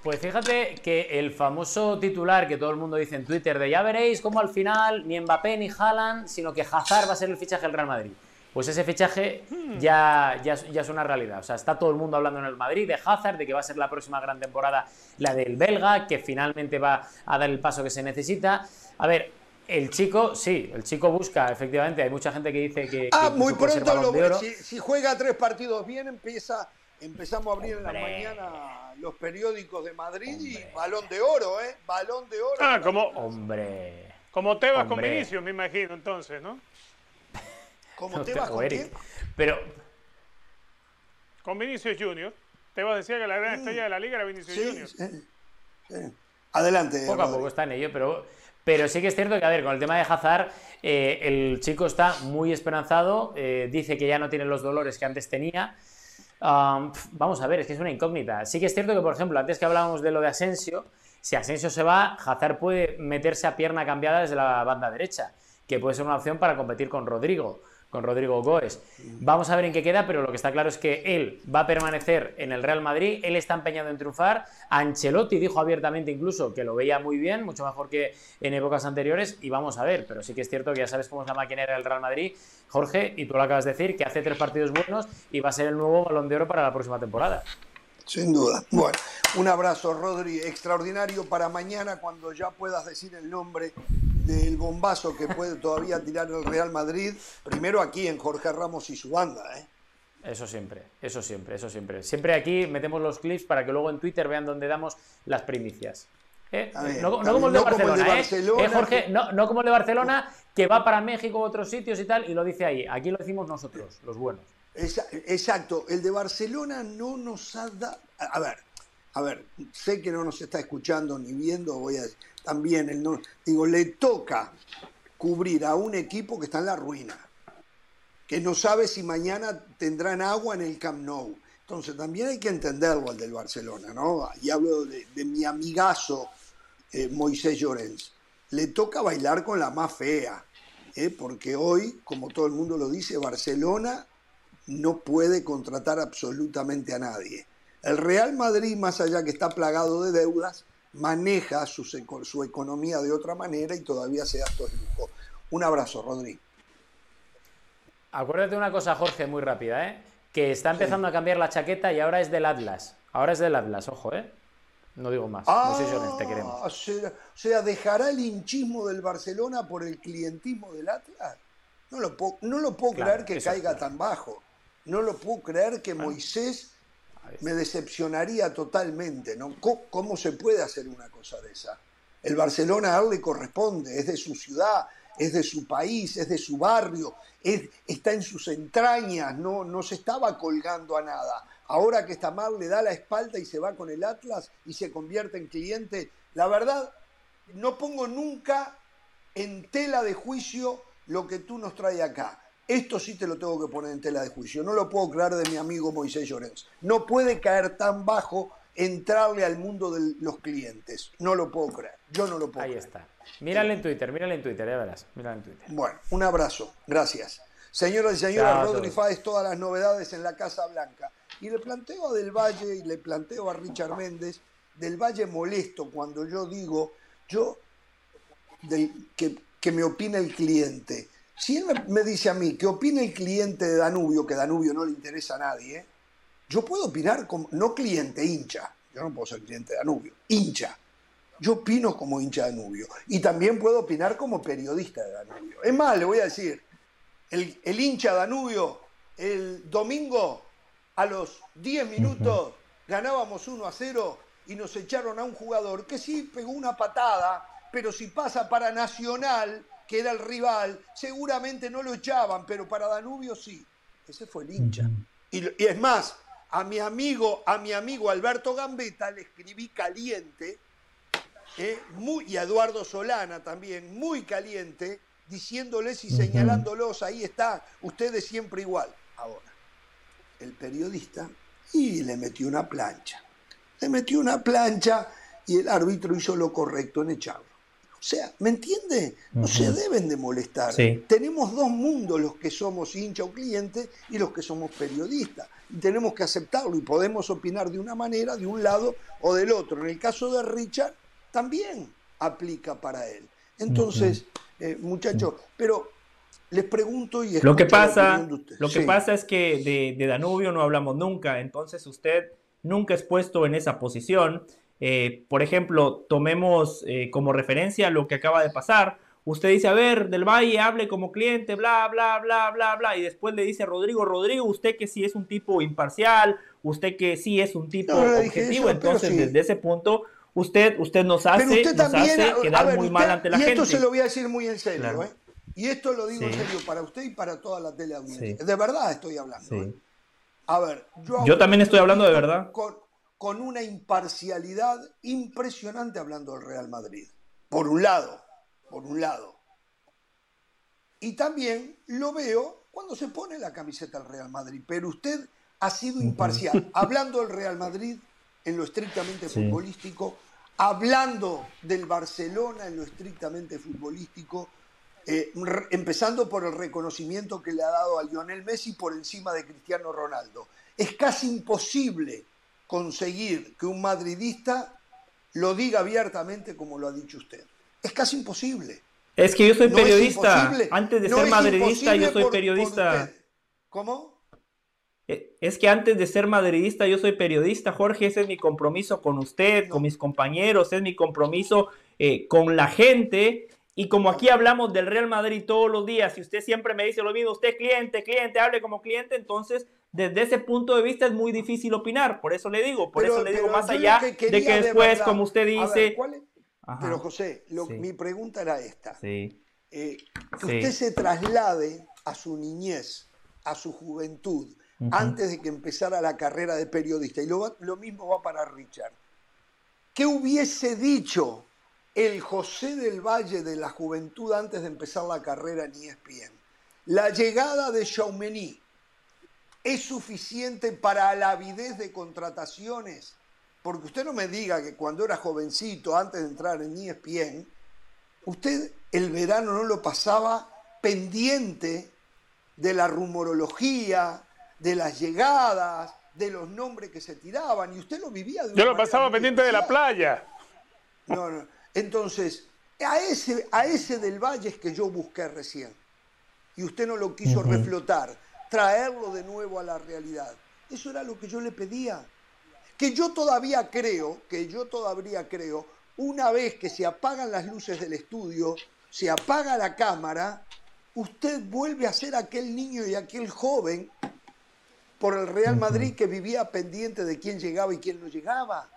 Pues fíjate que el famoso titular que todo el mundo dice en Twitter de ya veréis cómo al final ni Mbappé ni Haaland, sino que Hazard va a ser el fichaje del Real Madrid. Pues ese fichaje hmm. ya, ya, ya, es una realidad. O sea, está todo el mundo hablando en el Madrid de Hazard, de que va a ser la próxima gran temporada la del belga, que finalmente va a dar el paso que se necesita. A ver, el chico, sí, el chico busca, efectivamente. Hay mucha gente que dice que. Ah, muy pronto lo si, si, juega tres partidos bien, empieza, empezamos a abrir en la mañana los periódicos de Madrid y balón de oro, ¿eh? Balón de oro. Ah, como. Hombre. Como Tebas con Vinicius, me imagino, entonces, ¿no? ¿Cómo te vas con Eric. Pero. Con Vinicius Junior. Tebas decía que la gran estrella de la liga era Vinicius Junior. Adelante. Poco a poco está en ello, pero. Pero sí que es cierto que, a ver, con el tema de Hazard, eh, el chico está muy esperanzado, eh, dice que ya no tiene los dolores que antes tenía. vamos a ver, es que es una incógnita. Sí que es cierto que, por ejemplo, antes que hablábamos de lo de Asensio, Si Asensio se va, Hazard puede meterse a pierna cambiada desde la banda derecha, que puede ser una opción para competir con Rodrigo con Rodrigo Goes. Vamos a ver en qué queda, pero lo que está claro es que él va a permanecer en el Real Madrid, él está empeñado en triunfar. Ancelotti dijo abiertamente incluso que lo veía muy bien, mucho mejor que en épocas anteriores, y vamos a ver, pero sí que es cierto que ya sabes cómo es la maquinaria del Real Madrid, Jorge, y tú lo acabas de decir, que hace tres partidos buenos y va a ser el nuevo balón de oro para la próxima temporada. Sin duda. Bueno, un abrazo, Rodri, extraordinario para mañana cuando ya puedas decir el nombre del bombazo que puede todavía tirar el Real Madrid, primero aquí en Jorge Ramos y su banda. ¿eh? Eso siempre, eso siempre, eso siempre. Siempre aquí metemos los clips para que luego en Twitter vean dónde damos las primicias. ¿Eh? no, como el de Barcelona, ¿eh? Jorge, no, como el de Barcelona, que va para México u otros sitios y tal, y lo dice ahí. Aquí lo decimos nosotros, los buenos. Exacto, el de Barcelona no nos ha dado... A ver, a ver, sé que no nos está escuchando ni viendo, voy a también, el digo, le toca cubrir a un equipo que está en la ruina, que no sabe si mañana tendrán agua en el Camp Nou. Entonces también hay que entenderlo al del Barcelona, ¿no? Y hablo de, mi amigazo eh, Moisés Llorens. Le toca bailar con la más fea, ¿eh? porque hoy, como todo el mundo lo dice, Barcelona no puede contratar absolutamente a nadie. El Real Madrid, más allá que está plagado de deudas, maneja su, su economía de otra manera y todavía se da todo el lujo. Un abrazo, Rodri. Acuérdate una cosa, Jorge, muy rápida, ¿eh? que está empezando a cambiar la chaqueta y ahora es del Atlas. Ahora es del Atlas, ojo, ¿eh? No digo más. no te queremos. O sea, ¿dejará el hinchismo del Barcelona por el clientismo del Atlas? No lo puedo, no lo puedo creer que caiga tan bajo. No lo puedo creer que Moisés me decepcionaría totalmente, ¿no? ¿Cómo, se puede hacer una cosa de esa? El Barcelona a él le corresponde, es de su ciudad, es de su país, es de su barrio, está en sus entrañas, no, no se estaba colgando a nada. Ahora que está mal, le da la espalda y se va con el Atlas y se convierte en cliente. La verdad, no pongo nunca en tela de juicio lo que tú nos traes acá. Esto sí te lo tengo que poner en tela de juicio. No lo puedo creer de mi amigo Moisés Llorens. No puede caer tan bajo entrarle al mundo de los clientes. No lo puedo creer. Yo no lo puedo Ahí creer. está. Mírale en Twitter, mírale en Twitter, ya verás. Mírale en Twitter. Bueno, un abrazo. Gracias. Señoras y señores, Rodri Fáez, todas las novedades en la Casa Blanca. Y le planteo a Del Valle y le planteo a Richard Méndez, Del Valle molesto cuando yo digo, yo, que, que me opina el cliente. Si él me, dice a mí que opina el cliente de Danubio, que Danubio no le interesa a nadie, yo puedo opinar como, no cliente, hincha. Yo no puedo ser cliente de Danubio, hincha. Yo opino como hincha de Danubio. Y también puedo opinar como periodista de Danubio. Es más, le voy a decir, el, el hincha Danubio, el domingo a los 10 minutos ganábamos 1 a 0 y nos echaron a un jugador que sí pegó una patada, pero si pasa para Nacional que era el rival, seguramente no lo echaban, pero para Danubio sí. Ese fue el hincha. Y, es más, a mi amigo, a mi amigo Alberto Gambetta le escribí caliente, eh, muy, y a Eduardo Solana también, muy caliente, diciéndoles y señalándolos, ahí está, ustedes siempre igual. Ahora, el periodista, y le metió una plancha. Le metió una plancha y el árbitro hizo lo correcto en echarlo. O sea, ¿me entiende? No se deben de molestar. Tenemos dos mundos, los que somos hincha o cliente y los que somos periodistas. Y tenemos que aceptarlo y podemos opinar de una manera, de un lado o del otro. En el caso de Richard, también aplica para él. Entonces, eh, muchachos, pero les pregunto y lo que pasa lo que pasa es que de, de Danubio no hablamos nunca entonces usted nunca es puesto en esa posición eh, por ejemplo, tomemos eh, como referencia lo que acaba de pasar. Usted dice, a ver, del Valle hable como cliente, bla, bla, bla, bla, bla, y después le dice a Rodrigo, Rodrigo, usted que sí es un tipo imparcial, usted que sí es un tipo objetivo, entonces desde ese punto usted, usted nos hace, quedar muy mal ante la gente. Y esto se lo voy a decir muy en serio, ¿eh? Y esto lo digo en serio para usted y para toda la teleaudiencia. De verdad estoy hablando. ¿eh? A ver, yo, yo también estoy hablando de verdad con una imparcialidad impresionante hablando del Real Madrid. Por un lado, por un lado. Y también lo veo cuando se pone la camiseta del Real Madrid. Pero usted ha sido imparcial. Hablando del Real Madrid, en lo estrictamente futbolístico, hablando del Barcelona en lo estrictamente futbolístico, eh, empezando por el reconocimiento que le ha dado a Lionel Messi por encima de Cristiano Ronaldo. Es casi imposible conseguir que un madridista lo diga abiertamente como lo ha dicho usted. Es casi imposible. Es que yo soy periodista. antes de ser madridista, yo soy periodista. ¿Cómo? Eh, es que antes de ser madridista, yo soy periodista, Jorge. Ese es mi compromiso con usted, con mis compañeros, es mi compromiso eh, con la gente. Y como aquí hablamos del Real Madrid todos los días, y usted siempre me dice lo mismo, usted cliente, cliente, hable como cliente, entonces desde ese punto de vista es muy difícil opinar. Por eso le digo, por eso le digo más allá de que después, como usted dice... Pero José, mi pregunta era esta. Sí. Eh, que usted se traslade a su niñez, a su juventud, antes de que empezara la carrera de periodista. Y lo, lo mismo va para Richard. ¿Qué hubiese dicho el José del Valle de la juventud antes de empezar la carrera en ESPN? La llegada de Chaumeny es suficiente para la avidez de contrataciones porque usted no me diga que cuando era jovencito, antes de entrar en ESPN, usted el verano no lo pasaba pendiente de la rumorología, de las llegadas, de los nombres que se tiraban, y usted lo vivía de Yo lo pasaba pendiente de la playa. No, no. Entonces, a ese, a ese del Valle es que yo busqué recién. Y usted no lo quiso reflotar, traerlo de nuevo a la realidad. Eso era lo que yo le pedía que yo todavía creo, que yo todavía creo, una vez que se apagan las luces del estudio, se apaga la cámara, usted vuelve a ser aquel niño y aquel joven por el Real Madrid que vivía pendiente de quién llegaba y quién no llegaba.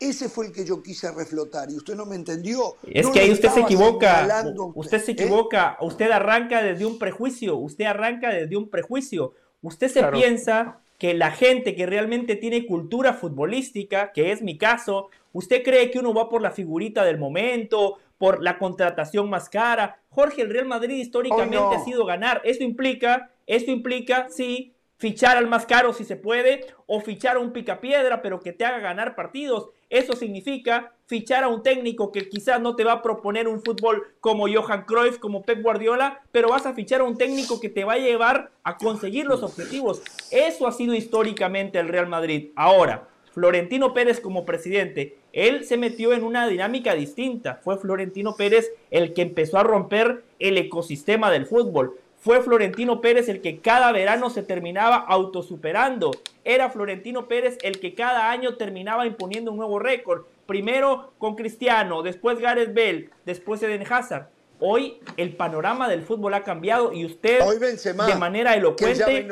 Ese fue el que yo quise reflotar y usted no me entendió. Es que ahí usted se equivoca. Usted. se ¿eh? equivoca. Usted arranca desde un prejuicio. Usted arranca desde un prejuicio. Usted se piensa que la gente que realmente tiene cultura futbolística, que es mi caso, usted cree que uno va por la figurita del momento, por la contratación más cara. Jorge, el Real Madrid históricamente ha sido ganar. Esto implica, esto implica, sí, fichar al más caro si se puede, o fichar a un picapiedra, pero que te haga ganar partidos. Eso significa fichar a un técnico que quizás no te va a proponer un fútbol como Johan Cruyff, como Pep Guardiola, pero vas a fichar a un técnico que te va a llevar a conseguir los objetivos. Eso ha sido históricamente el Real Madrid. Ahora, Florentino Pérez como presidente, él se metió en una dinámica distinta. Fue Florentino Pérez el que empezó a romper el ecosistema del fútbol. Fue Florentino Pérez el que cada verano se terminaba autosuperando. Era Florentino Pérez el que cada año terminaba imponiendo un nuevo récord. Primero con Cristiano, después Gareth Bale, después Eden Hazard. Hoy el panorama del fútbol ha cambiado y usted de manera elocuente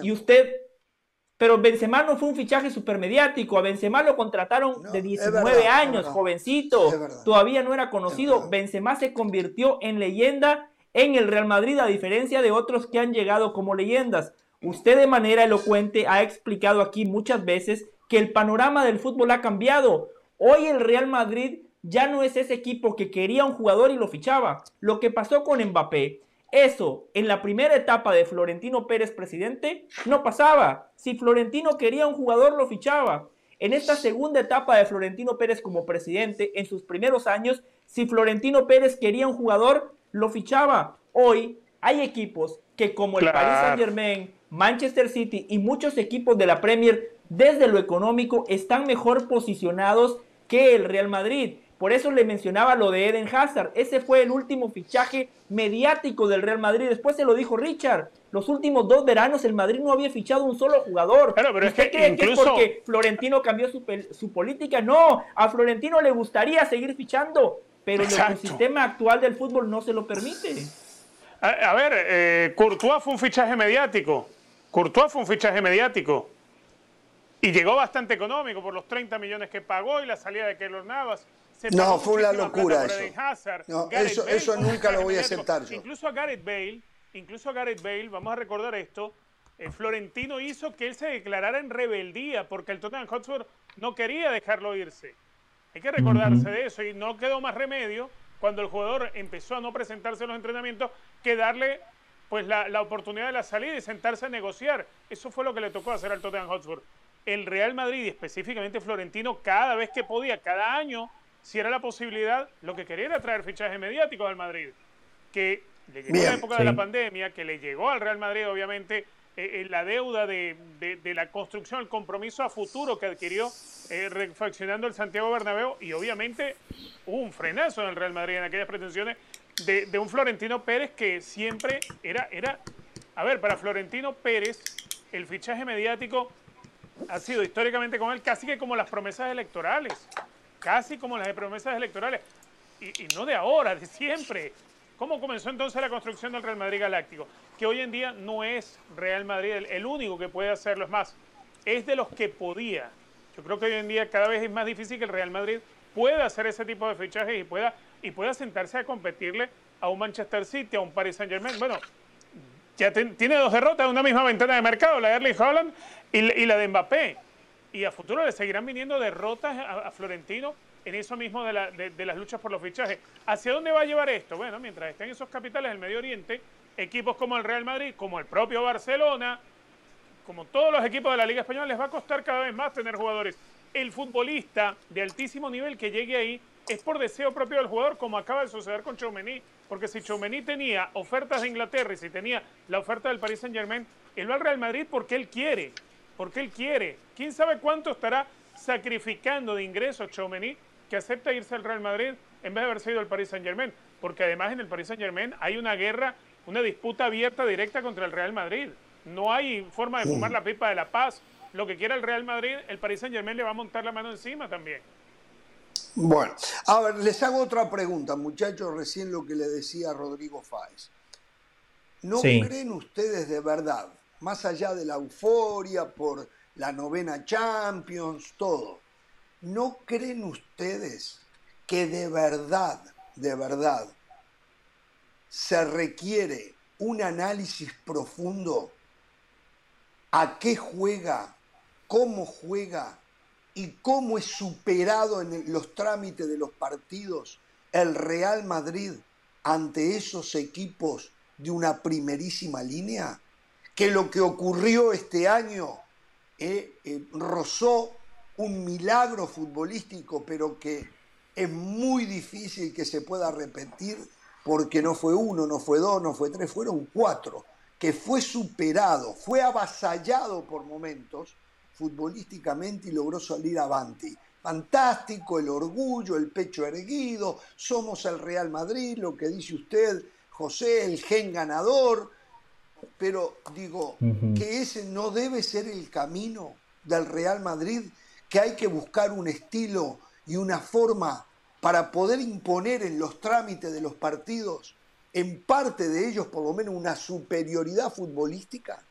y usted pero Benzema no fue un fichaje supermediático. A Benzema lo contrataron de 19 años, jovencito. Todavía no era conocido. Benzema se convirtió en leyenda en el Real Madrid, a diferencia de otros que han llegado como leyendas. Usted de manera elocuente ha explicado aquí muchas veces que el panorama del fútbol ha cambiado. Hoy el Real Madrid ya no es ese equipo que quería un jugador y lo fichaba. Lo que pasó con Mbappé, eso en la primera etapa de Florentino Pérez presidente no pasaba. Si Florentino quería un jugador, lo fichaba. En esta segunda etapa de Florentino Pérez como presidente, en sus primeros años, si Florentino Pérez quería un jugador, lo fichaba. Hoy hay equipos que como el Paris Saint Germain, Manchester City y muchos equipos de la Premier desde lo económico están mejor posicionados que el Real Madrid. Por eso le mencionaba lo de Eden Hazard. Ese fue el último fichaje mediático del Real Madrid. Después se lo dijo Richard. Los últimos dos veranos el Madrid no había fichado un solo jugador. pero ¿Usted es que cree que es porque Florentino cambió su, su, política? No, a Florentino le gustaría seguir fichando pero el sistema actual del fútbol no se lo permite. A, ver, eh, Courtois fue un fichaje mediático. Courtois fue un fichaje mediático. Y llegó bastante económico por los 30 millones que pagó y la salida de Keylor Navas. no, fue una locura eso. eso, nunca lo voy a aceptar yo. Incluso a Gareth Bale, incluso a Gareth Bale, vamos a recordar esto, eh, Florentino hizo que él se declarara en rebeldía porque el Tottenham Hotspur no quería dejarlo irse. Hay que recordarse de eso y no quedó más remedio cuando el jugador empezó a no presentarse en los entrenamientos que darle pues la, oportunidad de la salida y sentarse a negociar. Eso fue lo que le tocó hacer al Tottenham Hotspur. El Real Madrid, específicamente Florentino, cada vez que podía, cada año si era la posibilidad, lo que quería era traer fichajes mediáticos al Madrid, que le llegó la época de la pandemia, que le llegó al Real Madrid, obviamente, eh, eh, la deuda de, la construcción, el compromiso a futuro que adquirió eh, refaccionando el Santiago Bernabéu y obviamente un frenazo en el Real Madrid en aquellas pretensiones de, un Florentino Pérez que siempre era, era, a ver, para Florentino Pérez el fichaje mediático ha sido históricamente con él casi que como las promesas electorales, casi como las promesas electorales, y, y no de ahora, de siempre. ¿Cómo comenzó entonces la construcción del Real Madrid Galáctico? Que hoy en día no es Real Madrid el, único que puede hacerlo, es más, es de los que podía. Yo creo que hoy en día cada vez es más difícil que el Real Madrid pueda hacer ese tipo de fichajes y pueda, y pueda sentarse a competirle a un Manchester City, a un Paris Saint Germain. Bueno, ya tiene dos derrotas en una misma ventana de mercado, la de Erling Holland y, la de Mbappé. Y a futuro le seguirán viniendo derrotas a Florentino en eso mismo de, las luchas por los fichajes. ¿Hacia dónde va a llevar esto? Bueno, mientras estén esos capitales del Medio Oriente, equipos como el Real Madrid, como el propio Barcelona, como todos los equipos de la Liga Española, les va a costar cada vez más tener jugadores. El futbolista de altísimo nivel que llegue ahí es por deseo propio del jugador, como acaba de suceder con Choumeny. Porque si Choumeny tenía ofertas de Inglaterra y si tenía la oferta del Paris Saint Germain, él va al Real Madrid porque él quiere. Porque él quiere. ¿Quién sabe cuánto estará sacrificando de ingresos Choumeny que acepta irse al Real Madrid en vez de haber sido el Paris Saint Germain, porque además en el Paris Saint Germain hay una guerra, una disputa abierta directa contra el Real Madrid. No hay forma de fumar la pipa de la paz. Lo que quiera el Real Madrid, el Paris Saint Germain le va a montar la mano encima también. Bueno, a ver, les hago otra pregunta, muchachos, recién lo que le decía Rodrigo Fáez. ¿No creen ustedes de verdad, más allá de la euforia por la novena Champions, todo, ¿No creen ustedes que de verdad, de verdad, se requiere un análisis profundo a qué juega, cómo juega y cómo es superado en los trámites de los partidos el Real Madrid ante esos equipos de una primerísima línea? Que lo que ocurrió este año eh, eh, rozó un milagro futbolístico, pero que es muy difícil que se pueda repetir porque no fue uno, no fue dos, no fue tres, fueron cuatro, que fue superado, fue avasallado por momentos futbolísticamente y logró salir avanti. Fantástico, el orgullo, el pecho erguido, somos el Real Madrid, lo que dice usted, José, el gen ganador, pero digo que ese no debe ser el camino del Real Madrid que hay que buscar un estilo y una forma para poder imponer en los trámites de los partidos, en parte de ellos por lo menos una superioridad futbolística?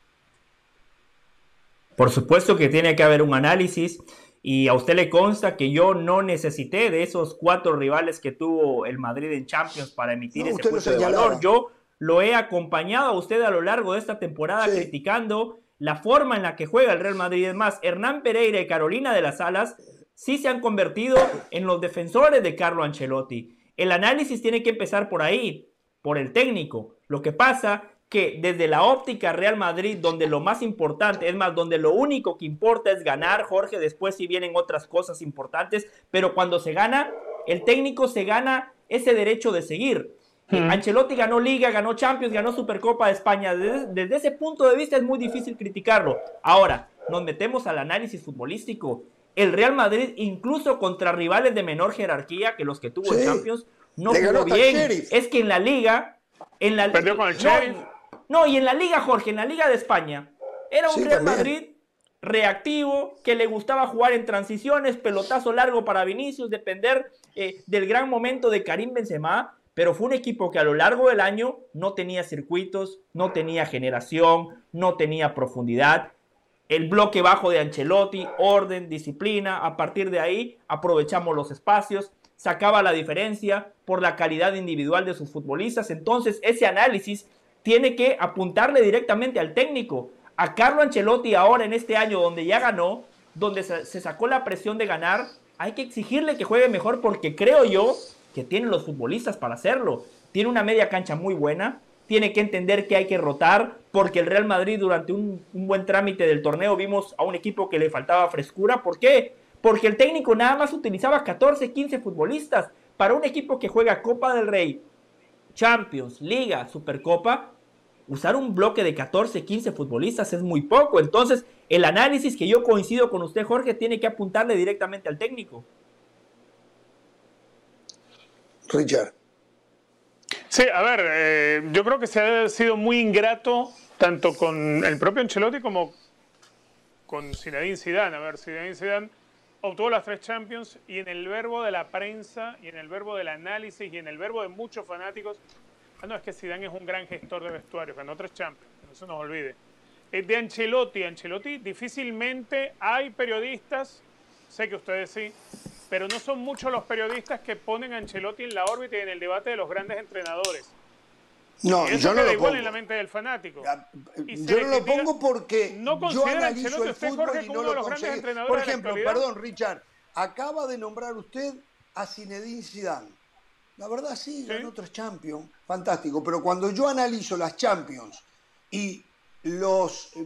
Por supuesto que tiene que haber un análisis y a usted le consta que yo no necesité de esos cuatro rivales que tuvo el Madrid en Champions para emitir ese juicio de valor. Yo lo he acompañado a usted a lo largo de esta temporada criticando la forma en la que juega el Real Madrid. Es más, Hernán Pereira y Carolina de las Alas sí se han convertido en los defensores de Carlo Ancelotti. El análisis tiene que empezar por ahí, por el técnico. Lo que pasa que desde la óptica Real Madrid, donde lo más importante, es más, donde lo único que importa es ganar, Jorge, después sí vienen otras cosas importantes, pero cuando se gana, el técnico se gana ese derecho de seguir. Ancelotti ganó Liga, ganó Champions, ganó Supercopa de España. Desde, ese punto de vista es muy difícil criticarlo. Ahora, nos metemos al análisis futbolístico. El Real Madrid, incluso contra rivales de menor jerarquía que los que tuvo en Champions, no jugó bien. Es que en la Liga. En la, Perdió con el no, y en la Liga, Jorge, en la Liga de España, era un Real Madrid reactivo, que le gustaba jugar en transiciones, pelotazo largo para Vinicius, depender eh, del gran momento de Karim Benzema pero fue un equipo que a lo largo del año no tenía circuitos, no tenía generación, no tenía profundidad. El bloque bajo de Ancelotti, orden, disciplina, a partir de ahí aprovechamos los espacios, sacaba la diferencia por la calidad individual de sus futbolistas. Entonces ese análisis tiene que apuntarle directamente al técnico. A Carlo Ancelotti ahora en este año donde ya ganó, donde se sacó la presión de ganar, hay que exigirle que juegue mejor porque creo yo que tienen los futbolistas para hacerlo. Tiene una media cancha muy buena, tiene que entender que hay que rotar, porque el Real Madrid durante un, buen trámite del torneo vimos a un equipo que le faltaba frescura. ¿Por qué? porque el técnico nada más utilizaba 14, 15 futbolistas. Para un equipo que juega Copa del Rey, Champions, Liga, Supercopa, usar un bloque de 14, 15 futbolistas es muy poco. Entonces, el análisis que yo coincido con usted, Jorge, tiene que apuntarle directamente al técnico. Richard. Sí, a ver, eh, yo creo que se ha sido muy ingrato tanto con el propio Ancelotti como con Zinedine Zidane. A ver, Zinedine Zidane obtuvo las tres Champions y en el verbo de la prensa y en el verbo del análisis y en el verbo de muchos fanáticos, ah, no, es que Zidane es un gran gestor de vestuarios, ganó tres Champions, no se nos olvide. de Ancelotti, Ancelotti difícilmente hay periodistas, sé que ustedes sí, pero no son muchos los periodistas que ponen a Ancelotti en la órbita y en el debate de los grandes entrenadores. No, yo no lo igual pongo. en la mente del fanático. yo no lo pongo porque no yo analizo el fútbol y no lo considero. Por ejemplo, perdón, Richard, acaba de nombrar usted a Zinedine Zidane. La verdad sí, ganó tres Champions, fantástico. Pero cuando yo analizo las Champions y los eh,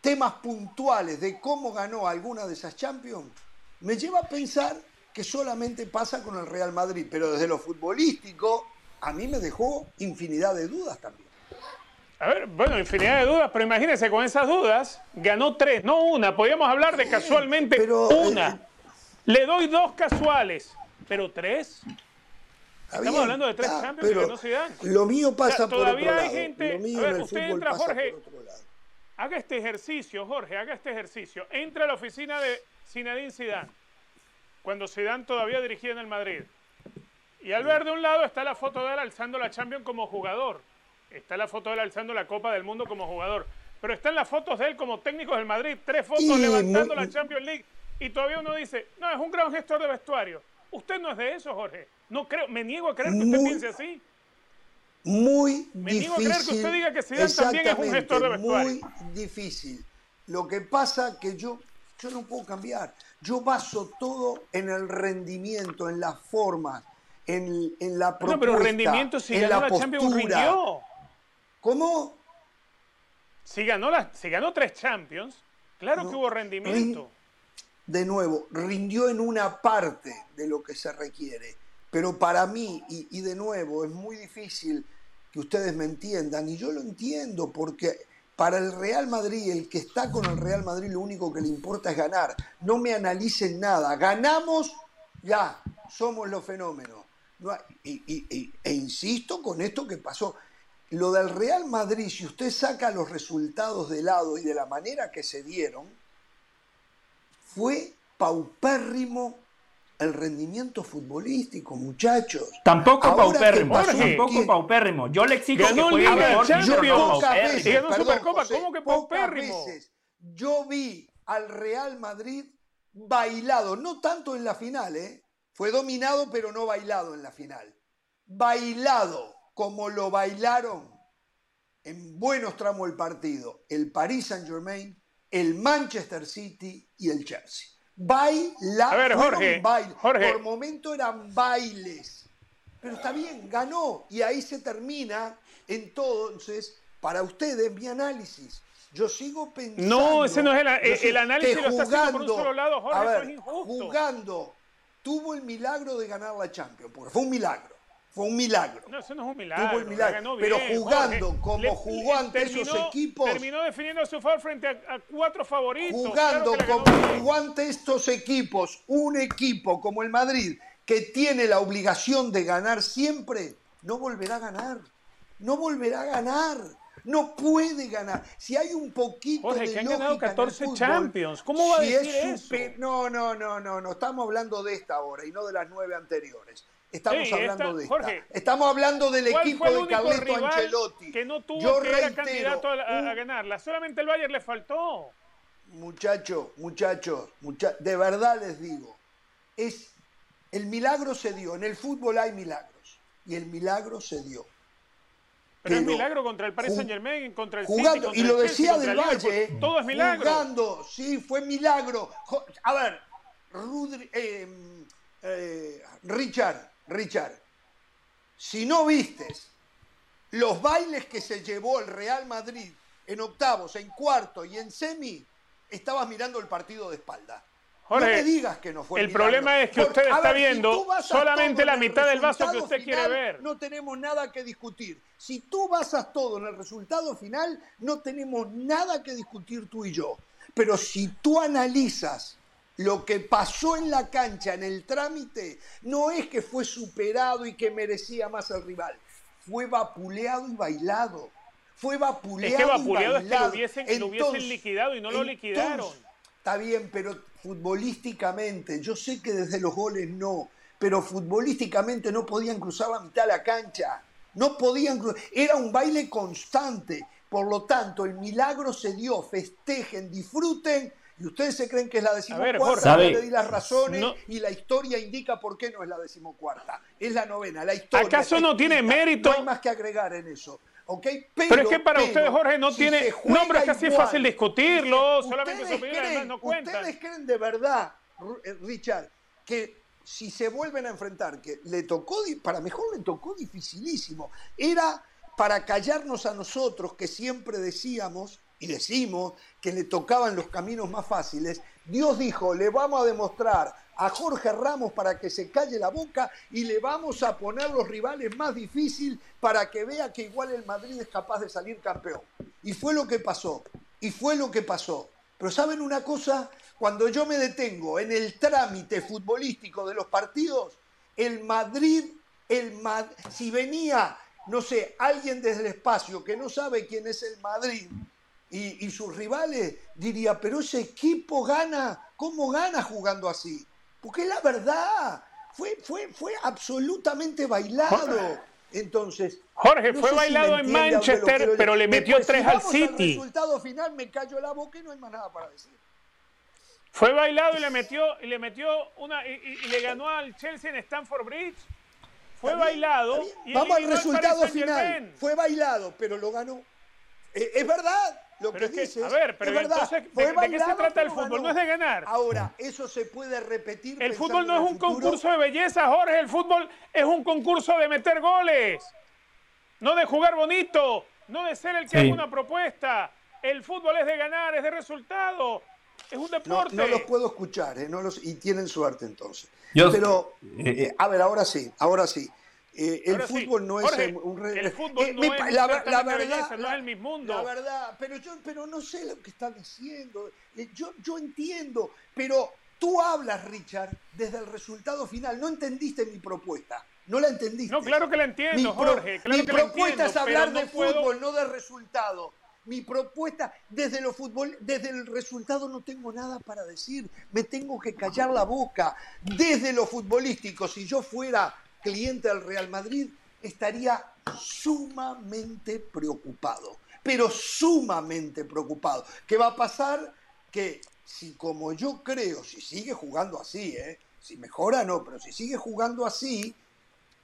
temas puntuales de cómo ganó alguna de esas Champions, me lleva a pensar que solamente pasa con el Real Madrid, pero desde lo futbolístico a mí me dejó infinidad de dudas también. A ver, bueno, infinidad de dudas, pero imagínense, con esas dudas ganó tres, no una. Podríamos hablar de casualmente pero, una. Eh, Le doy dos casuales, pero tres. Estamos hablando de tres Champions que no se dan. Lo mío pasa por otro lado. hay gente. a ver, usted entra, Jorge. Haga este ejercicio, Jorge, haga este ejercicio. Entra a la oficina de Zinedine Zidane, cuando Zidane todavía dirigía en el Madrid. Y al ver de un lado está la foto de él alzando la Champions como jugador. Está la foto de él alzando la Copa del Mundo como jugador. Pero están las fotos de él como técnico del Madrid. Tres fotos levantando la Champions League. Y todavía uno dice, no, es un gran gestor de vestuario. Usted no es de eso, Jorge. No creo, me niego a creer que usted piense así. Muy me difícil. Me niego a creer que usted diga que Zidane también es un gestor de vestuario. Muy difícil. Lo que pasa que yo, yo no puedo cambiar. Yo baso todo en el rendimiento, en las formas en, la propuesta, No, pero rendimiento si ganó la, Champions rindió. ¿Cómo? Si ganó, la, si ganó tres Champions, claro que hubo rendimiento. de nuevo, rindió en una parte de lo que se requiere. Pero para mí, y, y de nuevo, es muy difícil que ustedes me entiendan, y yo lo entiendo porque para el Real Madrid, el que está con el Real Madrid, lo único que le importa es ganar. No me analicen nada. Ganamos, ya, somos los fenómenos y, e insisto con esto que pasó. Lo del Real Madrid, si usted saca los resultados de lado y de la manera que se dieron, fue paupérrimo el rendimiento futbolístico, muchachos. Tampoco paupérrimo, tampoco paupérrimo. Yo le exijo que juegue mejor. Yo ¿cómo que paupérrimo? yo vi al Real Madrid bailado, no tanto en la final, ¿eh? Fue dominado pero no bailado en la final. Bailado como lo bailaron en buenos tramos del partido el Paris Saint Germain, el Manchester City y el Chelsea. Baila, A ver, Jorge, Por momento eran bailes. Pero está bien, ganó. Y ahí se termina entonces, para ustedes, mi análisis. Yo sigo pensando. No, ese no es el, análisis, lo está haciendo por un solo lado, Jorge, eso es injusto. Jugando tuvo el milagro de ganar la Champions, porque fue un milagro. Fue un milagro. No, eso no es un milagro. Tuvo el milagro. pero jugando como jugó ante esos equipos. Terminó definiendo su favor frente a, cuatro favoritos. Jugando como jugó ante estos equipos, un equipo como el Madrid, que tiene la obligación de ganar siempre, no volverá a ganar. No volverá a ganar. No puede ganar. Si hay un poquito Jorge, de que han ganado 14 Champions. ¿Cómo va a decir eso? No, no, no, no, no. Estamos hablando de esta ahora y no de las nueve anteriores. Estamos hablando de esta. Jorge, Estamos hablando del equipo de Carleto Ancelotti. Que no tuvo Yo que era candidato a, a, ganarla. Solamente el Bayern le faltó. Muchachos, muchachos, mucha, de verdad les digo, es el milagro se dio. En el fútbol hay milagros y el milagro se dio. Pero, es milagro contra el Paris Saint Germain, contra el jugando, y lo decía del Valle. Todo es milagro. Jugando, sí, fue milagro. A ver, eh, eh, Richard, Richard, si no vistes los bailes que se llevó el Real Madrid en octavos, en cuarto y en semi, estabas mirando el partido de espalda. no me digas que no fue el problema es que usted está viendo solamente la mitad del vaso que usted quiere ver. No tenemos nada que discutir. Si tú basas todo en el resultado final, no tenemos nada que discutir tú y yo. Pero si tú analizas lo que pasó en la cancha, en el trámite, no es que fue superado y que merecía más al rival. Fue vapuleado y bailado. Fue vapuleado. Es que vapuleado es que lo hubiesen, liquidado y no lo liquidaron. Está bien, pero futbolísticamente, yo sé que desde los goles no, pero futbolísticamente no podían cruzar la mitad de la cancha. No podían cruzar. Era un baile constante. Por lo tanto, el milagro se dio. Festejen, disfruten. Y ustedes se creen que es la decimocuarta. Yo le di las razones y la historia indica por qué no es la decimocuarta. Es la novena. La historia. ¿Acaso no tiene mérito? No hay más que agregar en eso. Pero, es que para ustedes, Jorge, no tiene. No, pero es que así es fácil discutirlo. solamente su opinión no cuenta. ¿Ustedes creen de verdad, eh, Richard, que si se vuelven a enfrentar, que le tocó, para mejor le tocó dificilísimo, era para callarnos a nosotros que siempre decíamos y decimos que le tocaban los caminos más fáciles, Dios dijo, le vamos a demostrar a Jorge Ramos para que se calle la boca y le vamos a poner los rivales más difíciles para que vea que igual el Madrid es capaz de salir campeón. Y fue lo que pasó, y fue lo que pasó. Pero ¿saben una cosa? Cuando yo me detengo en el trámite futbolístico de los partidos, el Madrid, el si venía, no sé, alguien desde el espacio que no sabe quién es el Madrid, y, y, sus rivales, diría, pero ese equipo gana, ¿cómo gana jugando así? Porque la verdad, fue, fue, fue absolutamente bailado. Entonces. Jorge, fue bailado en Manchester, pero le metió tres al City. El resultado final me cayó la boca y no hay más nada para decir. Fue bailado y le metió, y le metió una, y, le ganó al Chelsea en Stamford Bridge. Fue bailado. Y Vamos al resultado final. Fue bailado, pero lo ganó. Eh, es verdad lo que, dices. A ver, pero entonces, ¿de, qué se trata el fútbol? No es de ganar. Ahora, eso se puede repetir. El fútbol no es un concurso de belleza, Jorge. El fútbol es un concurso de meter goles. No de jugar bonito. No de ser el que haga una propuesta. El fútbol es de ganar, es de resultado. Es un deporte. No, los puedo escuchar, ¿eh? no los, y tienen suerte entonces. Pero, eh, eh, a ver, ahora sí, ahora sí. Eh, el fútbol no es un el fútbol eh, no es la, verdad, no es el mismo mundo. La verdad, pero yo pero no sé lo que está diciendo. Eh, yo, yo entiendo, pero tú hablas, Richard, desde el resultado final. No entendiste mi propuesta. No la entendiste. No, claro que la entiendo, Jorge. mi propuesta es hablar de fútbol, no de resultado. Mi propuesta, desde lo fútbol, desde el resultado no tengo nada para decir. Me tengo que callar la boca. Desde lo futbolístico, si yo fuera cliente del Real Madrid, estaría sumamente preocupado, pero sumamente preocupado. ¿Qué va a pasar? Que si como yo creo, si sigue jugando así, ¿eh? si mejora no, pero si sigue jugando así,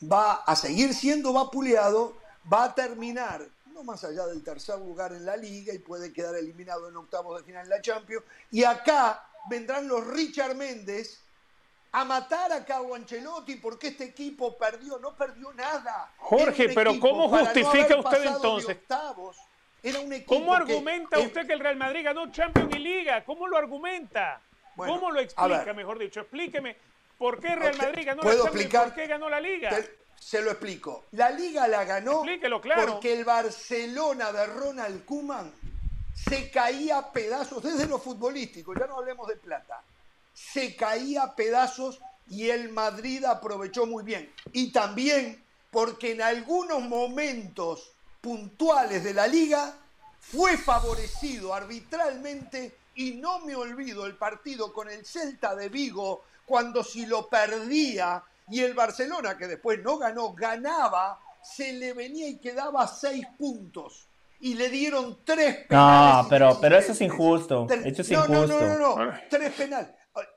va a seguir siendo vapuleado, va a terminar no más allá del tercer lugar en la liga y puede quedar eliminado en octavos de final en la Champions. Y acá vendrán los Richard Méndez a matar a Carlo Ancelotti porque este equipo perdió, no perdió nada. Jorge, pero ¿cómo justifica usted entonces? ¿Cómo argumenta usted que el Real Madrid ganó Champions y Liga? ¿Cómo lo argumenta? ¿Cómo lo explica, mejor dicho? Explíqueme por qué Real Madrid ganó la Champions y por qué ganó la Liga. se lo explico. La Liga la ganó claro. porque el Barcelona de Ronald Koeman se caía a pedazos desde lo futbolístico, ya no hablemos de plata se caía a pedazos y el Madrid aprovechó muy bien. Y también porque en algunos momentos puntuales de la liga fue favorecido arbitralmente y no me olvido el partido con el Celta de Vigo cuando si lo perdía y el Barcelona que después no ganó, ganaba, se le venía y quedaba seis puntos y le dieron tres penales. No, pero, pero eso es injusto. Eso es no, no, no, no, no, tres penales.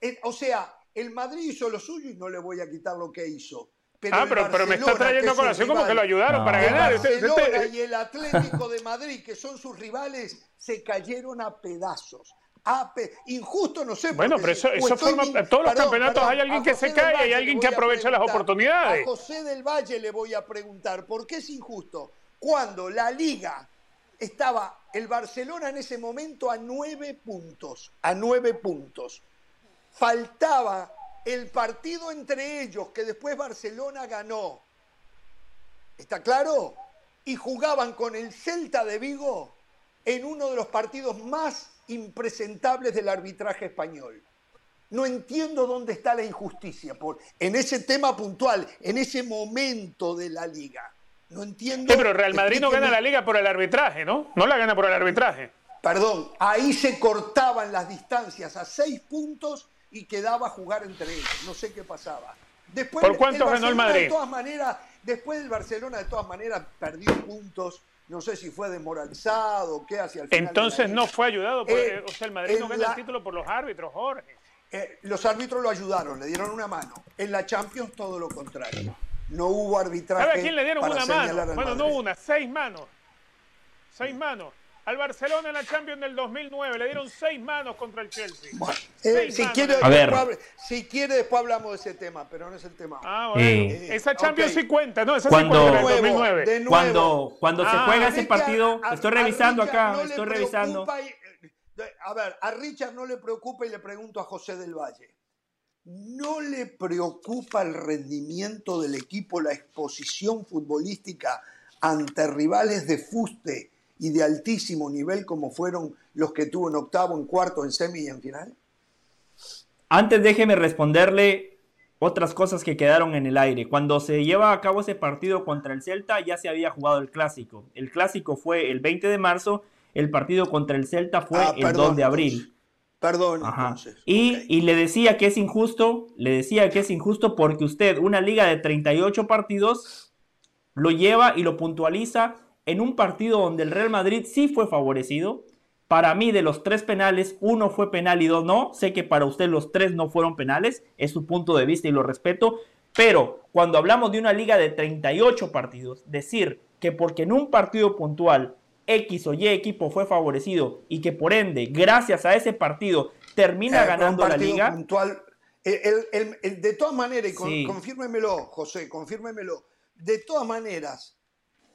Eh, o sea, el Madrid hizo lo suyo y no le voy a quitar lo que hizo. Pero ah, pero, me está trayendo colación como que lo ayudaron para ganar. El Barcelona y el Atlético de Madrid, que son sus rivales, se cayeron a Pedazos. A Injusto, no sé. Bueno, pero eso, eso forma. En todos los campeonatos hay alguien que se cae y hay alguien que aprovecha las oportunidades. A José del Valle le voy a preguntar, ¿por qué es injusto? Cuando la Liga estaba el Barcelona en ese momento a nueve puntos, a nueve puntos faltaba el partido entre ellos que después Barcelona ganó. ¿Está claro? Y jugaban con el Celta de Vigo en uno de los partidos más impresentables del arbitraje español. No entiendo dónde está la injusticia por, en ese tema puntual, en ese momento de la liga. No entiendo. pero Real Madrid no gana la liga por el arbitraje, ¿no? No la gana por el arbitraje. Perdón, ahí se cortaban las distancias a seis puntos y quedaba a jugar entre ellos. No sé qué pasaba. Después, ¿Por cuánto ganó el Madrid? De todas maneras, después del Barcelona, de todas maneras, perdió puntos. No sé si fue desmoralizado qué hacia el final. Entonces no fue ayudado. Por, eh, o sea, el Madrid no gana el título por los árbitros, Jorge. Eh, los árbitros lo ayudaron, le dieron una mano. En la Champions todo lo contrario. No hubo arbitraje. ¿Sabe a quién le dieron una mano? Bueno, no una, seis manos. Seis manos. Al Barcelona en la Champions del 2009 le dieron seis manos contra el Chelsea. Eh, si, quiere, después, si quiere, después hablamos de ese tema, pero no es el tema. Ah, bueno. Eh, esa Champions sí cuenta, ¿no? Esa cuando, sí cuenta 2009. Cuando, cuando se ah, juega ese partido, estoy revisando acá, estoy revisando. a ver, a Richard no le preocupa y le pregunto a José del Valle. ¿No le preocupa el rendimiento del equipo, la exposición futbolística ante rivales de fuste y de altísimo nivel como fueron los que tuvo en octavo, en cuarto, en semi y en final? Antes déjeme responderle otras cosas que quedaron en el aire. Cuando se lleva a cabo ese partido contra el Celta ya se había jugado el clásico. El clásico fue el 20 de marzo, el partido contra el Celta fue ah, el 2 de abril. Perdón. Y, y, le decía que es injusto, le decía que es injusto porque usted una liga de 38 partidos lo lleva y lo puntualiza en un partido donde el Real Madrid sí fue favorecido. Para mí, de los tres penales, uno fue penal y dos no. Sé que para usted los tres no fueron penales, es su punto de vista y lo respeto. Pero cuando hablamos de una liga de 38 partidos, decir que porque en un partido puntual X o Y equipo fue favorecido y que por ende, gracias a ese partido, termina eh, ganando la liga. Puntual, de todas maneras, y confírmemelo, José, confírmemelo, de todas maneras,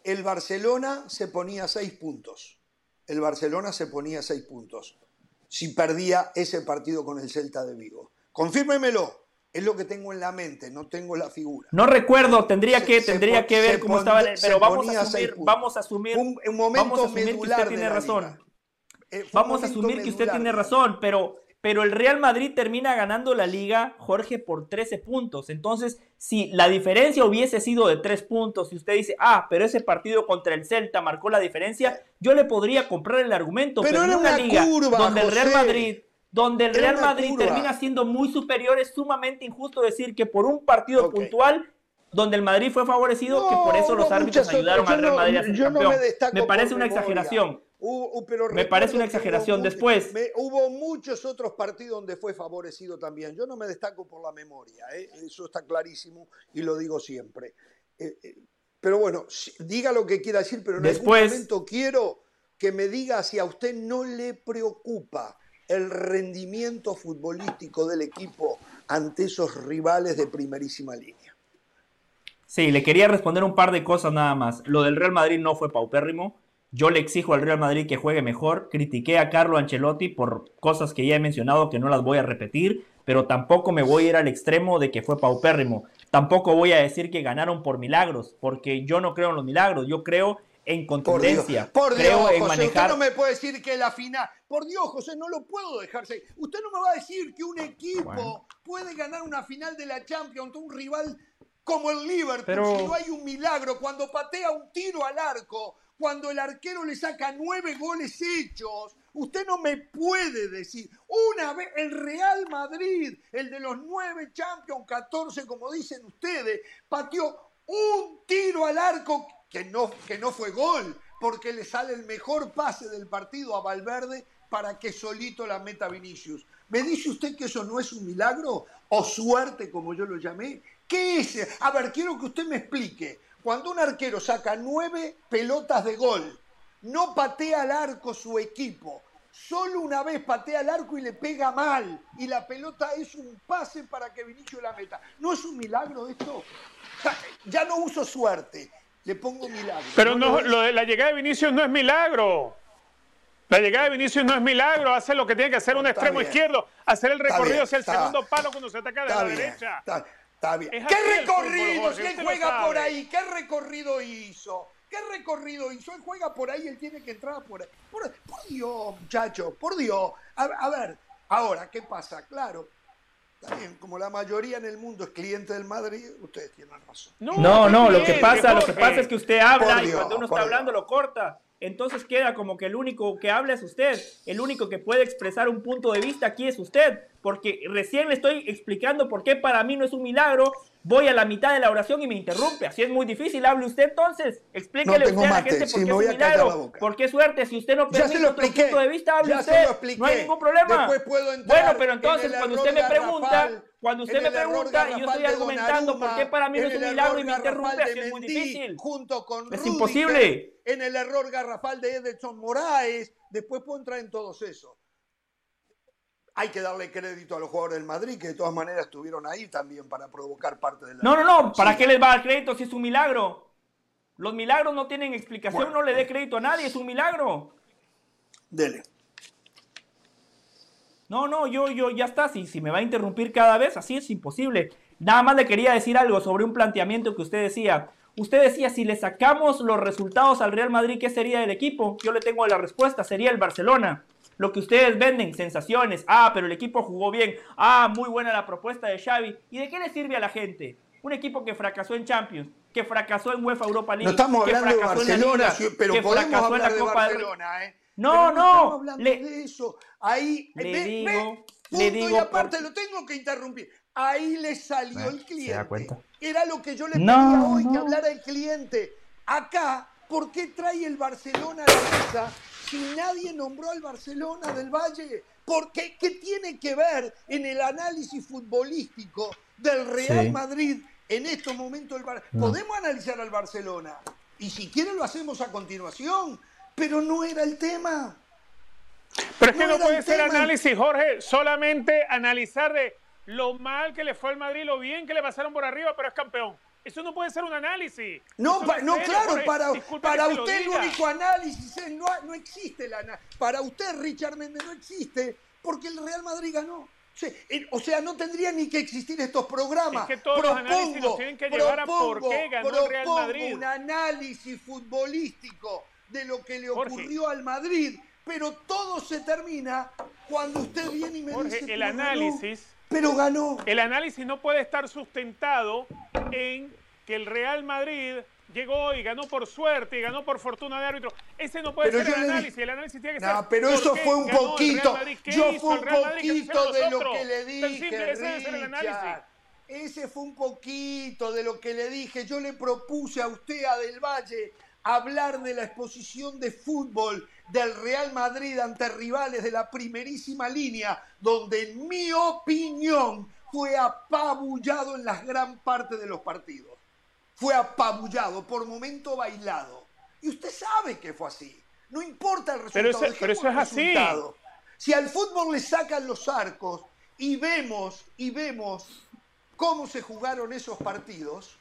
el Barcelona se ponía seis puntos. El Barcelona se ponía seis puntos si perdía ese partido con el Celta de Vigo. Confírmemelo. Es lo que tengo en la mente, no tengo la figura. No recuerdo, tendría que, tendría que ver cómo estaba, pero vamos a, asumir, vamos a asumir, un, momento vamos a asumir que usted tiene razón. Eh, vamos a asumir que usted tiene razón, pero pero el Real Madrid termina ganando la liga, Jorge, por 13 puntos. Entonces, si la diferencia hubiese sido de 3 puntos, si usted dice, ah, pero ese partido contra el Celta marcó la diferencia, yo le podría comprar el argumento. Pero, en una, liga donde el Real Madrid, donde el Real Madrid termina siendo muy superior, es sumamente injusto decir que por un partido puntual donde el Madrid fue favorecido, que por eso los árbitros ayudaron al Real Madrid a ser campeón. me parece una exageración me parece una exageración. Después. hubo muchos otros partidos donde fue favorecido también. Yo no me destaco por la memoria, ¿eh? eso está clarísimo y lo digo siempre. Eh, eh, pero bueno, diga lo que quiera decir, pero en Después, algún momento quiero que me diga si a usted no le preocupa el rendimiento futbolístico del equipo ante esos rivales de primerísima línea. Sí, le quería responder un par de cosas nada más. Lo del Real Madrid no fue paupérrimo yo le exijo al Real Madrid que juegue mejor. Critiqué a Carlo Ancelotti por cosas que ya he mencionado que no las voy a repetir, pero tampoco me voy a ir al extremo de que fue paupérrimo. Tampoco voy a decir que ganaron por milagros, porque yo no creo en los milagros, yo creo en contundencia. Por Dios, José, usted no me puede decir que la final. Por Dios, José, no lo puedo dejarse. Usted no me va a decir que un equipo puede ganar una final de la Champions ante un rival como el Liverpool si no hay un milagro cuando patea un tiro al arco cuando el arquero le saca nueve goles hechos, usted no me puede decir, una vez el Real Madrid, el de los nueve Champions, 14 como dicen ustedes, pateó un tiro al arco que no, que no fue gol, porque le sale el mejor pase del partido a Valverde para que solito la meta Vinicius. ¿Me dice usted que eso no es un milagro o suerte, como yo lo llamé? ¿Qué es? A ver, quiero que usted me explique. Cuando un arquero saca nueve pelotas de gol, no patea al arco su equipo, solo una vez patea al arco y le pega mal, y la pelota es un pase para que Vinicio la meta. ¿No es un milagro esto? Ya no uso suerte, le pongo milagro. Pero no, lo de la llegada de Vinicius no es milagro. La llegada de Vinicius no es milagro, hace lo que tiene que hacer un extremo izquierdo, hacer el recorrido hacia el segundo palo cuando se ataca de la derecha. Está, bien. ¿Qué recorrido? Él juega por ahí, ¿qué recorrido hizo? ¿Qué recorrido hizo? Él juega por ahí, él tiene que entrar por ahí. Por, Dios, muchachos, por Dios. a ver, ahora, ¿qué pasa? Claro, como la mayoría en el mundo es cliente del Madrid, ustedes tienen razón. No, no, lo que pasa, lo que pasa es que usted habla y cuando uno está hablando lo corta. Entonces queda como que el único que habla es usted, el único que puede expresar un punto de vista aquí es usted, porque recién le estoy explicando por qué para mí no es un milagro voy a la mitad de la oración y me interrumpe. Así es muy difícil. Hable usted entonces. Explíquele usted a la gente por qué es un milagro. ¿Por qué suerte? Si usted no permite otro punto de vista, hable usted. No hay ningún problema. bueno, pero entonces cuando usted me pregunta, cuando usted me pregunta y yo estoy argumentando por qué para mí no es un milagro y me interrumpe, así es muy difícil. Junto con es imposible. En el error garrafal de Edson Moraes, después puedo entrar en todos esos hay que darle crédito a los jugadores del Madrid, que de todas maneras estuvieron ahí también para provocar parte de la... No, no, no, ¿para qué les va a dar crédito si es un milagro? Los milagros no tienen explicación, no le dé crédito a nadie, es un milagro. Dele. No, no, yo, yo, ya está, si, si me va a interrumpir cada vez, así es imposible. Nada más le quería decir algo sobre un planteamiento que usted decía. Usted decía, si le sacamos los resultados al Real Madrid, ¿qué sería el equipo? Yo le tengo la respuesta, sería el Barcelona. Lo que ustedes venden, sensaciones. Ah, pero el equipo jugó bien. Ah, muy buena la propuesta de Xavi. ¿Y de qué le sirve a la gente? Un equipo que fracasó en Champions, que fracasó en UEFA Europa League. No estamos hablando de Barcelona, pero podemos hablar de Barcelona, ¿eh? No, no. le, de eso. Ahí, le digo, le digo. Y aparte lo tengo que interrumpir. Ahí le salió el cliente. ¿Se da cuenta? Era lo que yo le pedía hoy, que hablara el cliente. Acá, ¿por qué trae el Barcelona a la mesa si nadie nombró al Barcelona del Valle? ¿Por qué? ¿Qué tiene que ver en el análisis futbolístico del Real Madrid en estos momentos? El Podemos analizar al Barcelona y si quieren lo hacemos a continuación, pero no era el tema. Pero es que no, puede ser análisis, Jorge, solamente analizar de lo mal que le fue al Madrid, lo bien que le pasaron por arriba, pero es campeón. Eso no puede ser un análisis. No, no claro, para, para usted el único análisis es, no, no existe análisis. Para usted, Richard Méndez, no existe porque el Real Madrid ganó. O sea, no tendría ni que existir estos programas. Es que todos propongo, los análisis nos tienen que llevar a por qué ganó el Real Madrid. un análisis futbolístico de lo que le ocurrió al Madrid, pero todo se termina cuando usted viene y me Jorge, dice el análisis pero ganó. El análisis no puede estar sustentado en que el Real Madrid llegó y ganó por suerte y ganó por fortuna de árbitro. Ese no puede ser el análisis. El análisis tiene que ser. No, pero eso fue un poquito. Yo fue un poquito de lo que le dije. Ese fue un poquito de lo que le dije. Yo le propuse a usted, a Del Valle, hablar de la exposición de fútbol del Real Madrid ante rivales de la primerísima línea, donde en mi opinión fue apabullado en la gran parte de los partidos. Fue apabullado, por momento bailado. Y usted sabe que fue así. No importa el resultado. Pero, pero eso es así. Si al fútbol le sacan los arcos y vemos, y vemos cómo se jugaron esos partidos,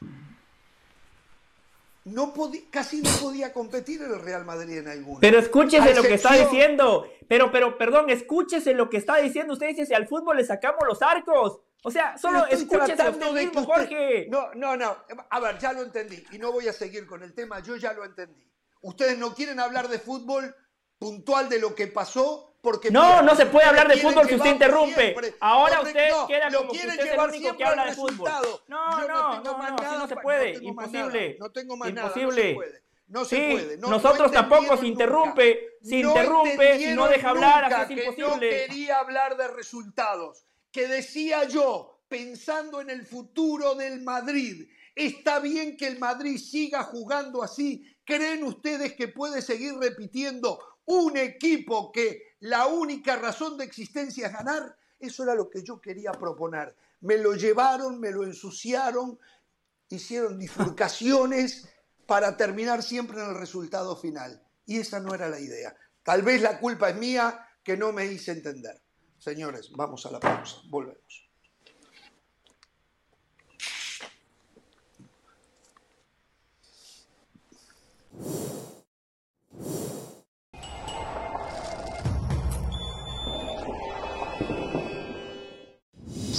no casi no podía competir el Real Madrid en alguno. Pero escúchese lo que está diciendo. Pero, pero, perdón, escúchese lo que está diciendo. Usted dice, si al fútbol le sacamos los arcos. O sea, solo escúchese usted mismo, Jorge. No, no, no. A ver, ya lo entendí. Y no voy a seguir con el tema. Yo ya lo entendí. Ustedes no quieren hablar de fútbol puntual de lo que pasó no, no se puede hablar de fútbol si usted interrumpe. Ahora usted queda como usted es el único que habla de fútbol. No, no, no, no, así no se puede. Imposible. No tengo más Imposible. No se puede. nosotros tampoco se interrumpe, se interrumpe y no deja hablar, así es imposible. Que no quería hablar de resultados, que decía yo, pensando en el futuro del Madrid, está bien que el Madrid siga jugando así. ¿Creen ustedes que puede seguir repitiendo un equipo que la única razón de existencia es ganar, eso era lo que yo quería proponer. Me lo llevaron, me lo ensuciaron, hicieron bifurcaciones para terminar siempre en el resultado final. Y esa no era la idea. Tal vez la culpa es mía que no me hice entender. Señores, vamos a la pausa. Volvemos.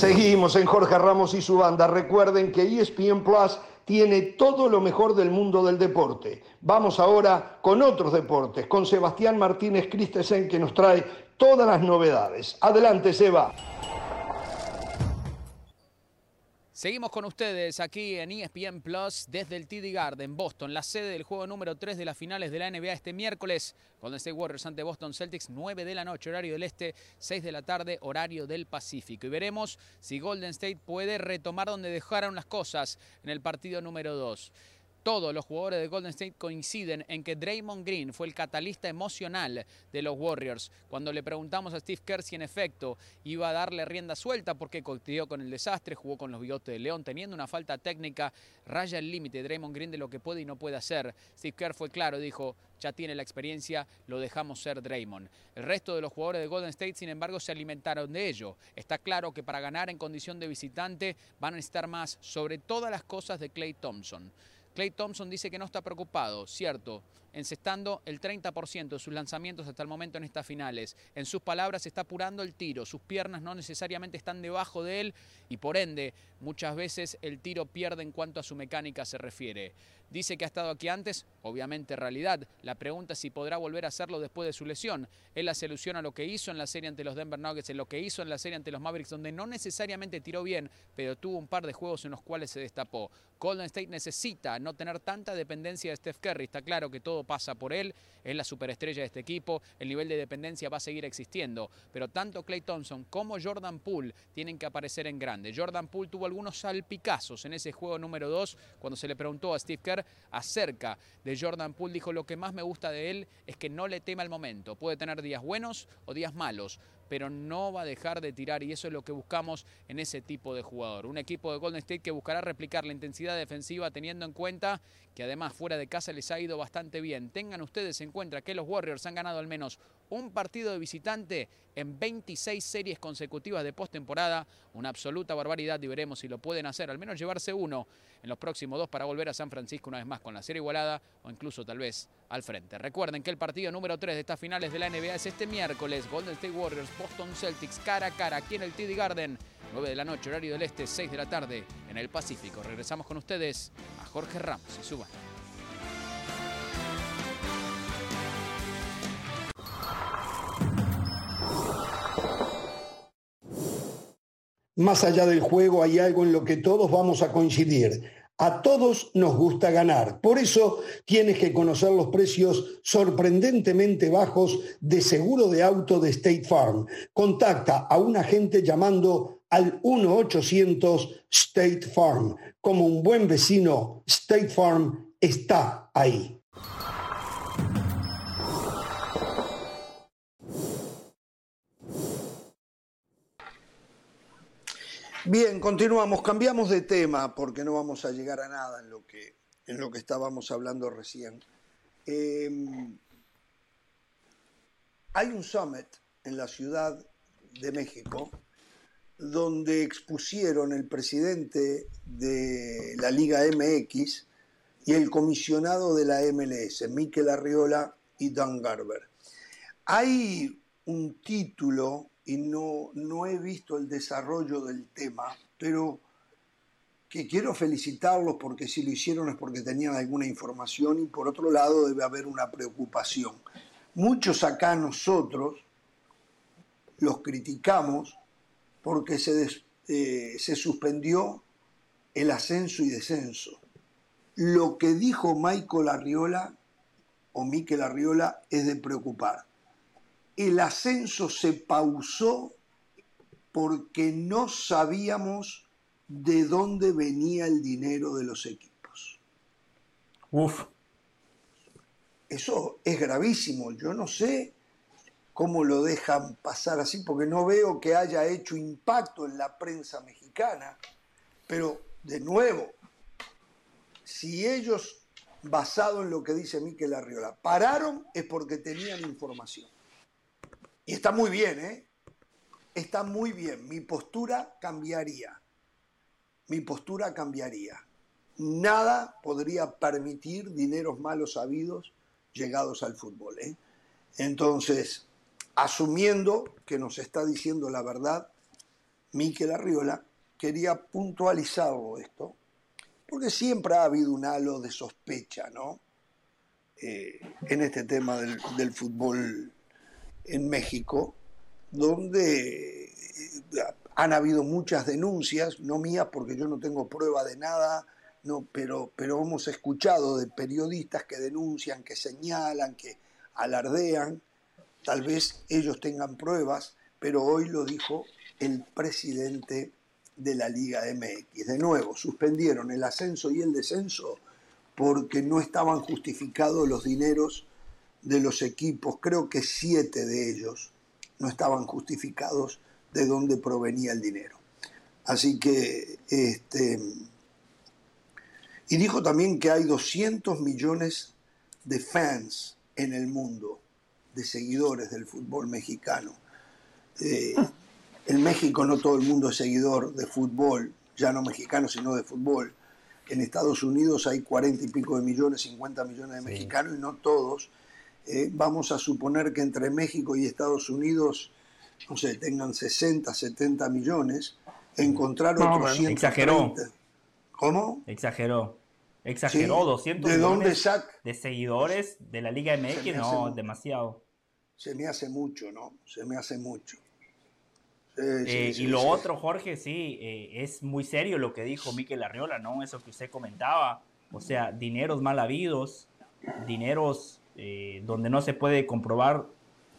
Seguimos en Jorge Ramos y su banda. Recuerden que ESPN Plus tiene todo lo mejor del mundo del deporte. Vamos ahora con otros deportes, con Sebastián Martínez Christensen que nos trae todas las novedades. Adelante, Seba. Seguimos con ustedes aquí en ESPN Plus desde el TD Garden, Boston, la sede del juego número 3 de las finales de la NBA este miércoles. Golden State Warriors ante Boston Celtics, 9 de la noche, horario del este, 6 de la tarde, horario del Pacífico. Y veremos si Golden State puede retomar donde dejaron las cosas en el partido número 2. Todos los jugadores de Golden State coinciden en que Draymond Green fue el catalista emocional de los Warriors. Cuando le preguntamos a Steve Kerr si en efecto iba a darle rienda suelta porque coqueteó con el desastre, jugó con los bigotes de León, teniendo una falta técnica, raya el límite Draymond Green de lo que puede y no puede hacer. Steve Kerr fue claro, dijo, ya tiene la experiencia, lo dejamos ser Draymond. El resto de los jugadores de Golden State, sin embargo, se alimentaron de ello. Está claro que para ganar en condición de visitante van a necesitar más sobre todas las cosas de Clay Thompson. Clay Thompson dice que no está preocupado, cierto, encestando el 30% de sus lanzamientos hasta el momento en estas finales. En sus palabras, está apurando el tiro, sus piernas no necesariamente están debajo de él y por ende muchas veces el tiro pierde en cuanto a su mecánica se refiere. Dice que ha estado aquí antes, obviamente realidad. La pregunta es si podrá volver a hacerlo después de su lesión. Él hace alusión a lo que hizo en la serie ante los Denver Nuggets, en lo que hizo en la serie ante los Mavericks, donde no necesariamente tiró bien, pero tuvo un par de juegos en los cuales se destapó. Golden State necesita no tener tanta dependencia de Steph Curry. Está claro que todo pasa por él, es la superestrella de este equipo, el nivel de dependencia va a seguir existiendo, pero tanto Clay Thompson como Jordan Poole tienen que aparecer en grande. Jordan Poole tuvo algunos salpicazos en ese juego número 2 cuando se le preguntó a Steve Kerr acerca de Jordan Poole, dijo lo que más me gusta de él es que no le tema el momento, puede tener días buenos o días malos, pero no va a dejar de tirar y eso es lo que buscamos en ese tipo de jugador. Un equipo de Golden State que buscará replicar la intensidad defensiva teniendo en cuenta que además fuera de casa les ha ido bastante bien. Tengan ustedes en cuenta que los Warriors han ganado al menos un partido de visitante en 26 series consecutivas de postemporada, una absoluta barbaridad y veremos si lo pueden hacer, al menos llevarse uno en los próximos dos para volver a San Francisco una vez más con la serie igualada o incluso tal vez al frente. Recuerden que el partido número 3 de estas finales de la NBA es este miércoles, Golden State Warriors, Boston Celtics cara a cara aquí en el TD Garden. 9 de la noche, horario del este, 6 de la tarde en el Pacífico. Regresamos con ustedes a Jorge Ramos y su Más allá del juego hay algo en lo que todos vamos a coincidir. A todos nos gusta ganar. Por eso tienes que conocer los precios sorprendentemente bajos de seguro de auto de State Farm. Contacta a un agente llamando al 1-800 State Farm. Como un buen vecino, State Farm está ahí. Bien, continuamos, cambiamos de tema porque no vamos a llegar a nada en lo que, en lo que estábamos hablando recién. Em, hay un summit en la Ciudad de México donde expusieron el presidente de la Liga MX y el comisionado de la MLS, Miquel Arriola y Dan Garber. Hay un título y no, no he visto el desarrollo del tema, pero que quiero felicitarlos porque si lo hicieron es porque tenían alguna información y por otro lado debe haber una preocupación. Muchos acá nosotros los criticamos porque se, eh, se suspendió el ascenso y descenso. Lo que dijo Michael Arriola o Miquel Arriola es de preocupar el ascenso se pausó porque no sabíamos de dónde venía el dinero de los equipos. Uf. Eso es gravísimo. Yo no sé cómo lo dejan pasar así, porque no veo que haya hecho impacto en la prensa mexicana. Pero, de nuevo, si ellos, basado en lo que dice Miquel Arriola, pararon es porque tenían información. Y está muy bien, ¿eh? Está muy bien. Mi postura cambiaría. Mi postura cambiaría. Nada podría permitir dineros malos habidos llegados al fútbol. ¿eh? Entonces, asumiendo que nos está diciendo la verdad, Miquel Arriola, quería puntualizarlo esto, porque siempre ha habido un halo de sospecha, ¿no? Eh, en este tema del, del, fútbol en México, donde eh, han habido muchas denuncias, no mías porque yo no tengo prueba de nada, no, pero, pero hemos escuchado de periodistas que denuncian, que señalan, que alardean, tal vez ellos tengan pruebas, pero hoy lo dijo el presidente de la Liga MX. De nuevo, suspendieron el ascenso y el descenso porque no estaban justificados los dineros de los equipos, creo que siete de ellos no estaban justificados de dónde provenía el dinero. Así que, este, y dijo también que hay 200 millones de fans en el mundo, de seguidores del fútbol mexicano. Eh, en México no todo el mundo es seguidor de fútbol, ya no mexicano, sino de fútbol. En Estados Unidos hay 40 y pico de millones, 50 millones de mexicanos y no todos. Eh, vamos a suponer que entre México y Estados Unidos no sé, tengan 60, 70 millones, encontrar otros no, Exageró. ¿Cómo? Exageró. Exageró, 200 ¿De millones dónde de seguidores de la Liga MX, no, demasiado. Se me hace mucho, ¿no? Se me hace mucho. Eh, y lo otro, Jorge, sí, eh, es muy serio lo que dijo Miquel Arriola, ¿no? Eso que usted comentaba. O sea, dineros mal habidos, dineros eh, donde no se puede comprobar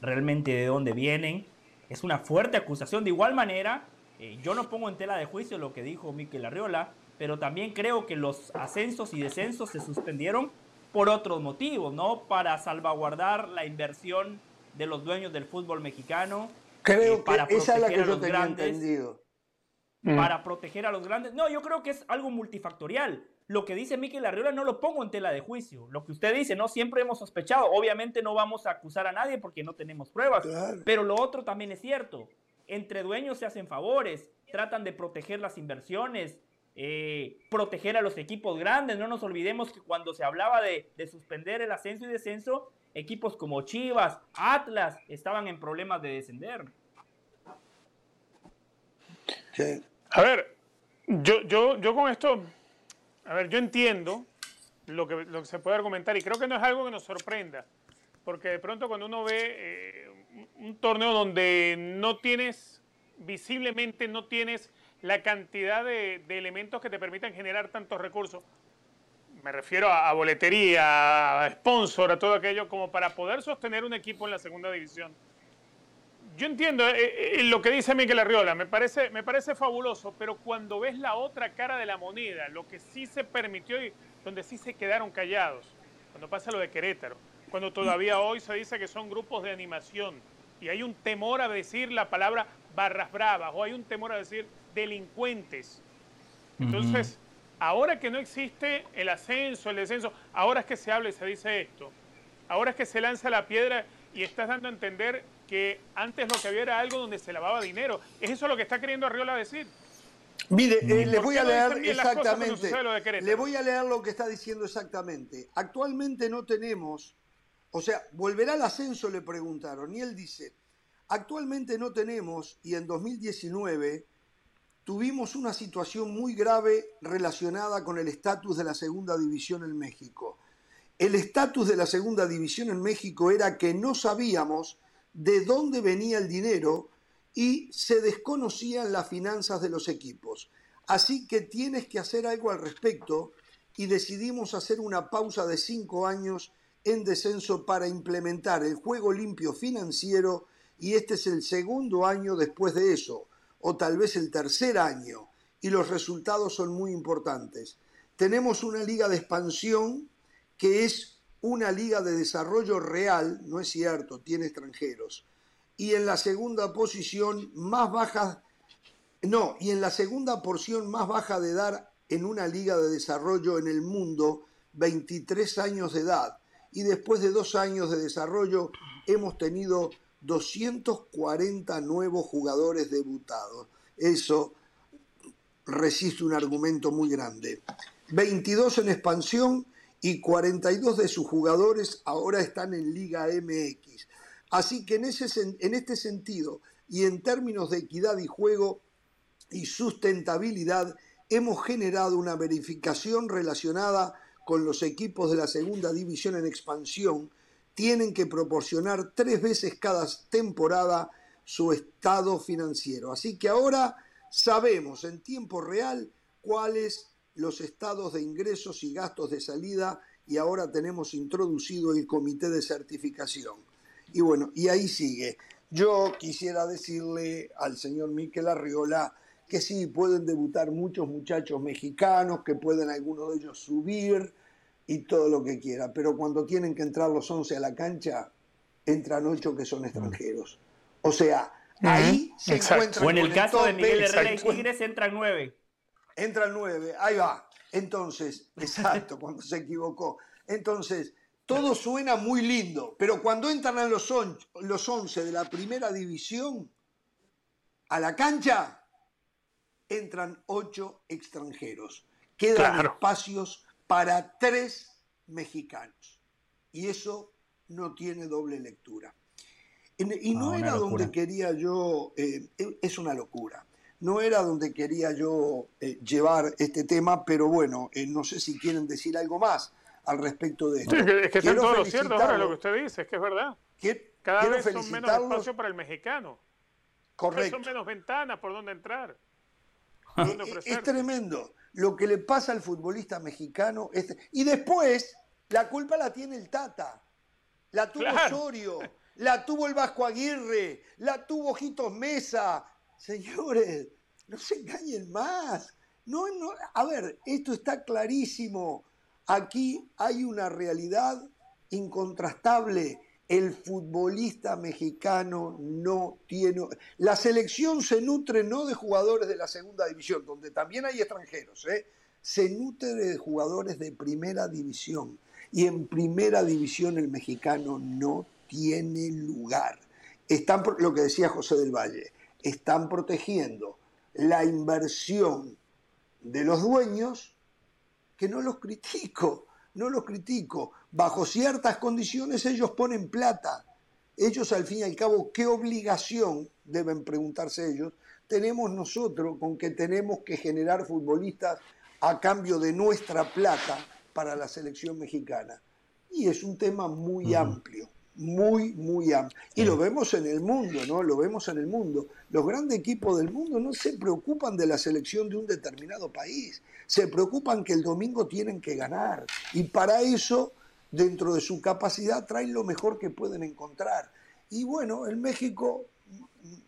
realmente de dónde vienen es una fuerte acusación. De igual manera, eh, yo no pongo en tela de juicio lo que dijo Miquel Arriola, pero también creo que los ascensos y descensos se suspendieron por otros motivos, ¿no? Para salvaguardar la inversión de los dueños del fútbol mexicano. Creo eh, para que esa es la que yo tenía entendido. Para proteger a los grandes. No, yo creo que es algo multifactorial. Lo que dice Miquel Arriola no lo pongo en tela de juicio. Lo que usted dice, no siempre hemos sospechado. Obviamente no vamos a acusar a nadie porque no tenemos pruebas. Pero lo otro también es cierto. Entre dueños se hacen favores, tratan de proteger las inversiones, eh, proteger a los equipos grandes. No nos olvidemos que cuando se hablaba de, de suspender el ascenso y descenso, equipos como Chivas, Atlas, estaban en problemas de descender. A ver, yo, yo, yo con esto a ver, yo entiendo lo que, lo que se puede argumentar y creo que no es algo que nos sorprenda, porque de pronto cuando uno ve eh, un torneo donde no tienes, visiblemente no tienes la cantidad de, elementos que te permitan generar tantos recursos, me refiero a, boletería, a sponsor, a todo aquello, como para poder sostener un equipo en la segunda división. Yo entiendo eh, eh, lo que dice Miguel Arriola, me parece, me parece fabuloso, pero cuando ves la otra cara de la moneda, lo que sí se permitió y donde sí se quedaron callados, cuando pasa lo de Querétaro, cuando todavía hoy se dice que son grupos de animación y hay un temor a decir la palabra barras bravas o hay un temor a decir delincuentes. Entonces, ahora que no existe el ascenso, el descenso, ahora es que se habla y se dice esto, ahora es que se lanza la piedra y estás dando a entender que antes lo que había era algo donde se lavaba dinero. ¿Es eso lo que está queriendo Arriola decir? Mire, eh, le voy a leer exactamente. Le voy a leer lo que está diciendo exactamente. Actualmente no tenemos, o sea, ¿volverá al ascenso? Le preguntaron. Y él dice, actualmente no tenemos, y en 2019 tuvimos una situación muy grave relacionada con el estatus de la segunda división en México. El estatus de la segunda división en México era que no sabíamos de dónde venía el dinero y se desconocían las finanzas de los equipos. Así que tienes que hacer algo al respecto y decidimos hacer una pausa de cinco años en descenso para implementar el juego limpio financiero y este es el segundo año después de eso, o tal vez el tercer año, y los resultados son muy importantes. Tenemos una liga de expansión que es una liga de desarrollo real, no es cierto, tiene extranjeros. Y en la segunda posición más baja, no, y en la segunda porción más baja de edad en una liga de desarrollo en el mundo, 23 años de edad. Y después de dos años de desarrollo hemos tenido 240 nuevos jugadores debutados. Eso resiste un argumento muy grande. 22 en expansión y 42 de sus jugadores ahora están en Liga MX. Así que en, ese, en este sentido y en términos de equidad y juego, y sustentabilidad, hemos generado una verificación relacionada con los equipos de la segunda división en expansión. Tienen que proporcionar tres veces cada temporada su estado financiero. Así que ahora sabemos en tiempo real cuáles los estados de ingresos y gastos de salida y ahora tenemos introducido el comité de certificación. Y bueno, y ahí sigue. Yo quisiera decirle al señor Miquel Arriola que sí, pueden debutar muchos muchachos mexicanos, que pueden algunos de ellos subir y todo lo que quiera, pero cuando tienen que entrar los 11 a la cancha, entran 8 que son extranjeros. O sea, ahí se encuentran. O en el caso de Miguel Herrera y Tigres entran 9. Entran 9, ahí va. Entonces, exacto, cuando se equivocó. Entonces, todo suena muy lindo, pero cuando entran a los, los 11 de la primera división, a la cancha, entran 8 extranjeros. Quedan espacios para 3 mexicanos. Y eso no tiene doble lectura. Y no, era donde quería yo, eh, es una locura no era donde quería yo eh, llevar este tema, pero bueno, eh, no sé si quieren decir algo más al respecto de esto. es que, es que está todo lo cierto ahora lo que usted dice, es que es verdad. Cada vez son menos espacio para el mexicano. Correcto. son menos ventanas por donde entrar. es, tremendo. Lo que le pasa al futbolista mexicano. Es... Y después, la culpa la tiene el Tata. La tuvo Osorio, la tuvo el Vasco Aguirre, la tuvo Jitos Mesa, Señores, no se engañen más. No, no, a ver, esto está clarísimo. Aquí hay una realidad incontrastable. El futbolista mexicano no tiene... La selección se nutre no de jugadores de la segunda división, donde también hay extranjeros, ¿eh? se nutre de jugadores de primera división. Y en primera división el mexicano no tiene lugar. Están, lo que decía José del Valle, están protegiendo la inversión de los dueños, que no los critico, no los critico. Bajo ciertas condiciones ellos ponen plata. Ellos al fin y al cabo, ¿qué obligación, deben preguntarse ellos, tenemos nosotros con que tenemos que generar futbolistas a cambio de nuestra plata para la selección mexicana? Y es un tema muy amplio muy, muy amplio. Y lo vemos en el mundo, ¿no? Lo vemos en el mundo. Los grandes equipos del mundo no se preocupan de la selección de un determinado país, se preocupan que el domingo tienen que ganar. Y para eso, dentro de su capacidad, traen lo mejor que pueden encontrar. Y bueno, en México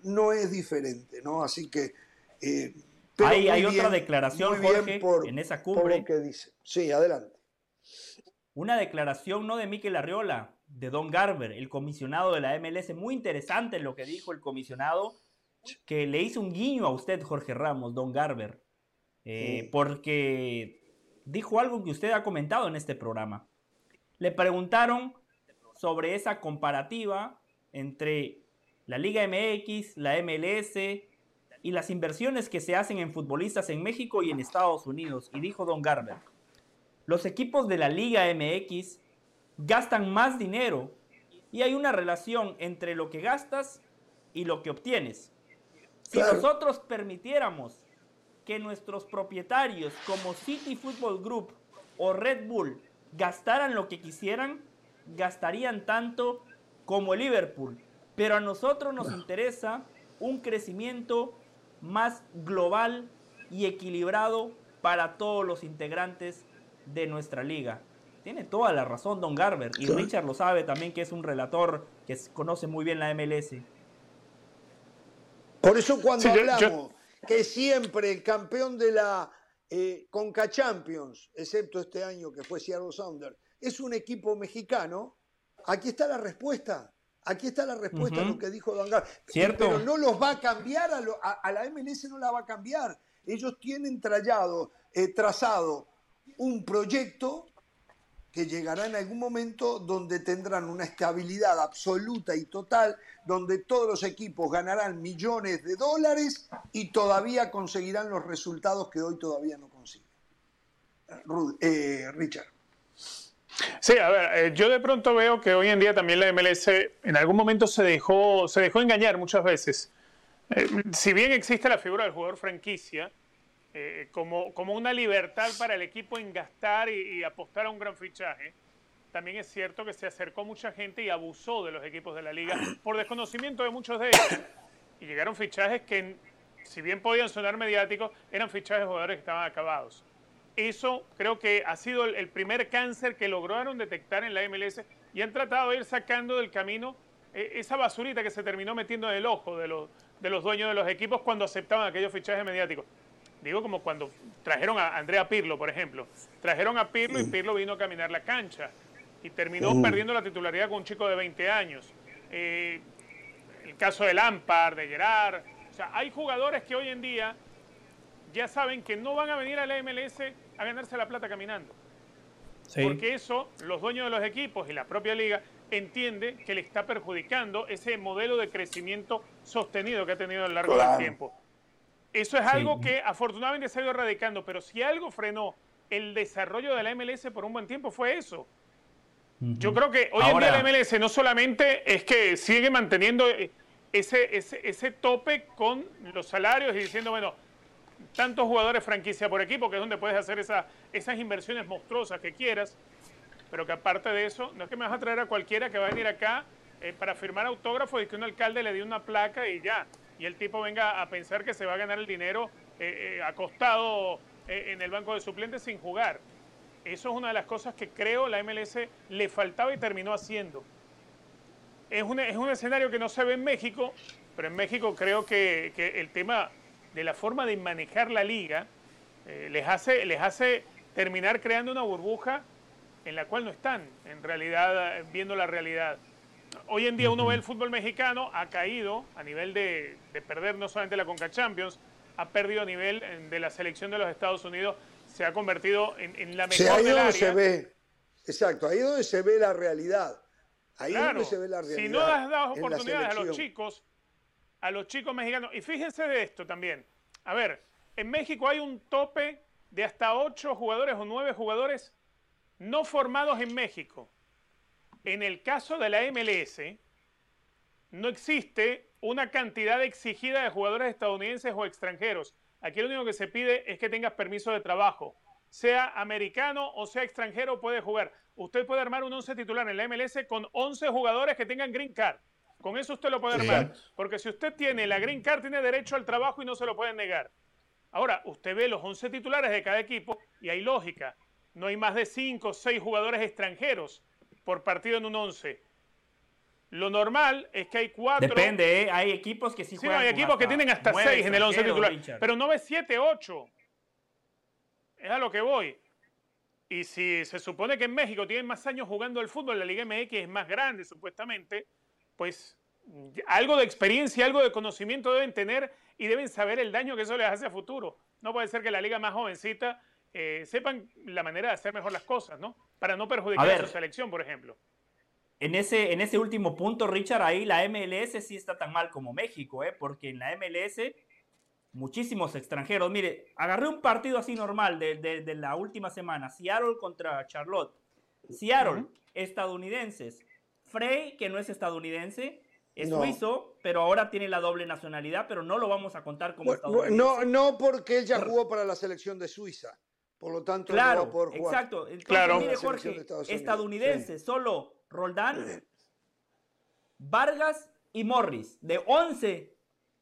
no es diferente, ¿no? Así que... Eh, hay, otra declaración, Jorge, en esa cumbre. que dice. Sí, adelante. Una declaración no de Miquel Arriola, de Don Garber, el comisionado de la MLS. Muy interesante lo que dijo el comisionado, que le hizo un guiño a usted, Jorge Ramos, Don Garber, eh, porque dijo algo que usted ha comentado en este programa. Le preguntaron sobre esa comparativa entre la Liga MX, la MLS y las inversiones que se hacen en futbolistas en México y en Estados Unidos. Y dijo Don Garber, los equipos de la Liga MX gastan más dinero y hay una relación entre lo que gastas y lo que obtienes. Si nosotros permitiéramos que nuestros propietarios como City Football Group o Red Bull gastaran lo que quisieran, gastarían tanto como el Liverpool. Pero a nosotros nos interesa un crecimiento más global y equilibrado para todos los integrantes de nuestra liga. Tiene toda la razón Don Garber. Y Richard lo sabe también que es un relator que conoce muy bien la MLS. Por eso cuando hablamos que siempre el campeón de la eh, Conca Champions, excepto este año que fue Seattle Sounders, es un equipo mexicano, aquí está la respuesta. Aquí está la respuesta a lo que dijo Don Garber. ¿Cierto? Pero no los va a cambiar, a, la MLS no la va a cambiar. Ellos tienen trallado, eh, trazado un proyecto que llegará en algún momento donde tendrán una estabilidad absoluta y total, donde todos los equipos ganarán millones de dólares y todavía conseguirán los resultados que hoy todavía no consiguen. Eh, Richard. Sí, a ver, eh, yo de pronto veo que hoy en día también la MLS en algún momento se dejó, se dejó engañar muchas veces Eh, si bien existe la figura del jugador franquicia, eh, como, como una libertad para el equipo en gastar y, apostar a un gran fichaje, también es cierto que se acercó mucha gente y abusó de los equipos de la liga por desconocimiento de muchos de ellos. Y llegaron fichajes que, si bien podían sonar mediáticos, eran fichajes de jugadores que estaban acabados. Eso creo que ha sido el primer cáncer que lograron detectar en la MLS y han tratado de ir sacando del camino eh, esa basurita que se terminó metiendo en el ojo de los, de los dueños de los equipos cuando aceptaban aquellos fichajes mediáticos. Digo como cuando trajeron a Andrea Pirlo, por ejemplo. Trajeron a Pirlo y Pirlo vino a caminar la cancha y terminó perdiendo la titularidad con un chico de 20 años. Eh, el caso de Lampard, de Gerard. O sea, hay jugadores que hoy en día ya saben que no van a venir a la MLS a ganarse la plata caminando. Porque eso, los dueños de los equipos y la propia liga entiende que le está perjudicando ese modelo de crecimiento sostenido que ha tenido a lo largo del tiempo. Eso es algo que afortunadamente se ha ido erradicando, pero si algo frenó el desarrollo de la MLS por un buen tiempo fue eso. Yo creo que hoy en día la MLS no solamente es que sigue manteniendo ese, ese, ese tope con los salarios y diciendo, bueno, tantos jugadores franquicia por equipo, que es donde puedes hacer esa, esas inversiones monstruosas que quieras, pero que aparte de eso, no es que me vas a traer a cualquiera que va a venir acá eh, para firmar autógrafo y que un alcalde le dé una placa y ya, y el tipo venga a pensar que se va a ganar el dinero eh, eh, acostado en el banco de suplentes sin jugar. Eso es una de las cosas que creo la MLS le faltaba y terminó haciendo. Es un, es un escenario que no se ve en México, pero en México creo que, que el tema de la forma de manejar la liga les, hace, les hace terminar creando una burbuja en la cual no están en realidad viendo la realidad. Hoy en día uno ve el fútbol mexicano, ha caído a nivel de, perder no solamente la Conca Champions, ha perdido a nivel de la selección de los Estados Unidos, se ha convertido en, la mejor ahí donde se ve, exacto, ahí es donde se ve la realidad. Ahí es donde se ve la realidad. Si no das, das oportunidades a los chicos, a los chicos mexicanos, y fíjense de esto también. A ver, en México hay un tope de hasta ocho jugadores o nueve jugadores no formados en México. En el caso de la MLS, no existe una cantidad exigida de jugadores estadounidenses o extranjeros. Aquí lo único que se pide es que tengas permiso de trabajo. Sea americano o sea extranjero, puede jugar. Usted puede armar un 11 titular en la MLS con 11 jugadores que tengan green card. Con eso usted lo puede armar. Porque si usted tiene la green card, tiene derecho al trabajo y no se lo pueden negar. Ahora, usted ve los 11 titulares de cada equipo y hay lógica no hay más de 5 o 6 jugadores extranjeros por partido en un 11. Lo normal es que hay 4. Depende, ¿eh? hay equipos que sí, sí hay equipos que tienen hasta 6 en el 11 titular. Pero no ves 7, 8. Es a lo que voy. Y si se supone que en México tienen más años jugando el fútbol, la Liga MX es más grande supuestamente, pues algo de experiencia, algo de conocimiento deben tener y deben saber el daño que eso les hace a futuro. No puede ser que la liga más jovencita eh, sepan la manera de hacer mejor las cosas, ¿no? Para no perjudicar a, su selección, por ejemplo. En ese, en ese último punto, Richard, ahí la MLS sí está tan mal como México, ¿eh? Porque en la MLS muchísimos extranjeros. Mire, agarré un partido así normal de, la última semana, Seattle contra Charlotte. Seattle, estadounidenses. Frey, que no es estadounidense, es suizo, pero ahora tiene la doble nacionalidad, pero no lo vamos a contar como estadounidense. No, no porque él ya jugó para la selección de Suiza. Por lo tanto, claro, no va a poder jugar. Exacto. Entonces, claro. mire, Jorge, estadounidense, solo Roldán, Vargas y Morris. De 11,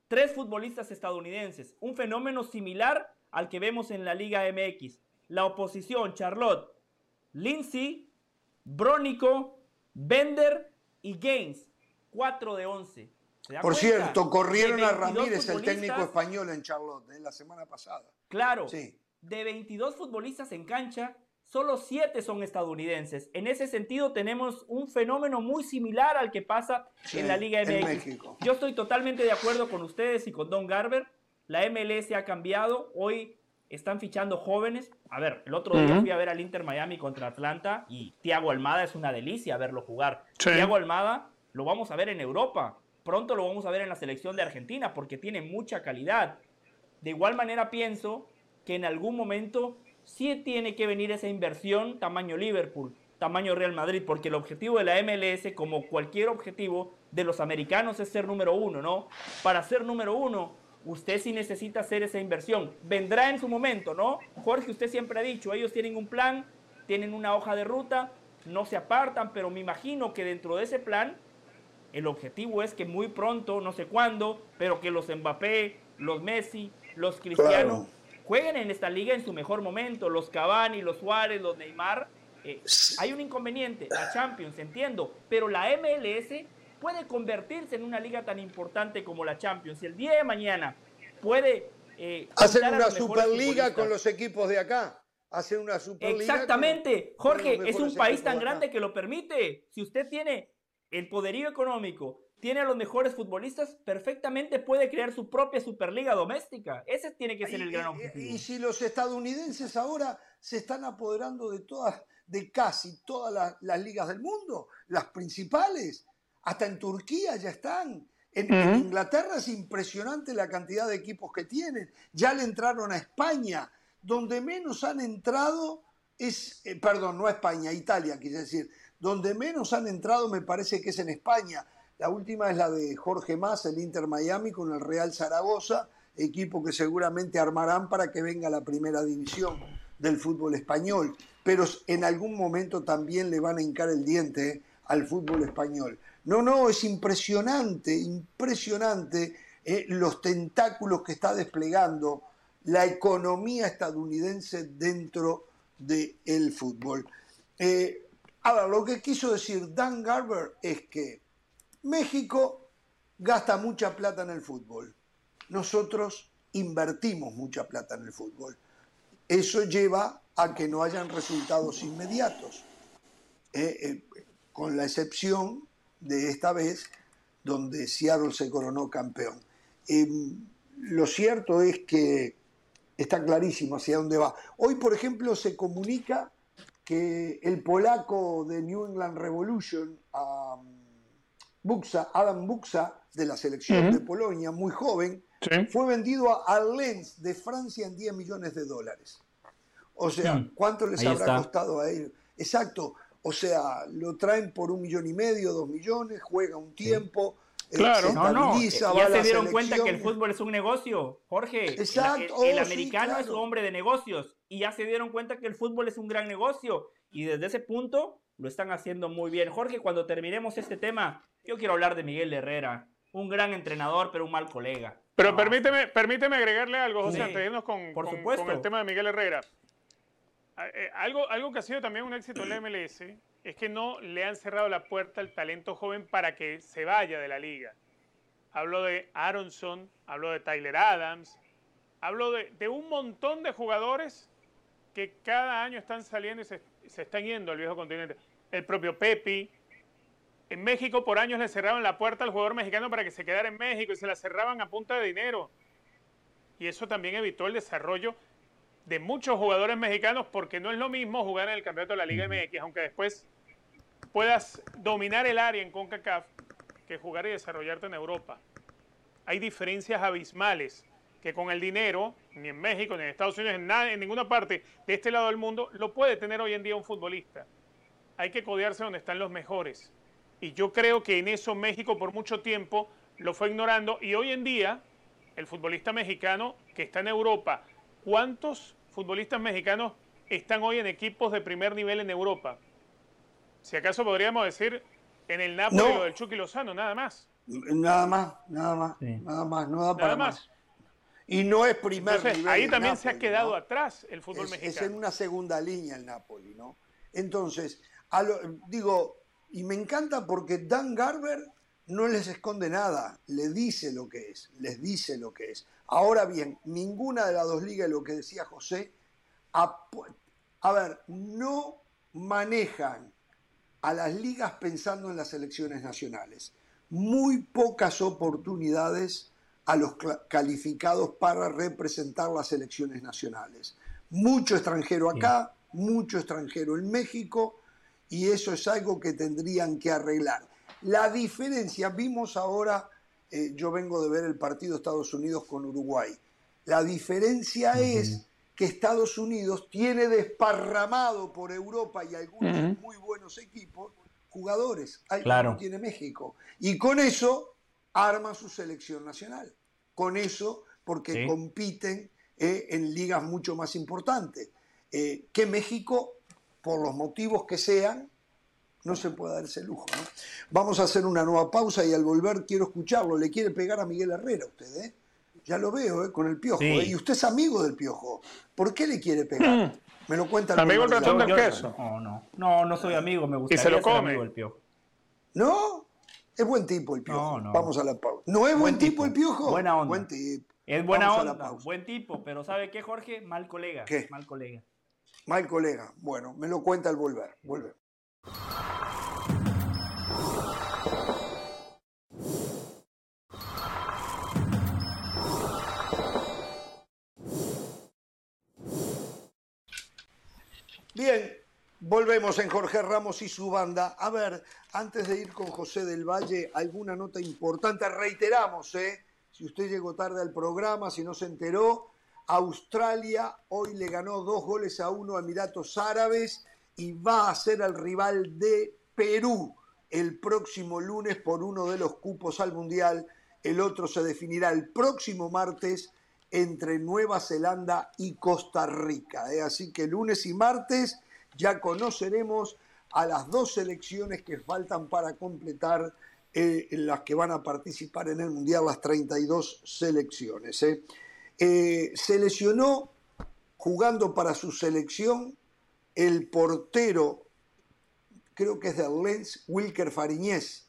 tres futbolistas estadounidenses. Un fenómeno similar al que vemos en la Liga MX. La oposición, Charlotte, Lindsay, Brónico, Bender y Gaines. 4 de 11. Por cierto, corrieron a Ramírez, el técnico español en Charlotte, en la semana pasada. Claro. Sí de 22 futbolistas en cancha, solo 7 son estadounidenses. En ese sentido tenemos un fenómeno muy similar al que pasa en la Liga MX. Yo estoy totalmente de acuerdo con ustedes y con Don Garber. La MLS ha cambiado. Hoy están fichando jóvenes. A ver, el otro día fui a ver al Inter Miami contra Atlanta y Thiago Almada es una delicia verlo jugar. Thiago Almada lo vamos a ver en Europa. Pronto lo vamos a ver en la selección de Argentina porque tiene mucha calidad. De igual manera pienso que en algún momento sí tiene que venir esa inversión tamaño Liverpool. tamaño Real Madrid, porque el objetivo de la MLS, como cualquier objetivo de los americanos, es ser número uno, ¿no? Para ser número uno, usted sí necesita hacer esa inversión. Vendrá en su momento, ¿no? Jorge, usted siempre ha dicho, ellos tienen un plan, tienen una hoja de ruta, no se apartan, pero me imagino que dentro de ese plan, el objetivo es que muy pronto, no sé cuándo, pero que los Mbappé, los Messi, los Cristiano jueguen en esta liga en su mejor momento, los Cavani, los Suárez, los Neymar. Eh, hay un inconveniente, la Champions, entiendo, pero la MLS puede convertirse en una liga tan importante como la Champions. Y el día de mañana puede... Eh, Hacer una Superliga con los equipos de acá. Hacer una Superliga. Exactamente. Jorge, es un país tan grande que lo permite. Si usted tiene el poderío económico, tiene a los mejores futbolistas, perfectamente puede crear su propia Superliga doméstica. Ese tiene que ser el gran objetivo. Y, si los estadounidenses ahora se están apoderando de todas, de casi todas las ligas del mundo, las principales, hasta en Turquía ya están. En, Inglaterra es impresionante la cantidad de equipos que tienen. Ya le entraron a España. Donde menos han entrado es, eh, perdón, no a España, a Italia, quise decir. Donde menos han entrado me parece que es en España. La última es la de Jorge Más, el Inter Miami con el Real Zaragoza, equipo que seguramente armarán para que venga la primera división del fútbol español. Pero en algún momento también le van a hincar el diente eh, al fútbol español. No, no, es impresionante, impresionante eh, los tentáculos que está desplegando la economía estadounidense dentro del fútbol. Eh, ahora, lo que quiso decir Dan Garber es que México gasta mucha plata en el fútbol. Nosotros invertimos mucha plata en el fútbol. Eso lleva a que no hayan resultados inmediatos, eh, con la excepción de esta vez, donde Seattle se coronó campeón. Em, lo cierto es que está clarísimo hacia dónde va. Hoy, por ejemplo, se comunica que el polaco de New England Revolution, Buxa, Adam Buxa, de la selección de Polonia, muy joven, fue vendido a Lens de Francia en 10 millones de dólares. O sea, mm. ¿cuánto les habrá costado a ellos? Exacto. O sea, lo traen por un millón y medio, dos millones, juega un tiempo. Eh, claro, no, no. Ya se dieron cuenta que el fútbol es un negocio, Jorge. Exacto. El, oh, americano es un hombre de negocios y ya se dieron cuenta que el fútbol es un gran negocio y desde ese punto lo están haciendo muy bien. Jorge, cuando terminemos este tema, yo quiero hablar de Miguel Herrera, un gran entrenador, pero un mal colega. Pero permíteme, permíteme agregarle algo, José, antes de irnos con, con, con el tema de Miguel Herrera. Eh, algo, algo que ha sido también un éxito en la MLS es que no le han cerrado la puerta al talento joven para que se vaya de la liga. Hablo de Aronson, hablo de Tyler Adams, hablo de, un montón de jugadores que cada año están saliendo y se, se, están yendo al viejo continente. El propio Pepi. En México por años le cerraban la puerta al jugador mexicano para que se quedara en México y se la cerraban a punta de dinero. Y eso también evitó el desarrollo de muchos jugadores mexicanos porque no es lo mismo jugar en el campeonato de la Liga MX, aunque después puedas dominar el área en CONCACAF que jugar y desarrollarte en Europa. Hay diferencias abismales que con el dinero, ni en México, ni en Estados Unidos, en, nada, en ninguna parte de este lado del mundo, lo puede tener hoy en día un futbolista. Hay que codearse donde están los mejores. Y yo creo que en eso México por mucho tiempo lo fue ignorando y hoy en día el futbolista mexicano que está en Europa ¿Cuántos futbolistas mexicanos están hoy en equipos de primer nivel en Europa? Si acaso podríamos decir en el Napoli o del Chucky Lozano, nada más. Nada más, nada más, nada más, no da para más. Y no es primer nivel. Ahí también se ha quedado atrás el fútbol mexicano. Es en una segunda línea el Napoli, ¿no? Entonces, digo, y me encanta porque Dan Garber no les esconde nada, le dice lo que es, les dice lo que es. Ahora bien, ninguna de las dos ligas, lo que decía José, a, ver, no manejan a las ligas pensando en las elecciones nacionales. Muy pocas oportunidades a los calificados para representar las elecciones nacionales. Mucho extranjero acá, mucho extranjero en México, y eso es algo que tendrían que arreglar. La diferencia, vimos ahora eh, yo vengo de ver el partido Estados Unidos con Uruguay. La diferencia es que Estados Unidos tiene desparramado por Europa y algunos muy buenos equipos jugadores, algo no tiene México. Y con eso arma su selección nacional. Con eso, porque compiten eh, en ligas mucho más importantes. Eh, que México, por los motivos que sean, no se puede dar ese lujo. Vamos a hacer una nueva pausa y al volver quiero escucharlo. Le quiere pegar a Miguel Herrera usted, ¿eh? Ya lo veo, ¿eh? Con el piojo. ¿eh? Y usted es amigo del piojo. ¿Por qué le quiere pegar? Mm. Me lo cuenta el Amigo el ratón del queso. No, no. No, no soy amigo. Me gustaría y se lo come. amigo del piojo. ¿No? Es buen tipo el piojo. Vamos a la pausa. ¿No es buen, tipo. el piojo? Buena onda. Buen tipo. Es buena onda. Buen tipo. Pero ¿sabe qué, Jorge? Mal colega. ¿Qué? Mal colega. Mal colega. Bueno, me lo cuenta al volver. Vuelve. Bien, volvemos en Jorge Ramos y su banda. A ver, antes de ir con José del Valle, alguna nota importante. Reiteramos, ¿eh? Si usted llegó tarde al programa, si no se enteró, Australia hoy le ganó dos goles a uno a Emiratos Árabes y va a ser el rival de Perú el próximo lunes por uno de los cupos al Mundial. El otro se definirá el próximo martes entre Nueva Zelanda y Costa Rica. ¿eh? Así que lunes y martes ya conoceremos a las dos selecciones que faltan para completar eh, las que van a participar en el Mundial, las 32 selecciones. ¿eh? se lesionó jugando para su selección el portero, creo que es del Lens, Wilker Fariñez,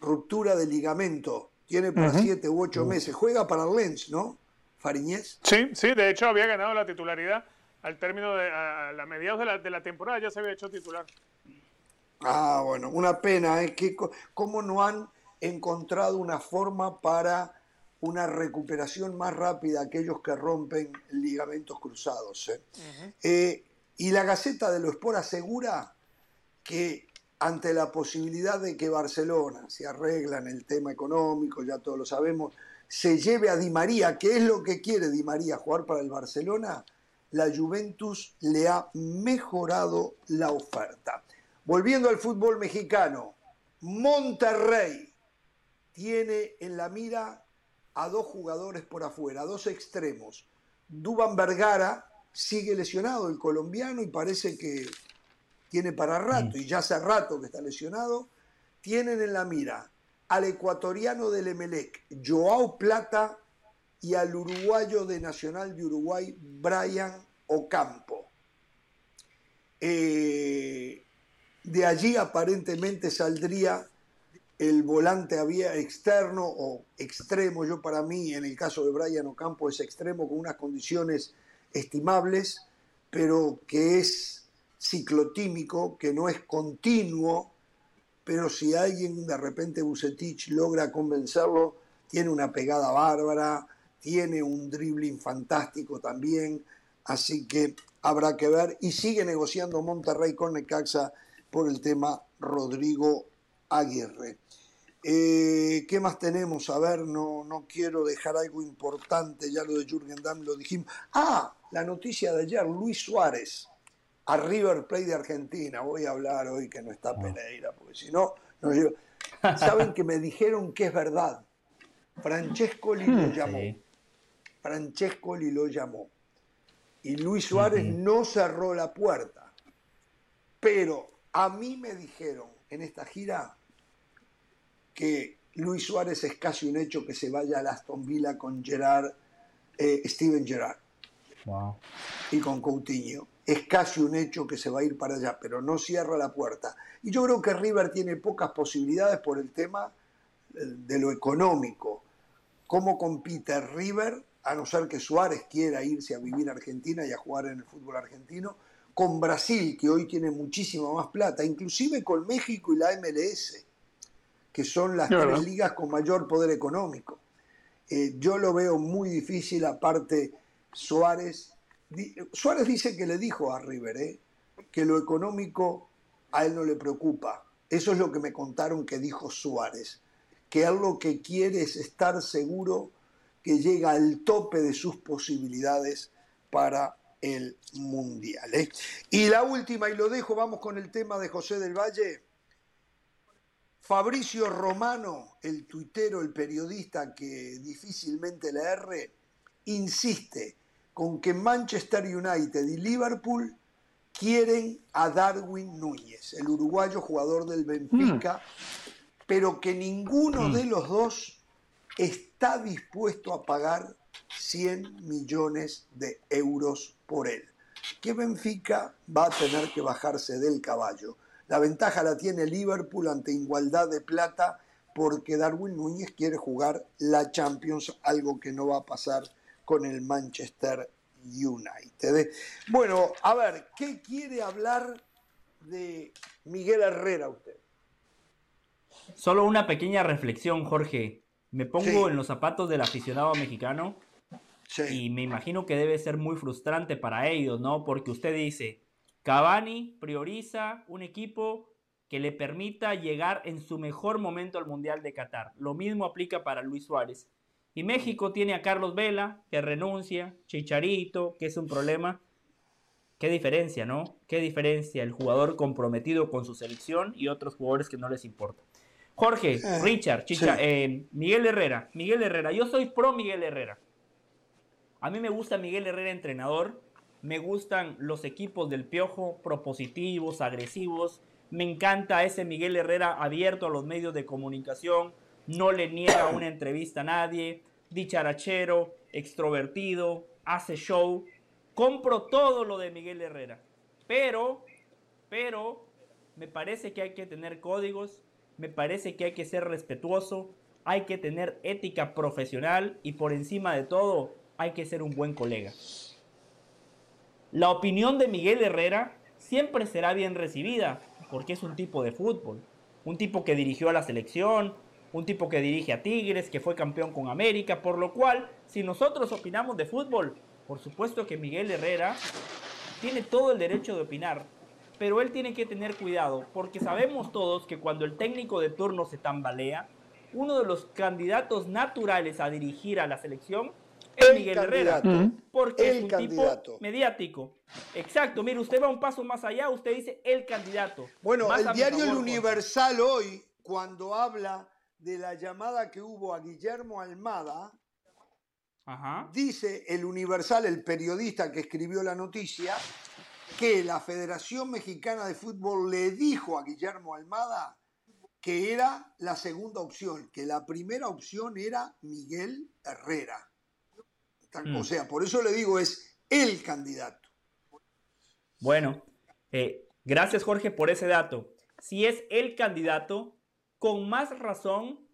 ruptura de ligamento, tiene para siete u ocho meses, juega para el Lens, ¿no? Fariñez. Sí, sí, de hecho había ganado la titularidad al término de a, la mediados de la, de la, temporada, ya se había hecho titular. Ah, bueno, una pena, ¿eh? Que, ¿Cómo no han encontrado una forma para una recuperación más rápida aquellos que rompen ligamentos cruzados? ¿eh? eh y la Gaceta de los Sport asegura que ante la posibilidad de que Barcelona se arregla en el tema económico, ya todos lo sabemos, se lleve a Di María, que es lo que quiere Di María, jugar para el Barcelona, la Juventus le ha mejorado la oferta. Volviendo al fútbol mexicano, Monterrey tiene en la mira a dos jugadores por afuera, a dos extremos. Duban Vergara sigue lesionado, el colombiano, y parece que tiene para rato, y ya hace rato que está lesionado. Tienen en la mira al ecuatoriano del Emelec, Joao Plata, y al uruguayo de Nacional de Uruguay, Brian Ocampo. Eh, de allí aparentemente saldría el volante había externo o extremo, yo para mí en el caso de Brian Ocampo es extremo con unas condiciones estimables, pero que es ciclotímico, que no es continuo, pero si alguien de repente Bucetich logra convencerlo, tiene una pegada bárbara, tiene un dribbling fantástico también, así que habrá que ver. Y sigue negociando Monterrey con Necaxa por el tema Rodrigo Aguirre. Eh, ¿Qué más tenemos? A ver, no, no quiero dejar algo importante, ya lo de Jürgen Damm lo dijimos. Ah, la noticia de ayer, Luis Suárez a River Plate de Argentina. Voy a hablar hoy que no está ah. Pereira, porque si no, no Saben que me dijeron que es verdad. Francescoli lo llamó. Francescoli lo llamó. Y Luis Suárez no cerró la puerta. Pero a mí me dijeron en esta gira que Luis Suárez es casi un hecho que se vaya a Aston Villa con Gerard, eh, Steven Gerrard. Y con Coutinho es casi un hecho que se va a ir para allá, pero no cierra la puerta. Y yo creo que River tiene pocas posibilidades por el tema eh, de lo económico. ¿Cómo compite River, a no ser que Suárez quiera irse a vivir a Argentina y a jugar en el fútbol argentino, con Brasil, que hoy tiene muchísima más plata, inclusive con México y la MLS, que son las tres ligas con mayor poder económico? Eh, yo lo veo muy difícil, aparte Suárez Suárez dice que le dijo a River ¿eh? que lo económico a él no le preocupa. Eso es lo que me contaron que dijo Suárez, que él lo que quiere es estar seguro que llega al tope de sus posibilidades para el Mundial. ¿eh? Y la última, y lo dejo, vamos con el tema de José del Valle. Fabricio Romano, el tuitero, el periodista que difícilmente le erre, insiste con que Manchester United y Liverpool quieren a Darwin Núñez, el uruguayo jugador del Benfica, mm. pero que ninguno mm. de los dos está dispuesto a pagar 100 millones de euros por él. Que Benfica va a tener que bajarse del caballo. La ventaja la tiene Liverpool ante igualdad de plata porque Darwin Núñez quiere jugar la Champions, algo que no va a pasar con el Manchester United. Bueno, a ver, ¿qué quiere hablar de Miguel Herrera usted? Solo una pequeña reflexión, Jorge. Me pongo en los zapatos del aficionado mexicano y me imagino que debe ser muy frustrante para ellos, ¿no? Porque usted dice, Cavani prioriza un equipo que le permita llegar en su mejor momento al Mundial de Qatar. Lo mismo aplica para Luis Suárez. Y México tiene a Carlos Vela, que renuncia, Chicharito, que es un problema. Qué diferencia, ¿no? Qué diferencia el jugador comprometido con su selección y otros jugadores que no les importa. Jorge, eh, Richard, Chicha, eh, Miguel Herrera, Miguel Herrera, yo soy pro Miguel Herrera. A mí me gusta Miguel Herrera entrenador, me gustan los equipos del Piojo propositivos, agresivos, me encanta ese Miguel Herrera abierto a los medios de comunicación, no le niega una entrevista a nadie, dicharachero, extrovertido, hace show. Compro todo lo de Miguel Herrera. Pero, pero, me parece que hay que tener códigos, me parece que hay que ser respetuoso, hay que tener ética profesional y por encima de todo, hay que ser un buen colega. La opinión de Miguel Herrera siempre será bien recibida, porque es un tipo de fútbol, un tipo que dirigió a la selección, un tipo que dirige a Tigres, que fue campeón con América, por lo cual, si nosotros opinamos de fútbol, por supuesto que Miguel Herrera tiene todo el derecho de opinar, pero él tiene que tener cuidado, porque sabemos todos que cuando el técnico de turno se tambalea, uno de los candidatos naturales a dirigir a la selección es Miguel Herrera, porque es un tipo mediático. Exacto, mire, usted va un paso más allá, usted dice el candidato. Bueno, el diario El Universal hoy, cuando habla de la llamada que hubo a Guillermo Almada, dice el Universal, el periodista que escribió la noticia, que la Federación Mexicana de Fútbol le dijo a Guillermo Almada que era la segunda opción, que la primera opción era Miguel Herrera. O mm. sea, por eso le digo, es el candidato. Bueno, eh, gracias Jorge por ese dato. Si es el candidato, con más razón,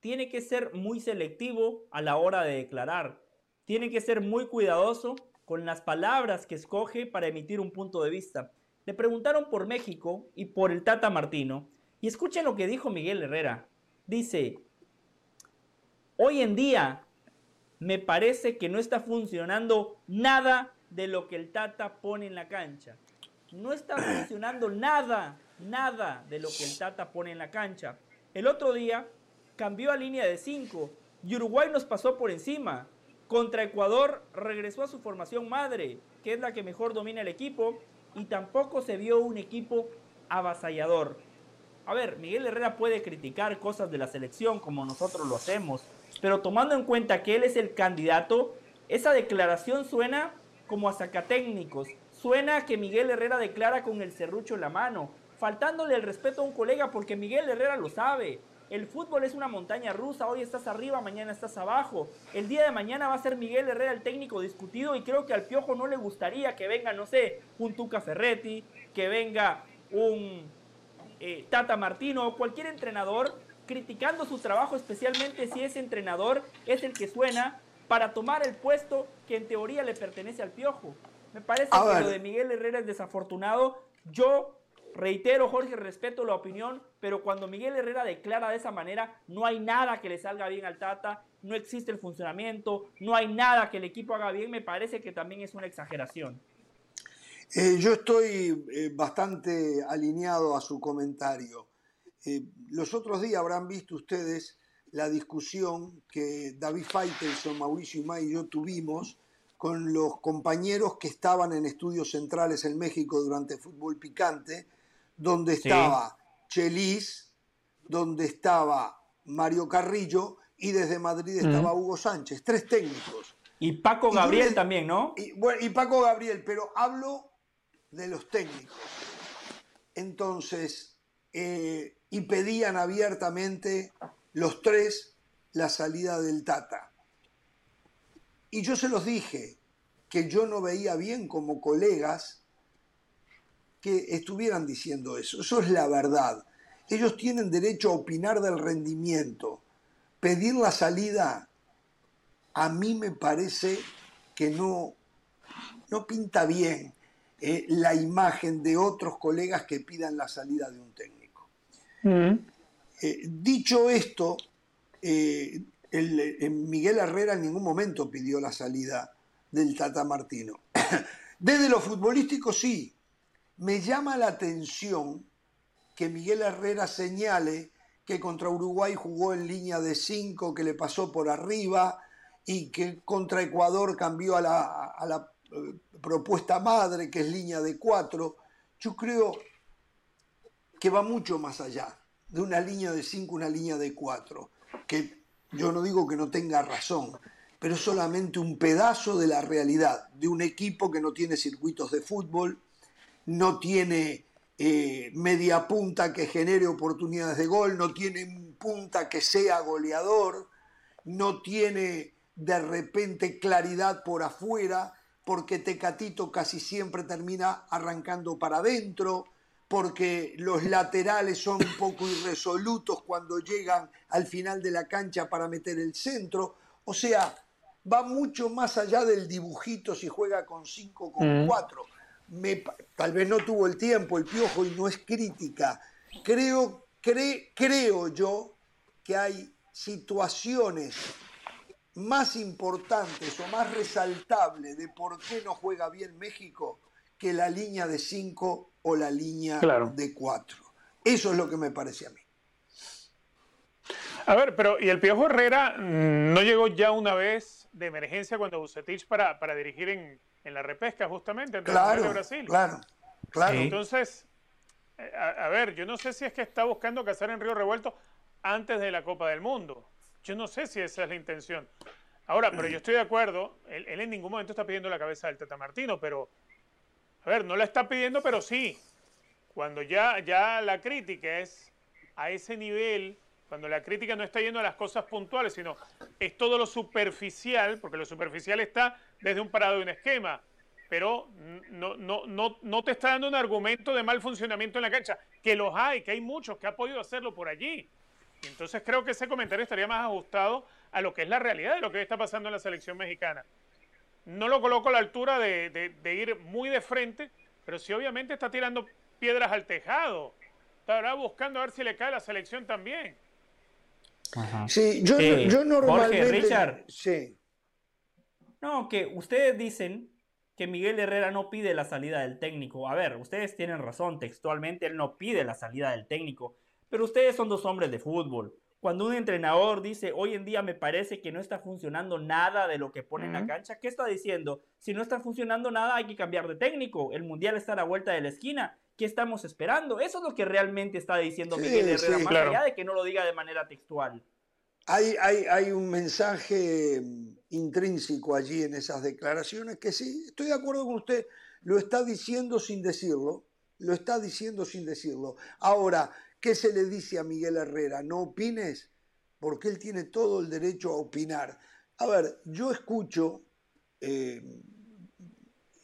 tiene que ser muy selectivo a la hora de declarar. Tiene que ser muy cuidadoso con las palabras que escoge para emitir un punto de vista. Le preguntaron por México y por el Tata Martino. Y escuchen lo que dijo Miguel Herrera. Dice, hoy en día me parece que no está funcionando nada de lo que el Tata pone en la cancha. No está funcionando nada, nada de lo que el Tata pone en la cancha. El otro día cambió a línea de 5 y Uruguay nos pasó por encima. Contra Ecuador regresó a su formación madre, que es la que mejor domina el equipo, y tampoco se vio un equipo avasallador. A ver, Miguel Herrera puede criticar cosas de la selección como nosotros lo hacemos, pero tomando en cuenta que él es el candidato, esa declaración suena como a sacatécnicos. Suena que Miguel Herrera declara con el serrucho en la mano faltándole el respeto a un colega porque Miguel Herrera lo sabe. El fútbol es una montaña rusa, hoy estás arriba, mañana estás abajo. El día de mañana va a ser Miguel Herrera el técnico discutido y creo que al Piojo no le gustaría que venga, no sé, un Tuca Ferretti, que venga un eh, Tata Martino o cualquier entrenador criticando su trabajo, especialmente si ese entrenador es el que suena para tomar el puesto que en teoría le pertenece al Piojo. Me parece que lo de Miguel Herrera es desafortunado. Yo Reitero, Jorge, respeto la opinión, pero cuando Miguel Herrera declara de esa manera, no hay nada que le salga bien al Tata, no existe el funcionamiento, no hay nada que el equipo haga bien, me parece que también es una exageración. Eh, yo estoy eh, bastante alineado a su comentario. Eh, los otros días habrán visto ustedes la discusión que David Faitelson, Mauricio Imay y yo tuvimos con los compañeros que estaban en estudios centrales en México durante Fútbol Picante, donde estaba Chelis, donde estaba Mario Carrillo y desde Madrid estaba Hugo Sánchez, tres técnicos. Y Paco Gabriel también, ¿no? Y, bueno, y Paco Gabriel, pero hablo de los técnicos. Entonces, eh, y pedían abiertamente los tres la salida del Tata. Y yo se los dije que yo no veía bien como colegas que estuvieran diciendo eso. Eso es la verdad. Ellos tienen derecho a opinar del rendimiento. Pedir la salida a mí me parece que no, no pinta bien eh, la imagen de otros colegas que pidan la salida de un técnico. Mm. Eh, dicho esto, eh, Miguel Herrera en ningún momento pidió la salida del Tata Martino. Desde lo futbolístico sí, me llama la atención que Miguel Herrera señale que contra Uruguay jugó en línea de 5, que le pasó por arriba y que contra Ecuador cambió a la, eh, propuesta madre, que es línea de 4. Yo creo que va mucho más allá de una línea de 5, una línea de 4, que yo no digo que no tenga razón, pero es solamente un pedazo de la realidad de un equipo que no tiene circuitos de fútbol, no tiene eh, media punta que genere oportunidades de gol, no tiene un punta que sea goleador, no tiene de repente claridad por afuera, porque Tecatito casi siempre termina arrancando para adentro, porque los laterales son un poco irresolutos cuando llegan al final de la cancha para meter el centro. O sea, va mucho más allá del dibujito si juega con 5 o con 4. Mm. Tal vez no tuvo el tiempo el piojo y no es crítica. Creo, creo yo que hay situaciones más importantes o más resaltables de por qué no juega bien México que la línea de 5 o la línea de 4. Eso es lo que me parece a mí. A ver, pero ¿y el Piojo Herrera mm, no llegó ya una vez de emergencia cuando Bucetich para, para dirigir en, en, la repesca justamente ante claro, de Brasil. Claro, claro. Entonces, eh, a, ver, yo no sé si es que está buscando cazar en Río Revuelto antes de la Copa del Mundo. Yo no sé si esa es la intención. Ahora, pero yo estoy de acuerdo, él, en ningún momento está pidiendo la cabeza del Tata Martino, pero, a ver, no la está pidiendo, pero sí. Cuando ya, ya la crítica es a ese nivel cuando la crítica no está yendo a las cosas puntuales, sino es todo lo superficial, porque lo superficial está desde un parado de un esquema, pero no, no, no, no te está dando un argumento de mal funcionamiento en la cancha, que los hay, que hay muchos que ha podido hacerlo por allí. Y entonces creo que ese comentario estaría más ajustado a lo que es la realidad de lo que está pasando en la selección mexicana. No lo coloco a la altura de, de ir muy de frente, pero sí obviamente está tirando piedras al tejado. Estará buscando a ver si le cae la selección también. Sí, yo, yo normalmente... Jorge, Richard. Sí. No, que ustedes dicen que Miguel Herrera no pide la salida del técnico. A ver, ustedes tienen razón, textualmente él no pide la salida del técnico, pero ustedes son dos hombres de fútbol. Cuando un entrenador dice, hoy en día me parece que no está funcionando nada de lo que pone en la cancha, ¿qué está diciendo? Si no está funcionando nada, hay que cambiar de técnico. El mundial está a la vuelta de la esquina. ¿Qué estamos esperando? Eso es lo que realmente está diciendo Miguel Herrera, más allá de que no lo diga de manera textual. Hay, hay, hay, un mensaje intrínseco allí en esas declaraciones que sí, estoy de acuerdo con usted, lo está diciendo sin decirlo, lo está diciendo sin decirlo. Ahora, ¿qué se le dice a Miguel Herrera? No opines, porque él tiene todo el derecho a opinar. A ver, yo escucho eh,